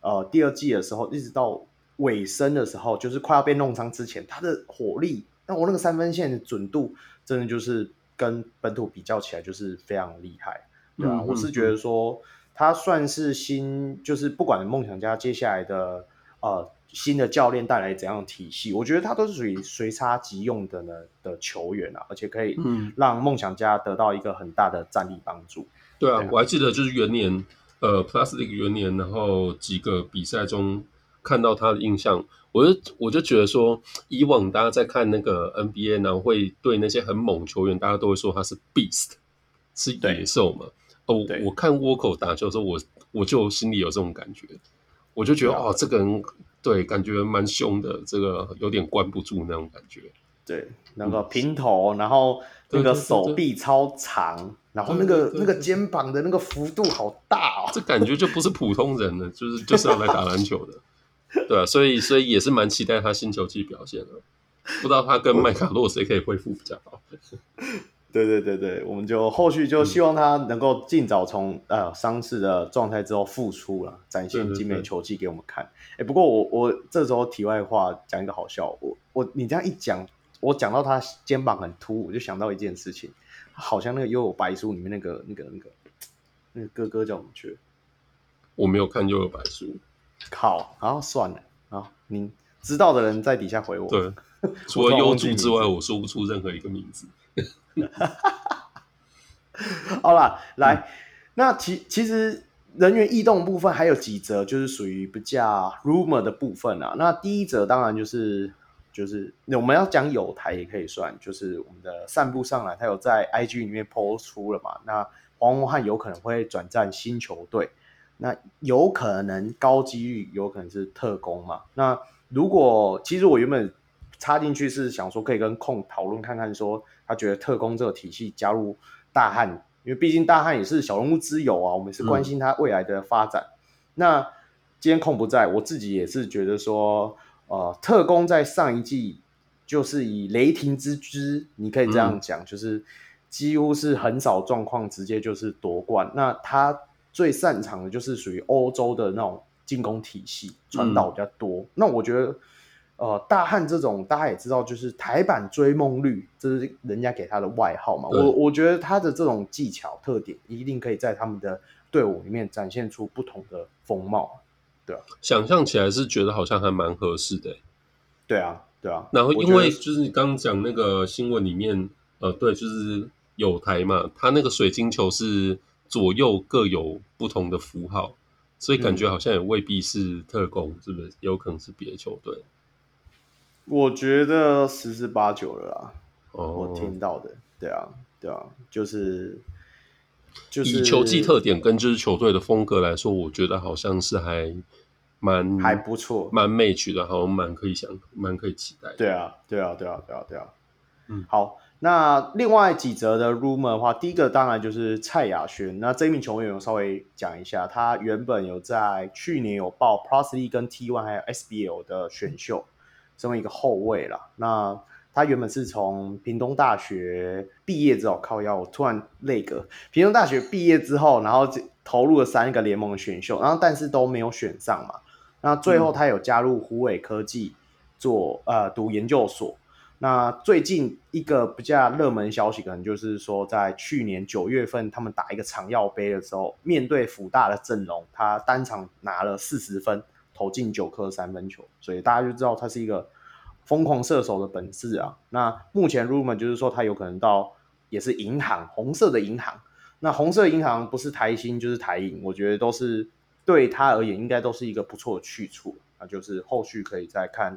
呃第二季的时候，一直到尾声的时候，就是快要被弄伤之前，他的火力，那我那个三分线的准度，真的就是跟本土比较起来，就是非常厉害。对啊，嗯、我是觉得说他算是新，就是不管梦想家接下来的呃。新的教练带来怎样的体系？我觉得他都是属于随插即用的呢的球员啊，而且可以让梦想家得到一个很大的战力帮助。嗯、对啊，我还记得就是元年，呃 League 元年，然后几个比赛中看到他的印象，我就我就觉得说，以往大家在看那个 NBA 呢，会对那些很猛球员，大家都会说他是 Beast，是野兽嘛。哦，我看沃口打球的时候，我我就心里有这种感觉，我就觉得哦，这个人。对，感觉蛮凶的，这个有点关不住那种感觉。对，那个平头，嗯、然后那个手臂超长，对对对对，然后那个那个肩膀的那个幅度好大哦，这感觉就不是普通人了，就是就是要来打篮球的。对啊，所以所以也是蛮期待他新球季表现的。不知道他跟麦卡洛谁可以恢复比较好。对对对对，我们就后续就希望他能够尽早从、嗯、呃伤势的状态之后复出了，展现精美球技给我们看。哎，不过我我这时候题外话讲一个好笑，我我你这样一讲，我讲到他肩膀很凸，我就想到一件事情，好像那个《幽游白书》里面那个那个那个那个哥哥叫什么去？我没有看《幽游白书》。靠，然后算了啊，你知道的人在底下回我。对，除了幽助之外，我说不出任何一个名字。好啦，来，嗯、那其其实人员异动部分还有几则，就是属于比较 rumor 的部分啊。那第一则当然就是就是我们要讲有台也可以算，就是我们的散步上来，他有在 IG 里面 post 出了嘛。那黄文汉有可能会转战新球队，那有可能高几率有可能是特工嘛。那如果其实我原本插进去是想说可以跟控讨论看看说。他觉得特工这个体系加入大汉，因为毕竟大汉也是小人物之友啊，我们是关心他未来的发展。嗯、那今天控不在，我自己也是觉得说，呃，特工在上一季就是以雷霆之姿，你可以这样讲，嗯、就是几乎是很少状况直接就是夺冠。那他最擅长的就是属于欧洲的那种进攻体系，传导比较多。嗯、那我觉得。呃，大汉这种大家也知道，就是台版追梦绿，这是人家给他的外号嘛。我我觉得他的这种技巧特点，一定可以在他们的队伍里面展现出不同的风貌，对啊。想象起来是觉得好像还蛮合适的，对啊，对啊。然后因为就是你刚刚讲那个新闻里面，呃，对，就是有台嘛，他那个水晶球是左右各有不同的符号，所以感觉好像也未必是特工，嗯、是不是？有可能是别的球队。我觉得十之八九了啦，oh. 我听到的，对啊，对啊，就是就是以球技特点跟就是球队的风格来说，我觉得好像是还蛮还不错，蛮 match 的，好像蛮可以想，蛮可以期待。对啊，对啊，对啊，对啊，对啊。嗯，好，那另外几则的 rumor 的话，第一个当然就是蔡雅轩，那这一名球员我稍微讲一下，他原本有在去年有报 Plus League 还有 SBL 的选秀。身为一个后卫啦，那他原本是从屏东大学毕业之后，靠腰，我突然那个屏东大学毕业之后，然后投入了三个联盟的选秀，然后但是都没有选上嘛。那最后他有加入虎尾科技做呃读研究所。那最近一个比较热门消息，可能就是说在去年九月份他们打一个长耀杯的时候，面对辅大的阵容，他单场拿了四十分，投进九颗三分球，所以大家就知道他是一个。疯狂射手的本事啊！那目前 rumor 就是说他有可能到也是银行红色的银行，那红色银行不是台新就是台银，我觉得都是对他而言应该都是一个不错的去处。那就是后续可以再看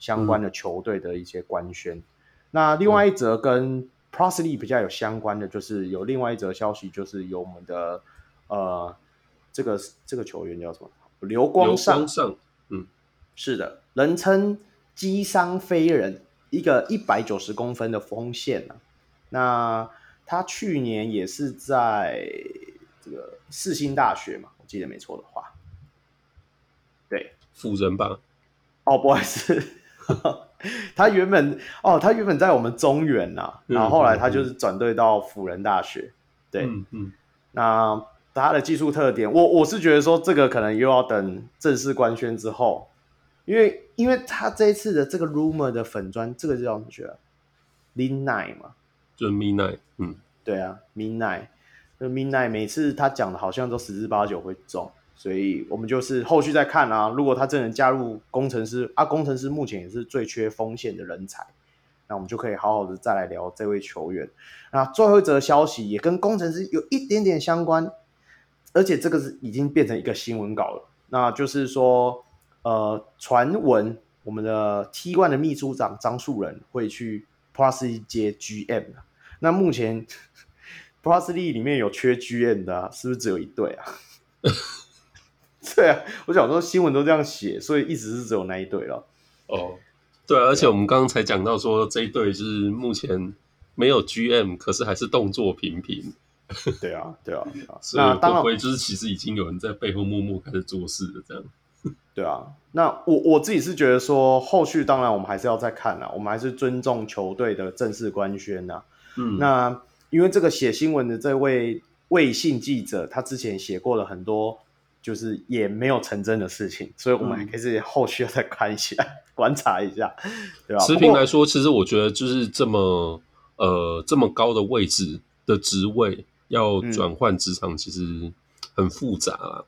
相关的球队的一些官宣。嗯、那另外一则跟 Prosely 比较有相关的，就是有另外一则消息，就是有我们的呃这个这个球员叫什么？刘光上，光上嗯，是的，人称。击伤飞人，一个一百九十公分的锋线、啊。那他去年也是在这个四星大学嘛，我记得没错的话，对，辅仁吧？哦，不好意思，他原本哦，他原本在我们中原呐、啊，然后后来他就是转队到辅仁大学。对，嗯嗯。那他的技术特点，我我是觉得说这个可能又要等正式官宣之后。因为，因为他这一次的这个 rumor 的粉砖，这个叫什么学？Midnight 嘛，就是 Midnight，嗯，对啊，Midnight，就 Midnight，每次他讲的好像都十之八九会中，所以我们就是后续再看啊。如果他真的加入工程师啊，工程师目前也是最缺锋线的人才，那我们就可以好好的再来聊这位球员。那最后一则消息也跟工程师有一点点相关，而且这个是已经变成一个新闻稿了，那就是说。呃，传闻我们的 T ONE 的秘书长张树人会去 Plus 接 GM。那目前 Plus 里面有缺 GM 的，是不是只有一对啊？对啊，我想说新闻都这样写，所以一直是只有那一队了。哦，对啊，而且我们刚刚才讲到说这一队就是目前没有 GM，可是还是动作频频。对啊，对啊，对啊。所以会不会就是其实已经有人在背后默默开始做事了这样？对啊，那我我自己是觉得说，后续当然我们还是要再看啦，我们还是尊重球队的正式官宣呐。嗯，那因为这个写新闻的这位卫信记者，他之前写过了很多，就是也没有成真的事情，所以我们还可以后续要再看一下，嗯、观察一下，对吧？持平来说，其实我觉得就是这么呃这么高的位置的职位要转换职场，其实很复杂啊，嗯、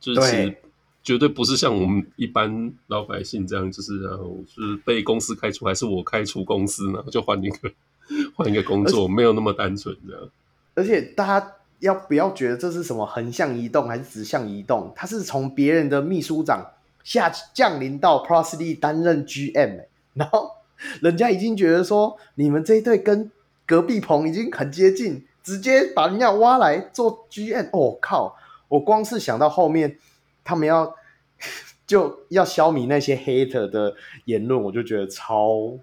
就是。绝对不是像我们一般老百姓这样，就是然后是被公司开除，还是我开除公司呢？就换一个 换一个工作，没有那么单纯这样。而且大家要不要觉得这是什么横向移动还是直向移动？他是从别人的秘书长下降临到 Prosely 担任 GM，然后人家已经觉得说你们这一队跟隔壁棚已经很接近，直接把人家挖来做 GM。哦靠！我光是想到后面。他们要 就要消弭那些 hater 的言论，我就觉得超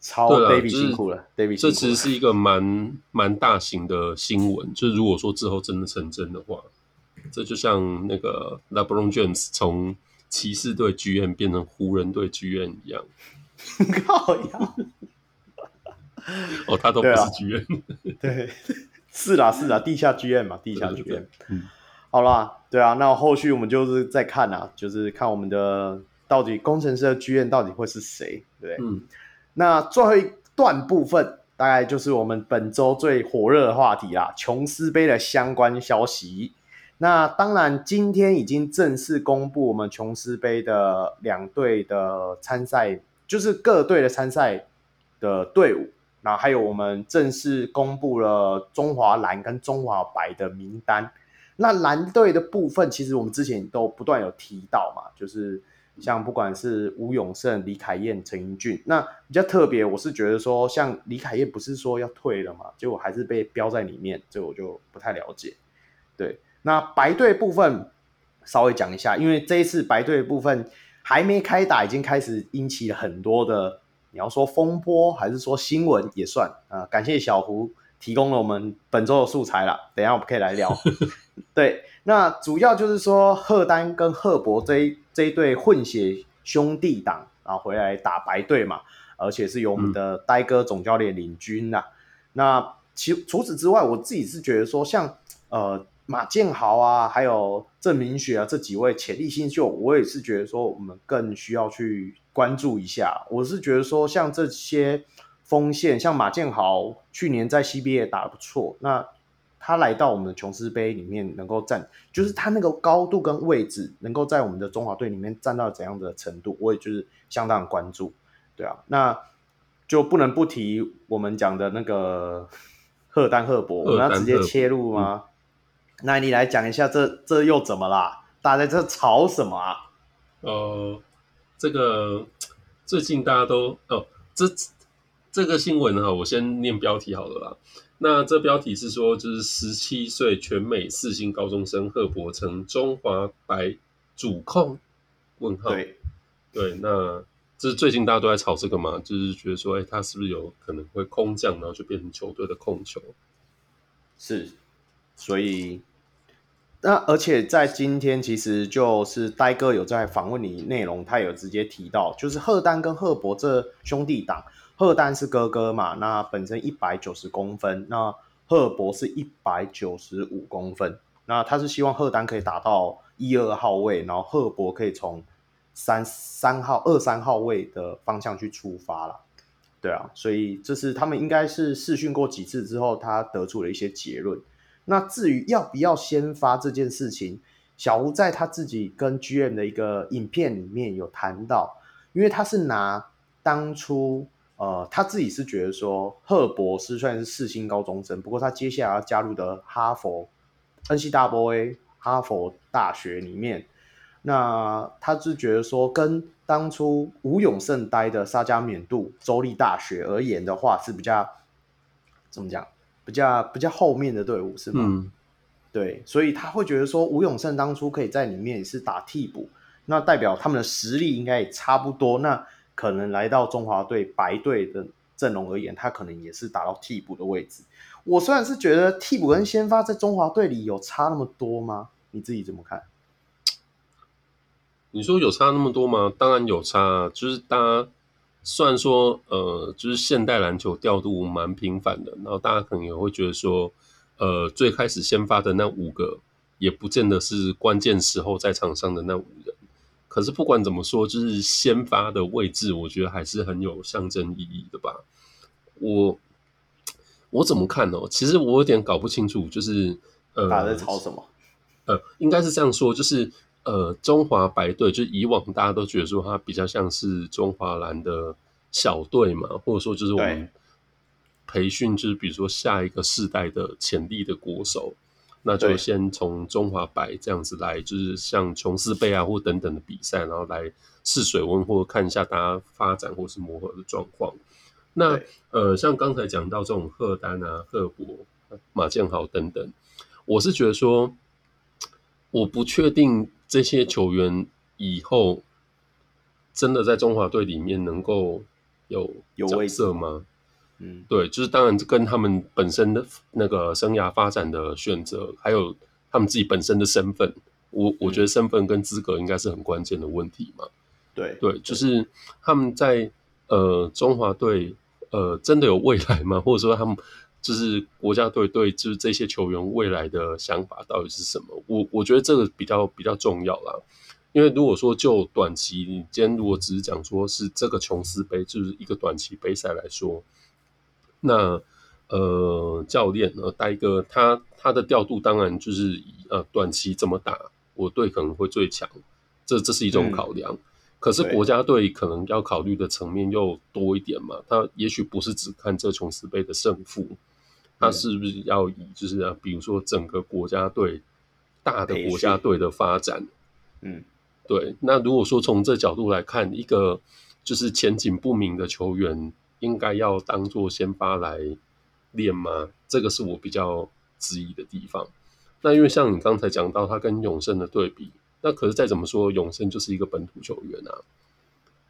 超 David 辛苦了。David，这其实是一个蛮蛮大型的新闻。就是如果说之后真的成真的话，这就像那个 LeBron James 从骑士队 GM 变成湖人队 GM 一样。靠呀！哦，他都不是 GM，对，啊、对，是啦是啦，地下 GM 嘛，地下 GM。嗯。好啦，对啊，那后续我们就是再看啊，就是看我们的到底工程师的 GM 到底会是谁，对不对？嗯，那最后一段部分大概就是我们本周最火热的话题啦，琼斯杯的相关消息。那当然，今天已经正式公布我们琼斯杯的两队的参赛，就是各队的参赛的队伍，然后还有我们正式公布了中华蓝跟中华白的名单。那蓝队的部分，其实我们之前都不断有提到嘛，就是像不管是吴永胜、李凯燕、陈英俊，那比较特别，我是觉得说，像李凯燕不是说要退了嘛，结果还是被标在里面，这我就不太了解。对，那白队部分稍微讲一下，因为这一次白队部分还没开打，已经开始引起了很多的，你要说风波还是说新闻也算啊、感谢小胡。提供了我们本周的素材了，等下我们可以来聊。对，那主要就是说赫丹跟赫伯这一这一对混血兄弟档啊，回来打白队嘛。而且是由我们的呆哥总教练领军呐、啊。嗯、那其除此之外，我自己是觉得说像，像呃马建豪啊，还有郑明雪啊这几位潜力新秀，我也是觉得说我们更需要去关注一下。我是觉得说像这些锋线，像马建豪去年在 CBA 打得不错，那。他来到我们的琼斯杯里面，能够站，就是他那个高度跟位置，能够在我们的中华队里面站到怎样的程度，我也就是相当关注，对啊，那就不能不提我们讲的那个 赫丹赫伯，我们要直接切入吗？嗯、那你来讲一下这，这这又怎么啦？大家在这吵什么啊？呃，这个最近大家都哦，这这个新闻哈，我先念标题好了啦。那这标题是说，就是十七岁全美四星高中生赫伯成中华白主控？问号。对，对，那这是最近大家都在炒这个嘛，就是觉得说，哎，他是不是有可能会空降，然后就变成球队的控球？是，所以，那而且在今天，其实就是呆哥有在访问你内容，他有直接提到，就是赫丹跟赫伯这兄弟档。赫丹是哥哥嘛？那本身一百九十公分，那赫伯是一百九十五公分。那他是希望赫丹可以打到一二号位，然后赫伯可以从三三号、二三号位的方向去出发了。对啊，所以这是他们应该是试训过几次之后，他得出了一些结论。那至于要不要先发这件事情，小吴在他自己跟 GM 的一个影片里面有谈到，因为他是拿当初。呃，他自己是觉得说，赫博斯虽然是四星高中生，不过他接下来要加入的哈佛 NCAA 哈佛大学里面，那他是觉得说，跟当初吴永胜待的沙加缅度州立大学而言的话，是比较怎么讲，比较比较后面的队伍是吗？嗯、对，所以他会觉得说，吴永胜当初可以在里面也是打替补，那代表他们的实力应该也差不多。那可能来到中华队白队的阵容而言，他可能也是打到替补的位置。我虽然是觉得替补跟先发在中华队里有差那么多吗？你自己怎么看？你说有差那么多吗？当然有差。就是大家虽然说，呃，就是现代篮球调度蛮频繁的，然后大家可能也会觉得说，呃，最开始先发的那五个，也不见得是关键时候在场上的那五人。可是不管怎么说，就是先发的位置，我觉得还是很有象征意义的吧。我我怎么看呢？其实我有点搞不清楚，就是呃，打在吵什么？呃，应该是这样说，就是呃，中华白队，就以往大家都觉得说它比较像是中华蓝的小队嘛，或者说就是我们培训，就是比如说下一个世代的潜力的国手。那就先从中华白这样子来，就是像琼斯杯啊或等等的比赛，然后来试水温或看一下大家发展或是磨合的状况。那呃，像刚才讲到这种赫丹啊、贺博、马建豪等等，我是觉得说，我不确定这些球员以后真的在中华队里面能够有角色吗？嗯，对，就是当然跟他们本身的那个生涯发展的选择，还有他们自己本身的身份，我我觉得身份跟资格应该是很关键的问题嘛。对对，就是他们在呃中华队呃真的有未来吗？或者说他们就是国家队对就是这些球员未来的想法到底是什么？我我觉得这个比较比较重要啦。因为如果说就短期，你今天如果只是讲说是这个琼斯杯就是一个短期杯赛来说。那呃，教练呃，呆哥他他的调度当然就是以呃短期怎么打，我队可能会最强，这这是一种考量。嗯、可是国家队可能要考虑的层面又多一点嘛，他也许不是只看这琼斯杯的胜负，他是不是要以就是啊，比如说整个国家队大的国家队的发展，嗯，对。那如果说从这角度来看，一个就是前景不明的球员。应该要当做先发来练吗？这个是我比较质疑的地方。那因为像你刚才讲到他跟永胜的对比，那可是再怎么说，永胜就是一个本土球员啊。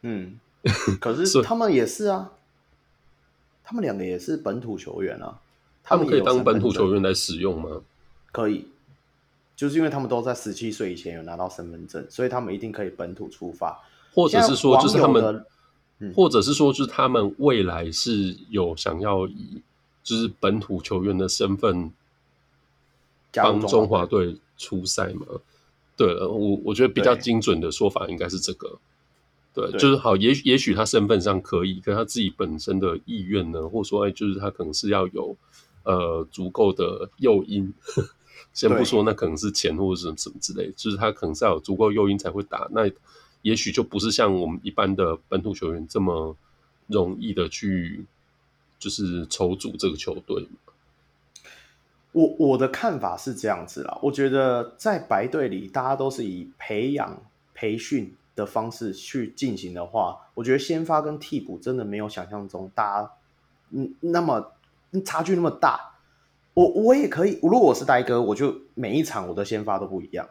嗯，可是他们也是啊，他们两个也是本土球员啊。他们可以当本土球员来使用吗？可以，就是因为他们都在十七岁以前有拿到身份证，所以他们一定可以本土出发。或者是说，就是他们。嗯，或者是说，就是他们未来是有想要以就是本土球员的身份帮中华队出赛吗？对了，我我觉得比较精准的说法应该是这个。对，对就是好，也许也许他身份上可以，可他自己本身的意愿呢，或者说，哎，就是他可能是要有呃足够的诱因。先不说那可能是钱或者什么什么之类，就是他可能是要有足够诱因才会打。那也许就不是像我们一般的本土球员这么容易的去，就是筹组这个球队。我我的看法是这样子啦，我觉得在白队里，大家都是以培养、培训的方式去进行的话，我觉得先发跟替补真的没有想象中大家嗯那么差距那么大。我我也可以，如果我是呆哥，我就每一场我的先发都不一样，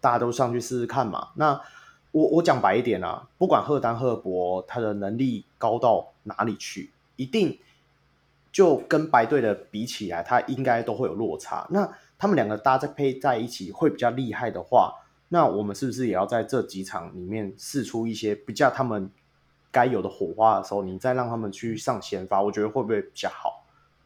大家都上去试试看嘛。那我我讲白一点啊，不管赫丹赫伯他的能力高到哪里去，一定。就跟白队的比起来，他应该都会有落差。那他们两个搭在配在一起会比较厉害的话，那我们是不是也要在这几场里面试出一些比较他们该有的火花的时候，你再让他们去上先发，我觉得会不会比较好？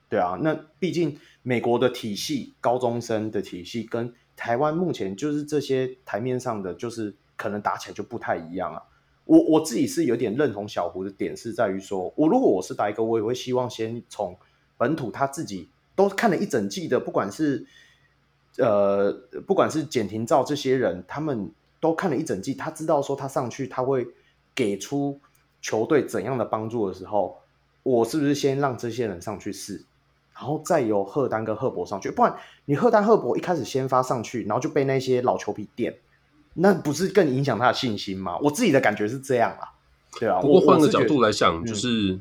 对啊，那毕竟美国的体系，高中生的体系跟台湾目前就是这些台面上的，就是可能打起来就不太一样啊。我我自己是有点认同小胡的点，是在于说，我如果我是呆哥，我也会希望先从本土他自己都看了一整季的，不管是呃，不管是简廷照这些人，他们都看了一整季，他知道说他上去他会给出球队怎样的帮助的时候，我是不是先让这些人上去试，然后再由赫丹跟赫伯上去，不然你赫丹赫伯一开始先发上去，然后就被那些老球皮垫。那不是更影响他的信心吗？我自己的感觉是这样啊，对啊。不过换个角度来想，就是、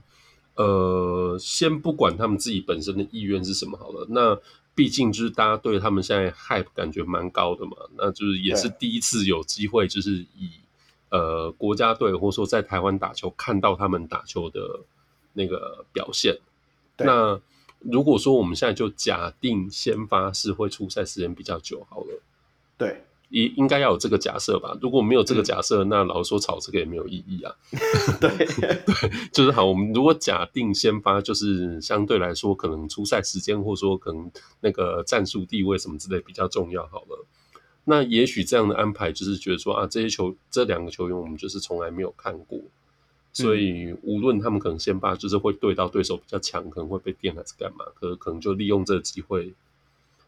嗯、呃，先不管他们自己本身的意愿是什么好了。那毕竟就是大家对他们现在 hype 感觉蛮高的嘛，那就是也是第一次有机会，就是以呃国家队或者说在台湾打球看到他们打球的那个表现。那如果说我们现在就假定先发是会出赛时间比较久好了，对。应应该要有这个假设吧？如果没有这个假设，嗯、那老实说炒这个也没有意义啊。对 对，就是好。我们如果假定先发，就是相对来说可能出赛时间，或者说可能那个战术地位什么之类比较重要好了。那也许这样的安排就是觉得说啊，这些球这两个球员我们就是从来没有看过，所以无论他们可能先发就是会对到对手比较强，可能会被电还是干嘛，可可能就利用这个机会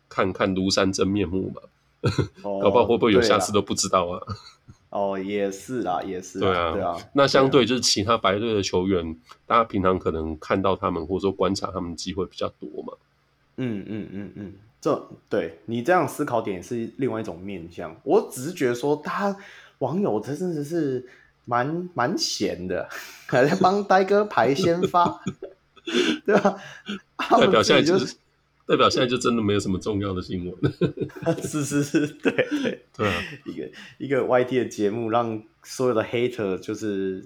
看看庐山真面目嘛。搞不好会不会有下次都不知道啊？哦，也是啦，也是。对啊，对啊。那相对就是其他白队的球员，大家平常可能看到他们或者说观察他们机会比较多嘛。嗯嗯嗯嗯，这对你这样思考点是另外一种面向。我只是觉得说，大家网友真的是蛮蛮闲的，还在帮呆哥排先发，对吧？代表现在就是。代表现在就真的没有什么重要的新闻，是是是，对对。对啊，一个一个 YT 的节目，让所有的 hater 就是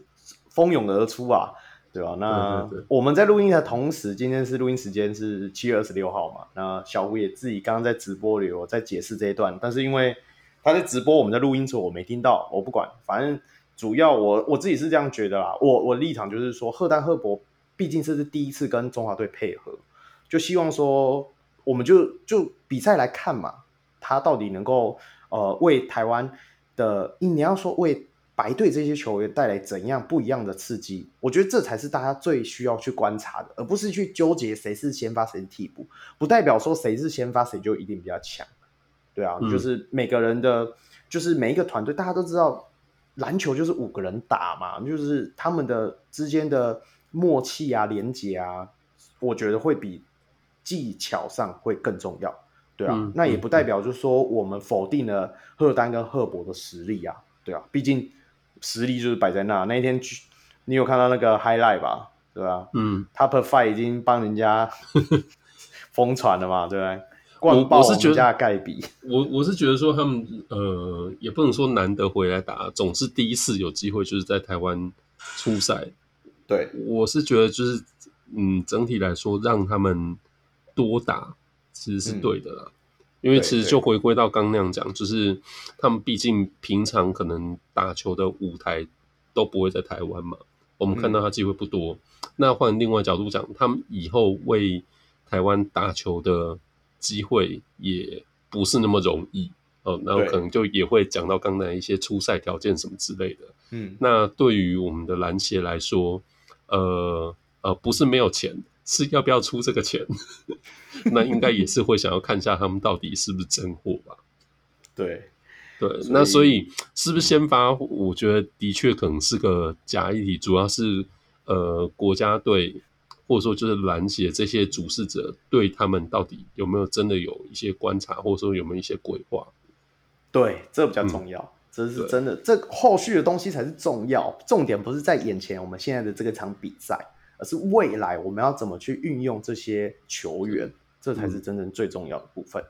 蜂拥而出啊，对吧？那我们在录音的同时，今天是录音时间是七月二十六号嘛，那小吴也自己刚刚在直播里有在解释这一段，但是因为他在直播，我们在录音时候我没听到，我不管，反正主要我我自己是这样觉得啦，我我立场就是说，赫丹赫伯毕竟这是第一次跟中华队配合，就希望说。我们就就比赛来看嘛，他到底能够呃为台湾的，你要说为白队这些球员带来怎样不一样的刺激？我觉得这才是大家最需要去观察的，而不是去纠结谁是先发谁是替补，不代表说谁是先发谁就一定比较强。对啊，嗯、就是每个人的，就是每一个团队，大家都知道篮球就是五个人打嘛，就是他们的之间的默契啊、连接啊，我觉得会比。技巧上会更重要，对啊，嗯、那也不代表就是说我们否定了赫丹跟赫伯的实力啊，对啊，毕竟实力就是摆在那。那一天你有看到那个 highlight 吧？对吧？嗯，Top Five 已经帮人家 疯传了嘛，对不对？灌爆我们家盖比。我我是觉得说他们呃，也不能说难得回来打，总是第一次有机会就是在台湾出赛。对，我是觉得就是嗯，整体来说让他们。多打其实是对的啦，嗯、因为其实就回归到刚那样讲，就是他们毕竟平常可能打球的舞台都不会在台湾嘛，我们看到他机会不多。嗯、那换另外角度讲，他们以后为台湾打球的机会也不是那么容易哦。然后可能就也会讲到刚才一些初赛条件什么之类的。嗯，那对于我们的篮协来说，呃呃，不是没有钱，是要不要出这个钱？那应该也是会想要看一下他们到底是不是真货吧。对。对，那所以是不是先发？我觉得的确可能是个假议题，主要是呃国家队或者说就是篮协这些主事者对他们到底有没有真的有一些观察，或者说有没有一些规划？对，这比较重要，嗯、这是真的，这后续的东西才是重要。重点不是在眼前我们现在的这个场比赛，而是未来我们要怎么去运用这些球员，这才是真正最重要的部分。嗯、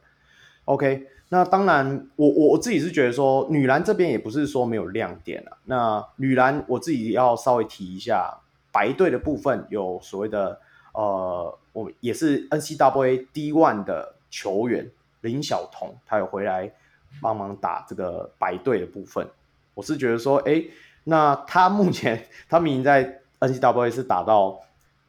OK。那当然我，我我自己是觉得说，女篮这边也不是说没有亮点啊。那女篮我自己要稍微提一下，白队的部分有所谓的呃，我也是 NCAA D One 的球员林晓彤，她有回来帮忙打这个白队的部分。我是觉得说，哎、欸，那他目前他明明在 NCAA 是打到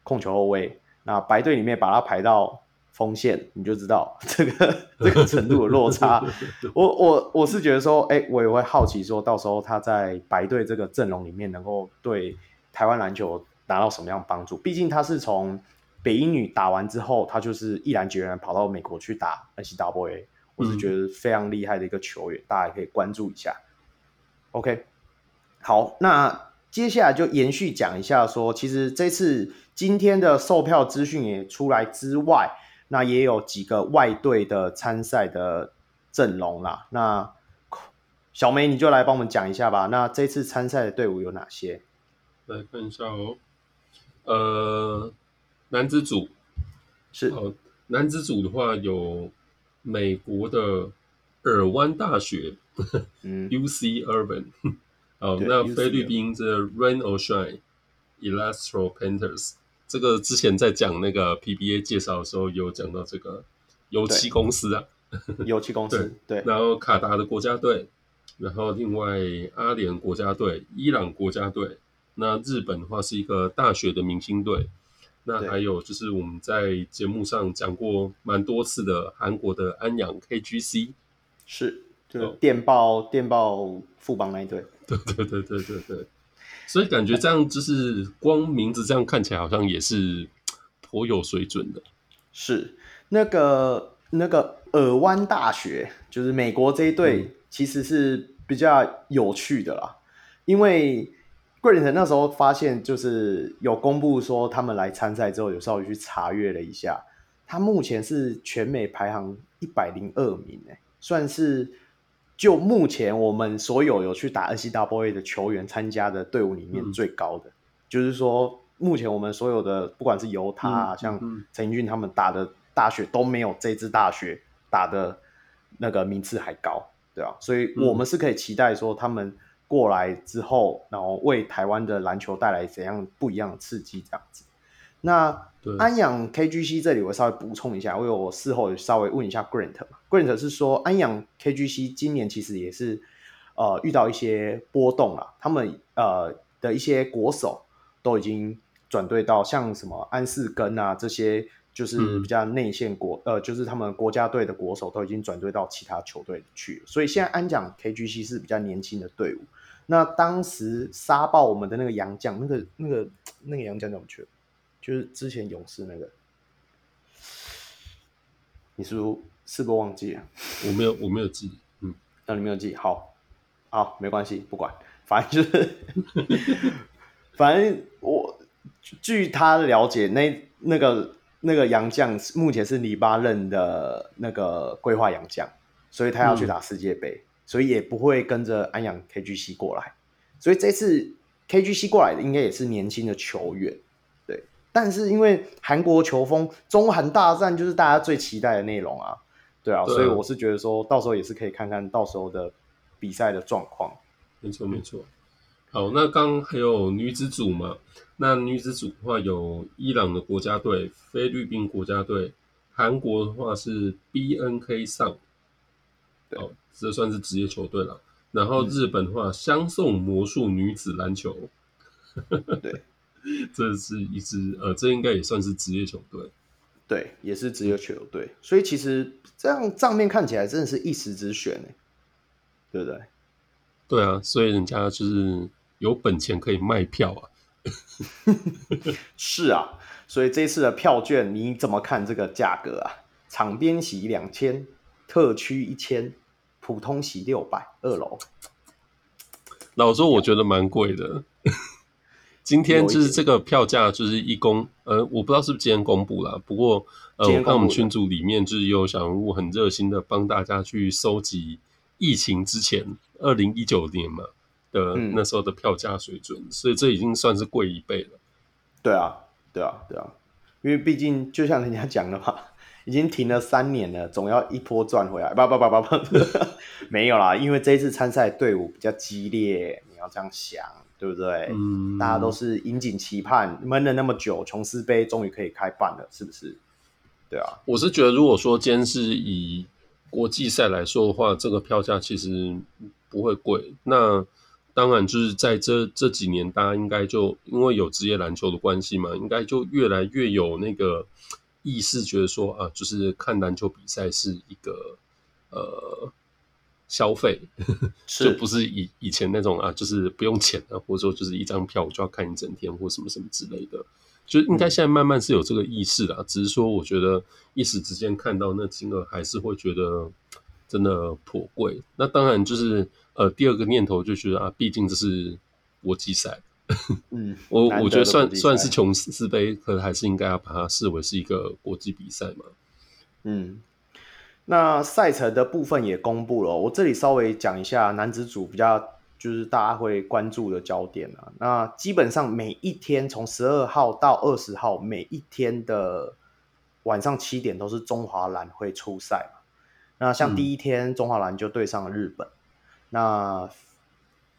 控球后卫，那白队里面把他排到。锋线，你就知道这个这个程度的落差。我我我是觉得说，哎、欸，我也会好奇说，到时候他在白队这个阵容里面，能够对台湾篮球拿到什么样帮助？毕竟他是从北英女打完之后，他就是毅然决然跑到美国去打 NCAA，我是觉得非常厉害的一个球员，嗯、大家也可以关注一下。OK，好，那接下来就延续讲一下说，其实这次今天的售票资讯也出来之外。那也有几个外队的参赛的阵容啦。那小梅你就来帮我们讲一下吧。那这次参赛的队伍有哪些？来看一下哦。呃，男子组是哦，男子组的话有美国的尔湾大学，嗯，UC Irvine。哦，那菲律宾这 Rain or Shine，Electro Panthers。这个之前在讲那个 PBA 介绍的时候，有讲到这个油漆公司啊，油漆公司 对，对，然后卡达的国家队，然后另外阿联国家队、伊朗国家队，那日本的话是一个大学的明星队，那还有就是我们在节目上讲过蛮多次的韩国的安阳 KGC，是，就是电报、哦、电报富邦那一队，对对对对对对。所以感觉这样就是光名字这样看起来好像也是颇有水准的。是那个那个尔湾大学，就是美国这一队，其实是比较有趣的啦。嗯、因为 Grant 那时候发现，就是有公布说他们来参赛之后，有稍微去查阅了一下，他目前是全美排行一百零二名，哎，算是。就目前我们所有有去打 NCAA 的球员参加的队伍里面最高的，嗯、就是说目前我们所有的不管是犹他、啊，嗯、像陈英俊他们打的大学都没有这支大学打的那个名次还高，对啊，所以我们是可以期待说他们过来之后，然后为台湾的篮球带来怎样不一样的刺激，这样子。那对。安阳 KGC 这里我稍微补充一下，因为我事后稍微问一下 Grant 嘛，Grant 是说安阳 KGC 今年其实也是呃遇到一些波动了，他们呃的一些国手都已经转队到像什么安士根啊这些，就是比较内线国、嗯、呃就是他们国家队的国手都已经转队到其他球队去。了，所以现在安阳 KGC 是比较年轻的队伍。那当时杀爆我们的那个杨将，那个那个那个杨将怎么去？就是之前勇士那个，你是不是是不是忘记了？我没有，我没有记。嗯，那你没有记，好，好，没关系，不管，反正就是，反正我据他了解，那那个那个洋将目前是黎巴嫩的那个规划洋将，所以他要去打世界杯，嗯、所以也不会跟着安阳 KGC 过来，所以这次 KGC 过来的应该也是年轻的球员。但是因为韩国球风，中韩大战就是大家最期待的内容啊，对啊，对啊，所以我是觉得说到时候也是可以看看到时候的比赛的状况。没错没错。好，那刚还有女子组嘛？那女子组的话有伊朗的国家队、菲律宾国家队，韩国的话是 BNK 上，哦，这算是职业球队了。然后日本的话，相送魔术女子篮球。对，这是一支呃，这应该也算是职业球队。对，也是职业球队，所以其实这样账面看起来真的是一时之选，对不对？对啊，所以人家就是有本钱可以卖票啊。是啊，所以这次的票券你怎么看这个价格啊？场边席两千，特区一千，普通席六百，二楼。老实说，我觉得蛮贵的。今天就是这个票价，就是一公，呃，我不知道是不是今天公布了，不过呃，我看我们群组里面就是有小人物很热心的帮大家去收集疫情之前二零一九年嘛的那时候的票价水准，嗯，所以这已经算是贵一倍了。对啊，对啊，对啊，因为毕竟就像人家讲的嘛，已经停了三年了，总要一波赚回来。不不不不不，没有啦，因为这一次参赛队伍比较激烈，你要这样想。对不对？嗯，大家都是引颈期盼，闷了那么久，琼斯杯终于可以开办了，是不是？对啊，我是觉得，如果说今天是以国际赛来说的话，这个票价其实不会贵。那当然就是在这这几年，大家应该就因为有职业篮球的关系嘛，应该就越来越有那个意识，觉得说啊，就是看篮球比赛是一个呃。消费 就不是以以前那种啊，就是不用钱啊，或者说就是一张票我就要看一整天或什么什么之类的，就应该现在慢慢是有这个意识啦。只是说，我觉得一时之间看到那金额，还是会觉得真的颇贵。那当然就是呃，第二个念头就觉得啊，毕竟这是国际赛，嗯，我我觉得算算是琼斯杯，可还是应该要把它视为是一个国际比赛嘛，嗯。那赛程的部分也公布了，我这里稍微讲一下男子组比较就是大家会关注的焦点啊。那基本上每一天从十二号到二十号，每一天的晚上七点都是中华蓝会出赛嘛。那像第一天中华蓝就对上了日本，嗯、那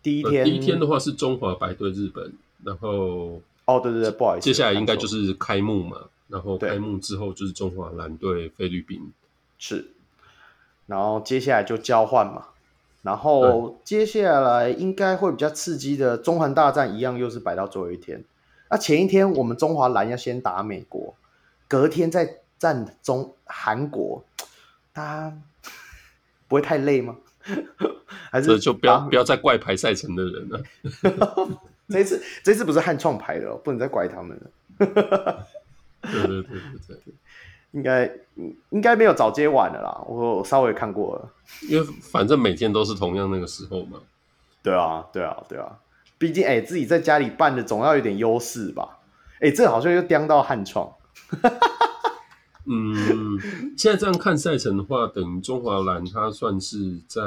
第一天、呃、第一天的话是中华白对日本，然后哦对对对，不好意思，接下来应该就是开幕嘛，然后开幕之后就是中华蓝对菲律宾，是。然后接下来就交换嘛，然后接下来应该会比较刺激的中韩大战一样，又是摆到最后一天。那前一天我们中华蓝要先打美国，隔天再战中韩国，大家 不会太累吗？还是就不要不要再怪排赛程的人了。这次这次不是汉创排的，不能再怪他们了。对对对对对。应该应该没有早接晚的啦，我稍微看过了，因为反正每天都是同样那个时候嘛。对啊，对啊，对啊，毕竟哎、欸，自己在家里办的总要有点优势吧？哎、欸，这好像又颠到汉创。嗯，现在这样看赛程的话，等于中华蓝它算是在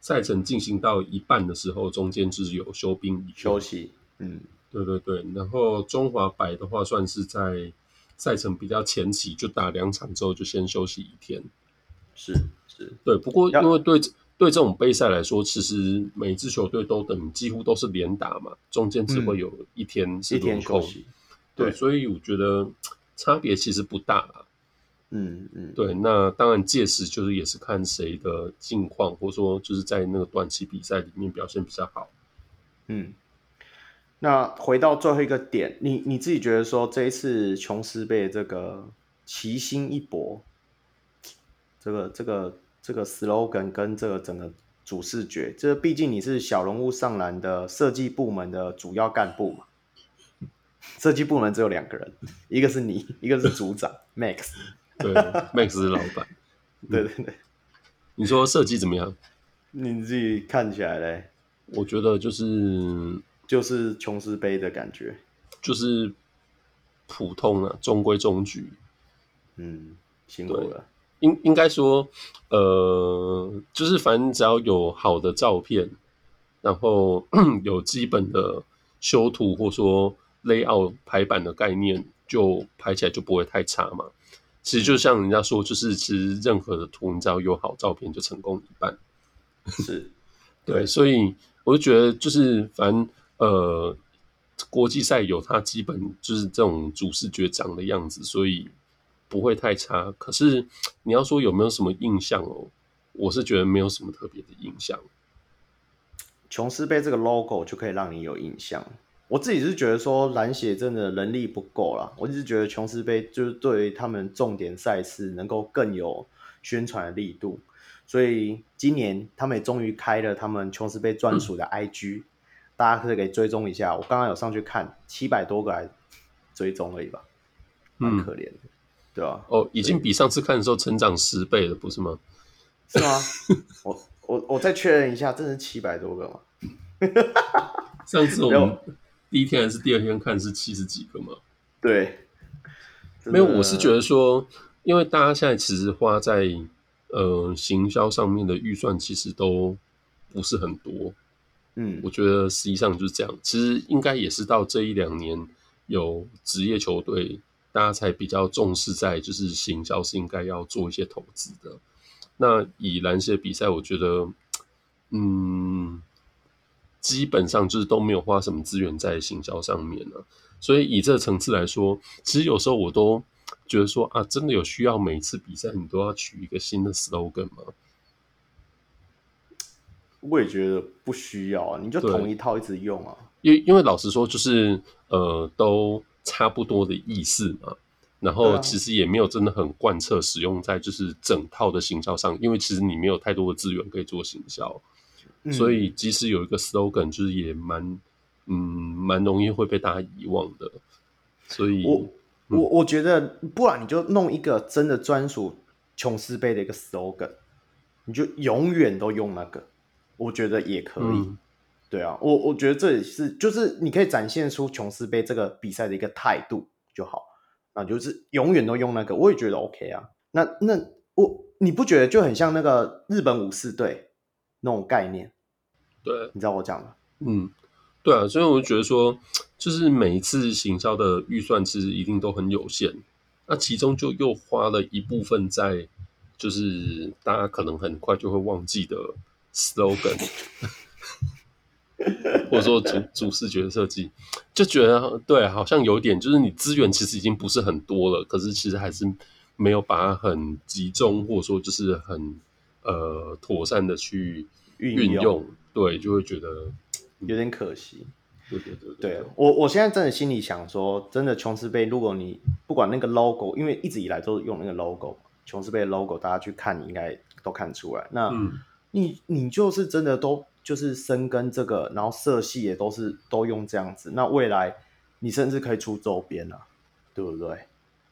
赛程进行到一半的时候，中间就是有休兵休息。嗯，对对对，然后中华白的话，算是在。赛程比较前期，就打两场之后就先休息一天，是是，对。不过因为对对这种杯赛来说，其实每支球队都等几乎都是连打嘛，中间只会有一天是轮空，对，所以我觉得差别其实不大啦。嗯嗯，对。那当然届时就是也是看谁的近况，或者说就是在那个短期比赛里面表现比较好。嗯。那回到最后一个点，你你自己觉得说这一次琼斯被这个奇心一搏，这个这个这个 slogan 跟这个整个主视觉，这毕竟你是小人物上篮的设计部门的主要干部嘛，设计部门只有两个人，一个是你，一个是组长 Max，对，Max 是老板，对对对，你说设计怎么样？你自己看起来嘞？我觉得就是。就是琼斯杯的感觉，就是普通啊，中规中矩。嗯，辛苦了。应应该说，呃，就是反正只要有好的照片，然后 有基本的修图，或说 layout 排版的概念，就排起来就不会太差嘛。其实就像人家说，就是其实任何的图，你只要有好照片，就成功一半。是，对，所以我就觉得，就是反正。呃，国际赛有它基本就是这种主视觉长的样子，所以不会太差。可是你要说有没有什么印象哦？我是觉得没有什么特别的印象。琼斯杯这个 logo 就可以让你有印象。我自己是觉得说蓝血真的能力不够啦，我一直觉得琼斯杯就是对于他们重点赛事能够更有宣传的力度，所以今年他们也终于开了他们琼斯杯专属的 IG，、大家可以给追踪一下。我刚刚有上去看，七百多个来追踪而已吧，蛮可怜的，嗯、对吧、啊？哦，已经比上次看的时候成长十倍了，不是吗？是吗？我我我再确认一下，真是七百多个吗？上次我们第一天还是第二天看是七十几个吗？对，没有，我是觉得说，因为大家现在其实花在呃行销上面的预算其实都不是很多，嗯，我觉得实际上就是这样。其实应该也是到这一两年有职业球队，大家才比较重视在就是行销是应该要做一些投资的。那以篮协比赛，我觉得，嗯。基本上就是都没有花什么资源在行销上面了，所以以这个层次来说，其实有时候我都觉得说啊，真的有需要每次比赛你都要取一个新的 slogan 吗？我也觉得不需要啊，你就同一套一直用啊。因因为老实说，就是呃，都差不多的意思嘛。然后其实也没有真的很贯彻使用在就是整套的行销上，因为其实你没有太多的资源可以做行销。所以，即使有一个 slogan，就是也蛮，嗯，蛮容易会被大家遗忘的。所以，我我我觉得，不然你就弄一个真的专属琼斯杯的一个 slogan，你就永远都用那个，我觉得也可以。嗯、对啊，我我觉得这也是，就是你可以展现出琼斯杯这个比赛的一个态度就好。那就是永远都用那个，我也觉得 OK 啊。那那我你不觉得就很像那个日本武士队那种概念？对，你知道我讲的，嗯，对啊，所以我就觉得说，就是每一次行销的预算其实一定都很有限，那其中就又花了一部分在，就是大家可能很快就会忘记的 slogan，或者说主主视觉设计，就觉得对，好像有点就是你资源其实已经不是很多了，可是其实还是没有把它很集中，或者说就是很呃妥善的去运用。对，就会觉得有点可惜。对对对，对，对我我现在真的心里想说，真的琼斯杯，如果你不管那个 logo，因为一直以来都用那个 logo，琼斯杯的 logo，大家去看应该都看出来。那、嗯、你你就是真的都就是深耕这个，然后色系也都是都用这样子。那未来你甚至可以出周边啊，对不对？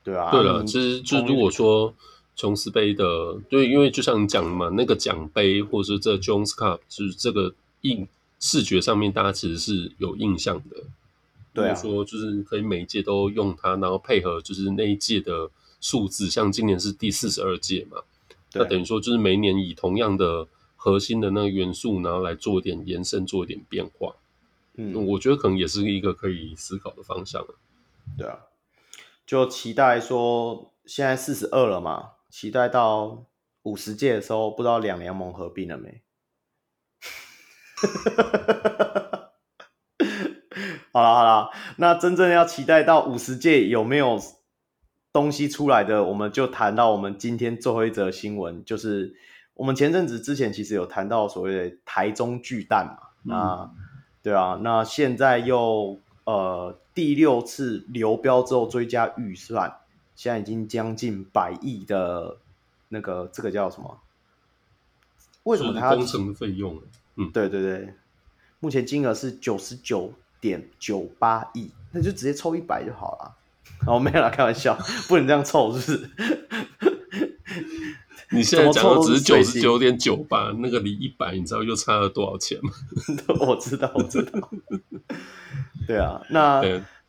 对啊。对了，其实就如果说。琼斯杯的，对，因为就像你讲的嘛，那个奖杯或者是这 Jones Cup，就是这个印视觉上面，大家其实是有印象的。对啊，说就是可以每一届都用它，然后配合就是那一届的数字，像今年是第四十二届嘛，那等于说就是每一年以同样的核心的那个元素，然后来做一点延伸，做一点变化。嗯，我觉得可能也是一个可以思考的方向。对啊，就期待说现在四十二了嘛。期待到五十届的时候，不知道两联盟合并了没？好了好了，那真正要期待到五十届有没有东西出来的，我们就谈到我们今天最后一则新闻，就是我们前阵子之前其实有谈到所谓的台中巨蛋嘛，嗯、那对啊，那现在又呃第六次流标之后追加预算。现在已经将近百亿的那个，这个叫什么？为什么它工程的费用？嗯，对对对，目前金额是九十九点九八亿，那就直接凑一百就好了。哦，没有啦，开玩笑，不能这样凑，是不是？你现在讲的只是九十九点九八，那个离一百，你知道又差了多少钱吗？我知道，我知道。对啊，那。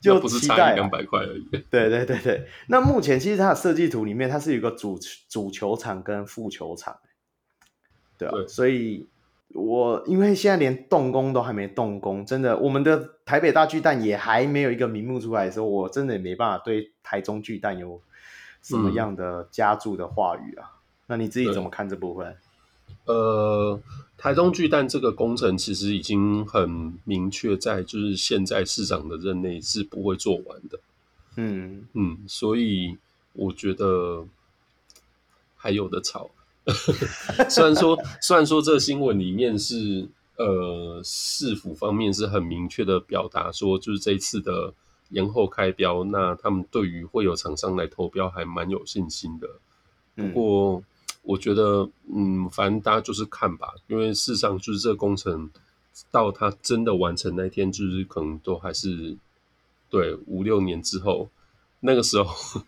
就不是差一两百块而已。对对对对，那目前其实它的设计图里面，它是有一个主主球场跟副球场，对啊，对，所以我因为现在连动工都还没动工，真的，我们的台北大巨蛋也还没有一个名目出来的时候，我真的也没办法对台中巨蛋有什么样的加注的话语啊。嗯、那你自己怎么看这部分？呃。台中巨蛋这个工程其实已经很明确，在就是现在市长的任内是不会做完的。嗯嗯，所以我觉得还有的吵。虽然说虽然说这新闻里面是呃，市府方面是很明确的表达说，就是这一次的延后开标，那他们对于会有厂商来投标还蛮有信心的。不过，我觉得，嗯，反正大家就是看吧，因为事实上就是这个工程到它真的完成那天，就是可能都还是对五六年之后，那个时候。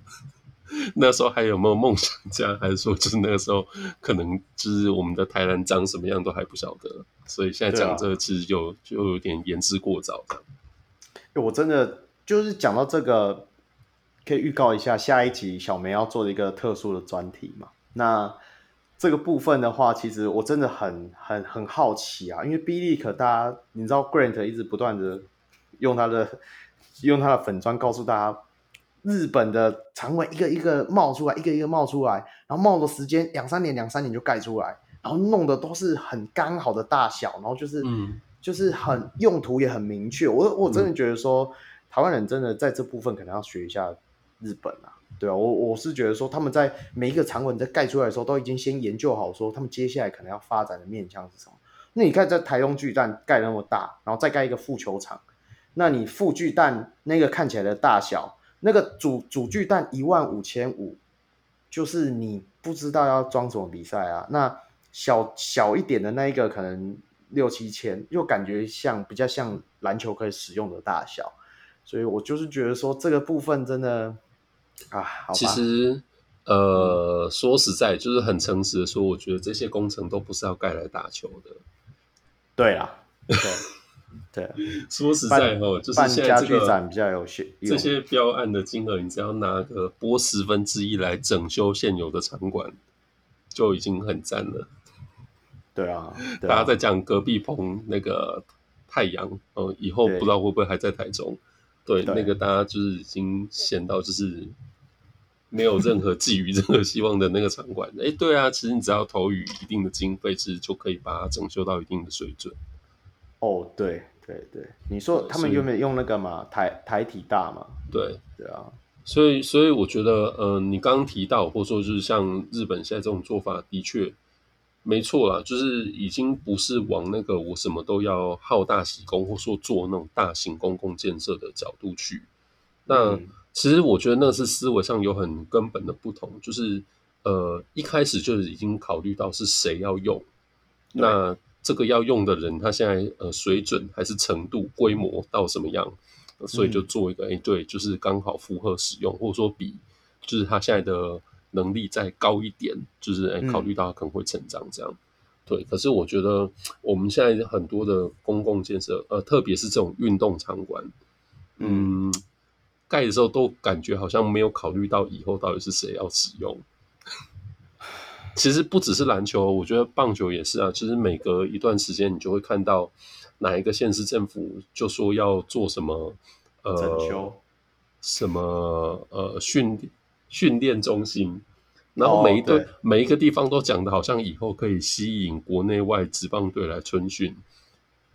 那时候还有没有梦想家？还是说，就是那个时候可能就是我们的台南长什么样都还不晓得，所以现在讲这个其实就、啊、就有点言之过早的。我真的就是讲到这个，可以预告一下下一集小梅要做的一个特殊的专题嘛？那这个部分的话，其实我真的很很很好奇啊，因为 Billy 大家你知道 Grant 一直不断的用他的用他的粉砖告诉大家。日本的长尾一个一个冒出来，一个一个冒出来，然后冒的时间两三年，两三年就盖出来，然后弄的都是很刚好的大小，然后就是，嗯，就是很用途也很明确。我我真的觉得说，嗯，台湾人真的在这部分可能要学一下日本啊，对啊，我我是觉得说他们在每一个场馆在盖出来的时候，都已经先研究好说他们接下来可能要发展的面向是什么。那你看在台中巨蛋盖那么大，然后再盖一个副球场，那你副巨蛋那个看起来的大小。那个主主巨蛋一万五千五，就是你不知道要装什么比赛啊。那小小一点的那一个可能六七千，又感觉像比较像篮球可以使用的大小，所以我就是觉得说这个部分真的啊，好。其实呃，说实在，就是很诚实的说，我觉得这些工程都不是要盖来打球的。对啊，对。对，说实在哦，就是现在这个比较有趣，这些标案的金额，你只要拿个拨十分之一来整修现有的场馆，就已经很赞了。对啊，对啊，大家在讲隔壁棚那个太阳，哦、呃，以后不知道会不会还在台中？对，对，那个大家就是已经闲到就是没有任何寄予任何希望的那个场馆。哎，对啊，其实你只要投予一定的经费，其实就可以把它整修到一定的水准。哦，对对对，你说他们有没有用那个嘛？台台体大嘛？对对啊，所以所以我觉得，呃，你刚刚提到，或者说就是像日本现在这种做法，的确没错啦，就是已经不是往那个我什么都要好大喜功，或说做那种大型公共建设的角度去。那、嗯、其实我觉得那是思维上有很根本的不同，就是呃一开始就是已经考虑到是谁要用，那。这个要用的人，他现在呃水准还是程度规模到什么样，所以就做一个哎、嗯，对，就是刚好符合使用，或者说比就是他现在的能力再高一点，就是哎考虑到可能会成长这样、嗯。对，可是我觉得我们现在很多的公共建设，呃，特别是这种运动场馆，嗯，盖的时候都感觉好像没有考虑到以后到底是谁要使用。其实不只是篮球，我觉得棒球也是啊。其实每隔一段时间，你就会看到哪一个县市政府就说要做什么，呃，什么呃训训练中心，然后每一个、哦、每一个地方都讲的好像以后可以吸引国内外职棒队来春训。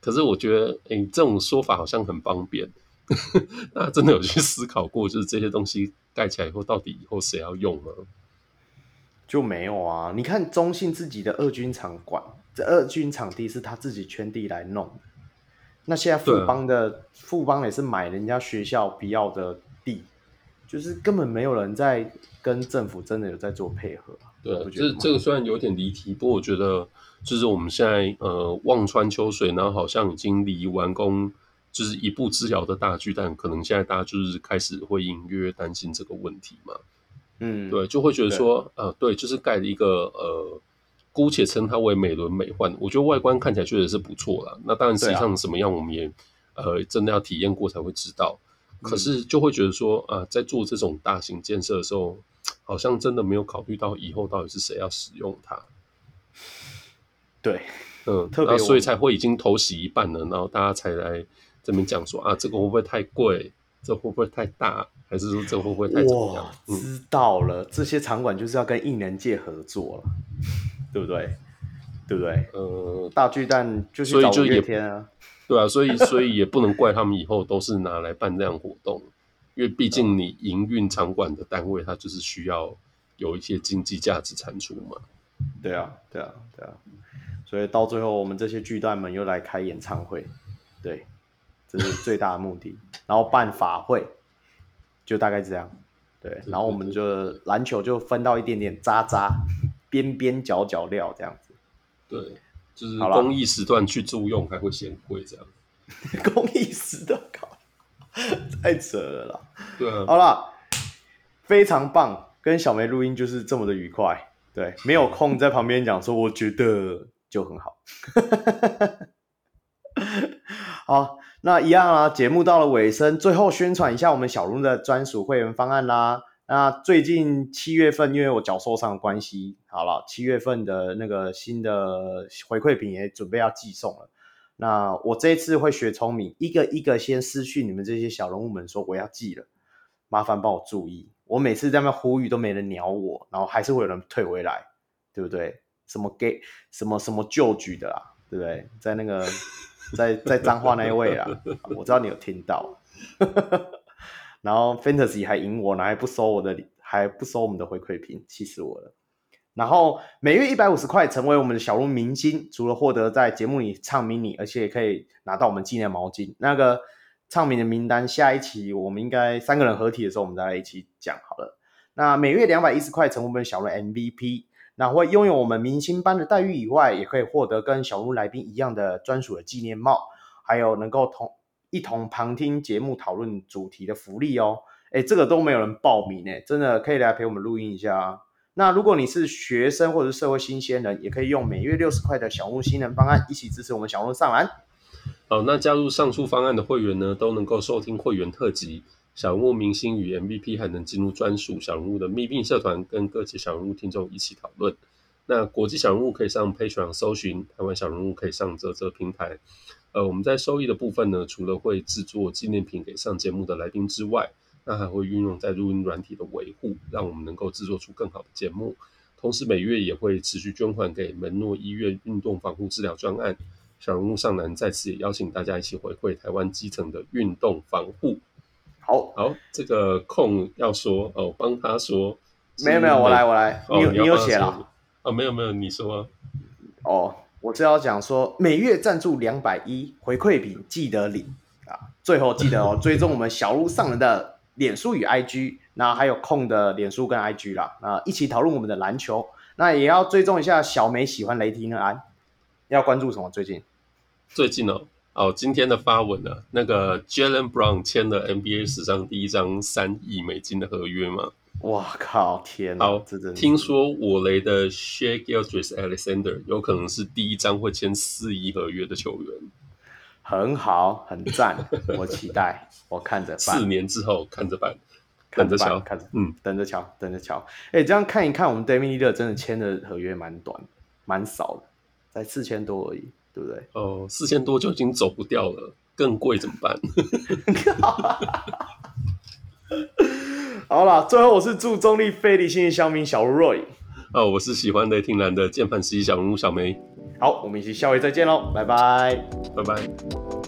可是我觉得，哎，这种说法好像很方便，大家真的有去思考过，就是这些东西盖起来以后，到底以后谁要用呢？就没有啊！你看中信自己的二军场馆，这二军场地是他自己圈地来弄。那现在富邦的富邦也是买人家学校必要的地，就是根本没有人在跟政府真的有在做配合。对，这这个虽然有点离题，不过我觉得就是我们现在呃望穿秋水，然后好像已经离完工就是一步之遥的大巨蛋，可能现在大家就是开始会隐约担心这个问题嘛。嗯，对，就会觉得说，呃，对，就是盖了一个，呃，姑且称它为美轮美奂。我觉得外观看起来确实是不错啦。那当然，实际上怎么样，我们也、啊，呃，真的要体验过才会知道。可是就会觉得说，啊、呃，在做这种大型建设的时候，好像真的没有考虑到以后到底是谁要使用它。对，嗯，特别，所以才会已经投洗一半了，然后大家才来这边讲说，啊，这个会不会太贵？这会不会太大？还是说这会不会太怎么样？嗯、知道了，这些场馆就是要跟艺能界合作了，对不对？对不对？呃，大巨蛋就是找五月天啊，对啊，所以所以也不能怪他们以后都是拿来办这样活动，因为毕竟你营运场馆的单位，它就是需要有一些经济价值产出嘛。对啊，对啊，对啊。所以到最后我们这些巨蛋们又来开演唱会，对，这是最大的目的。然后办法会，就大概这样，对。然后我们就篮球就分到一点点渣渣、边边角角料这样子。对，就是公益时段去租用还会嫌贵这样。公益时段，靠，太扯了啦。对啊。好了，非常棒，跟小梅录音就是这么的愉快。对，没有空在旁边讲说，我觉得就很好。好，那一样啊，节目到了尾声，最后宣传一下我们小鹿的专属会员方案啦。那最近七月份，因为我脚受伤的关系，好了，七月份的那个新的回馈品也准备要寄送了。那我这一次会学聪明，一个一个先私讯你们这些小人物们说我要寄了，麻烦帮我注意。我每次在那呼吁都没人鸟我，然后还是会有人退回来，对不对？什么给什么什么旧局的啦，对不对？在那个在在脏话那一位啊，我知道你有听到。然后 Fantasy 还赢我呢，还不收我的，还不收我们的回馈品，气死我了。然后每月一百五十块成为我们的小鹿明星，除了获得在节目里唱迷你而且也可以拿到我们纪念毛巾。那个唱名的名单，下一期我们应该三个人合体的时候，我们再来一起讲好了。那每月两百一十块成为我们小鹿 MVP，那会拥有我们明星般的待遇以外，也可以获得跟小鹿来宾一样的专属的纪念帽，还有能够同。一同旁听节目讨论主题的福利哦，哎，这个都没有人报名哎，真的可以来陪我们录音一下啊。那如果你是学生或者是社会新鲜人，也可以用每月六十块的小鹿新人方案一起支持我们小鹿上篮。好，那加入上述方案的会员呢，都能够收听会员特辑，小鹿明星与 MVP 还能进入专属小鹿的秘密社团，跟各级小鹿听众一起讨论。那国际小人物可以上 Patreon 搜寻，台湾小人物可以上啧啧平台。呃，我们在收益的部分呢，除了会制作纪念品给上节目的来宾之外，那还会运用在录音软体的维护，让我们能够制作出更好的节目。同时每月也会持续捐款给门诺医院运动防护治疗专案。小人物上南在此也邀请大家一起回馈台湾基层的运动防护。好，好，这个空要说哦，帮他说。没有没有，我来我来，你你有写了？啊、哦，没有没有，你说啊。哦。我是要讲说，每月赞助两百一回馈品记得领啊！最后记得哦，追踪我们小鹿上人的脸书与 IG，那还有空的脸书跟 IG 啦，那一起讨论我们的篮球。那也要追踪一下小梅喜欢雷霆的安，要关注什么？最近？最近哦，哦，今天的发文呢、啊，那个 Jaylen Brown 签了 NBA 史上第一张三亿美金的合约吗？哇靠！天哪！好，听说我雷的 Shai Gilgeous-Alexander 有可能是第一张会签四亿合约的球员，很好，很赞，我期待，我看着办。四年之后看着办，等着瞧，看着，嗯，等着瞧，等着瞧。哎，这样看一看，我们 Lillard 真的签的合约蛮短，蛮少的，才四千多而已，对不对？哦，四千多就已经走不掉了，更贵怎么办？好了，最后我是祝中立非理性的小民小 Roy，哦，我是喜欢雷霆蓝的键盘师小人物小梅。好，我们一起下回再见喽，拜拜，拜拜。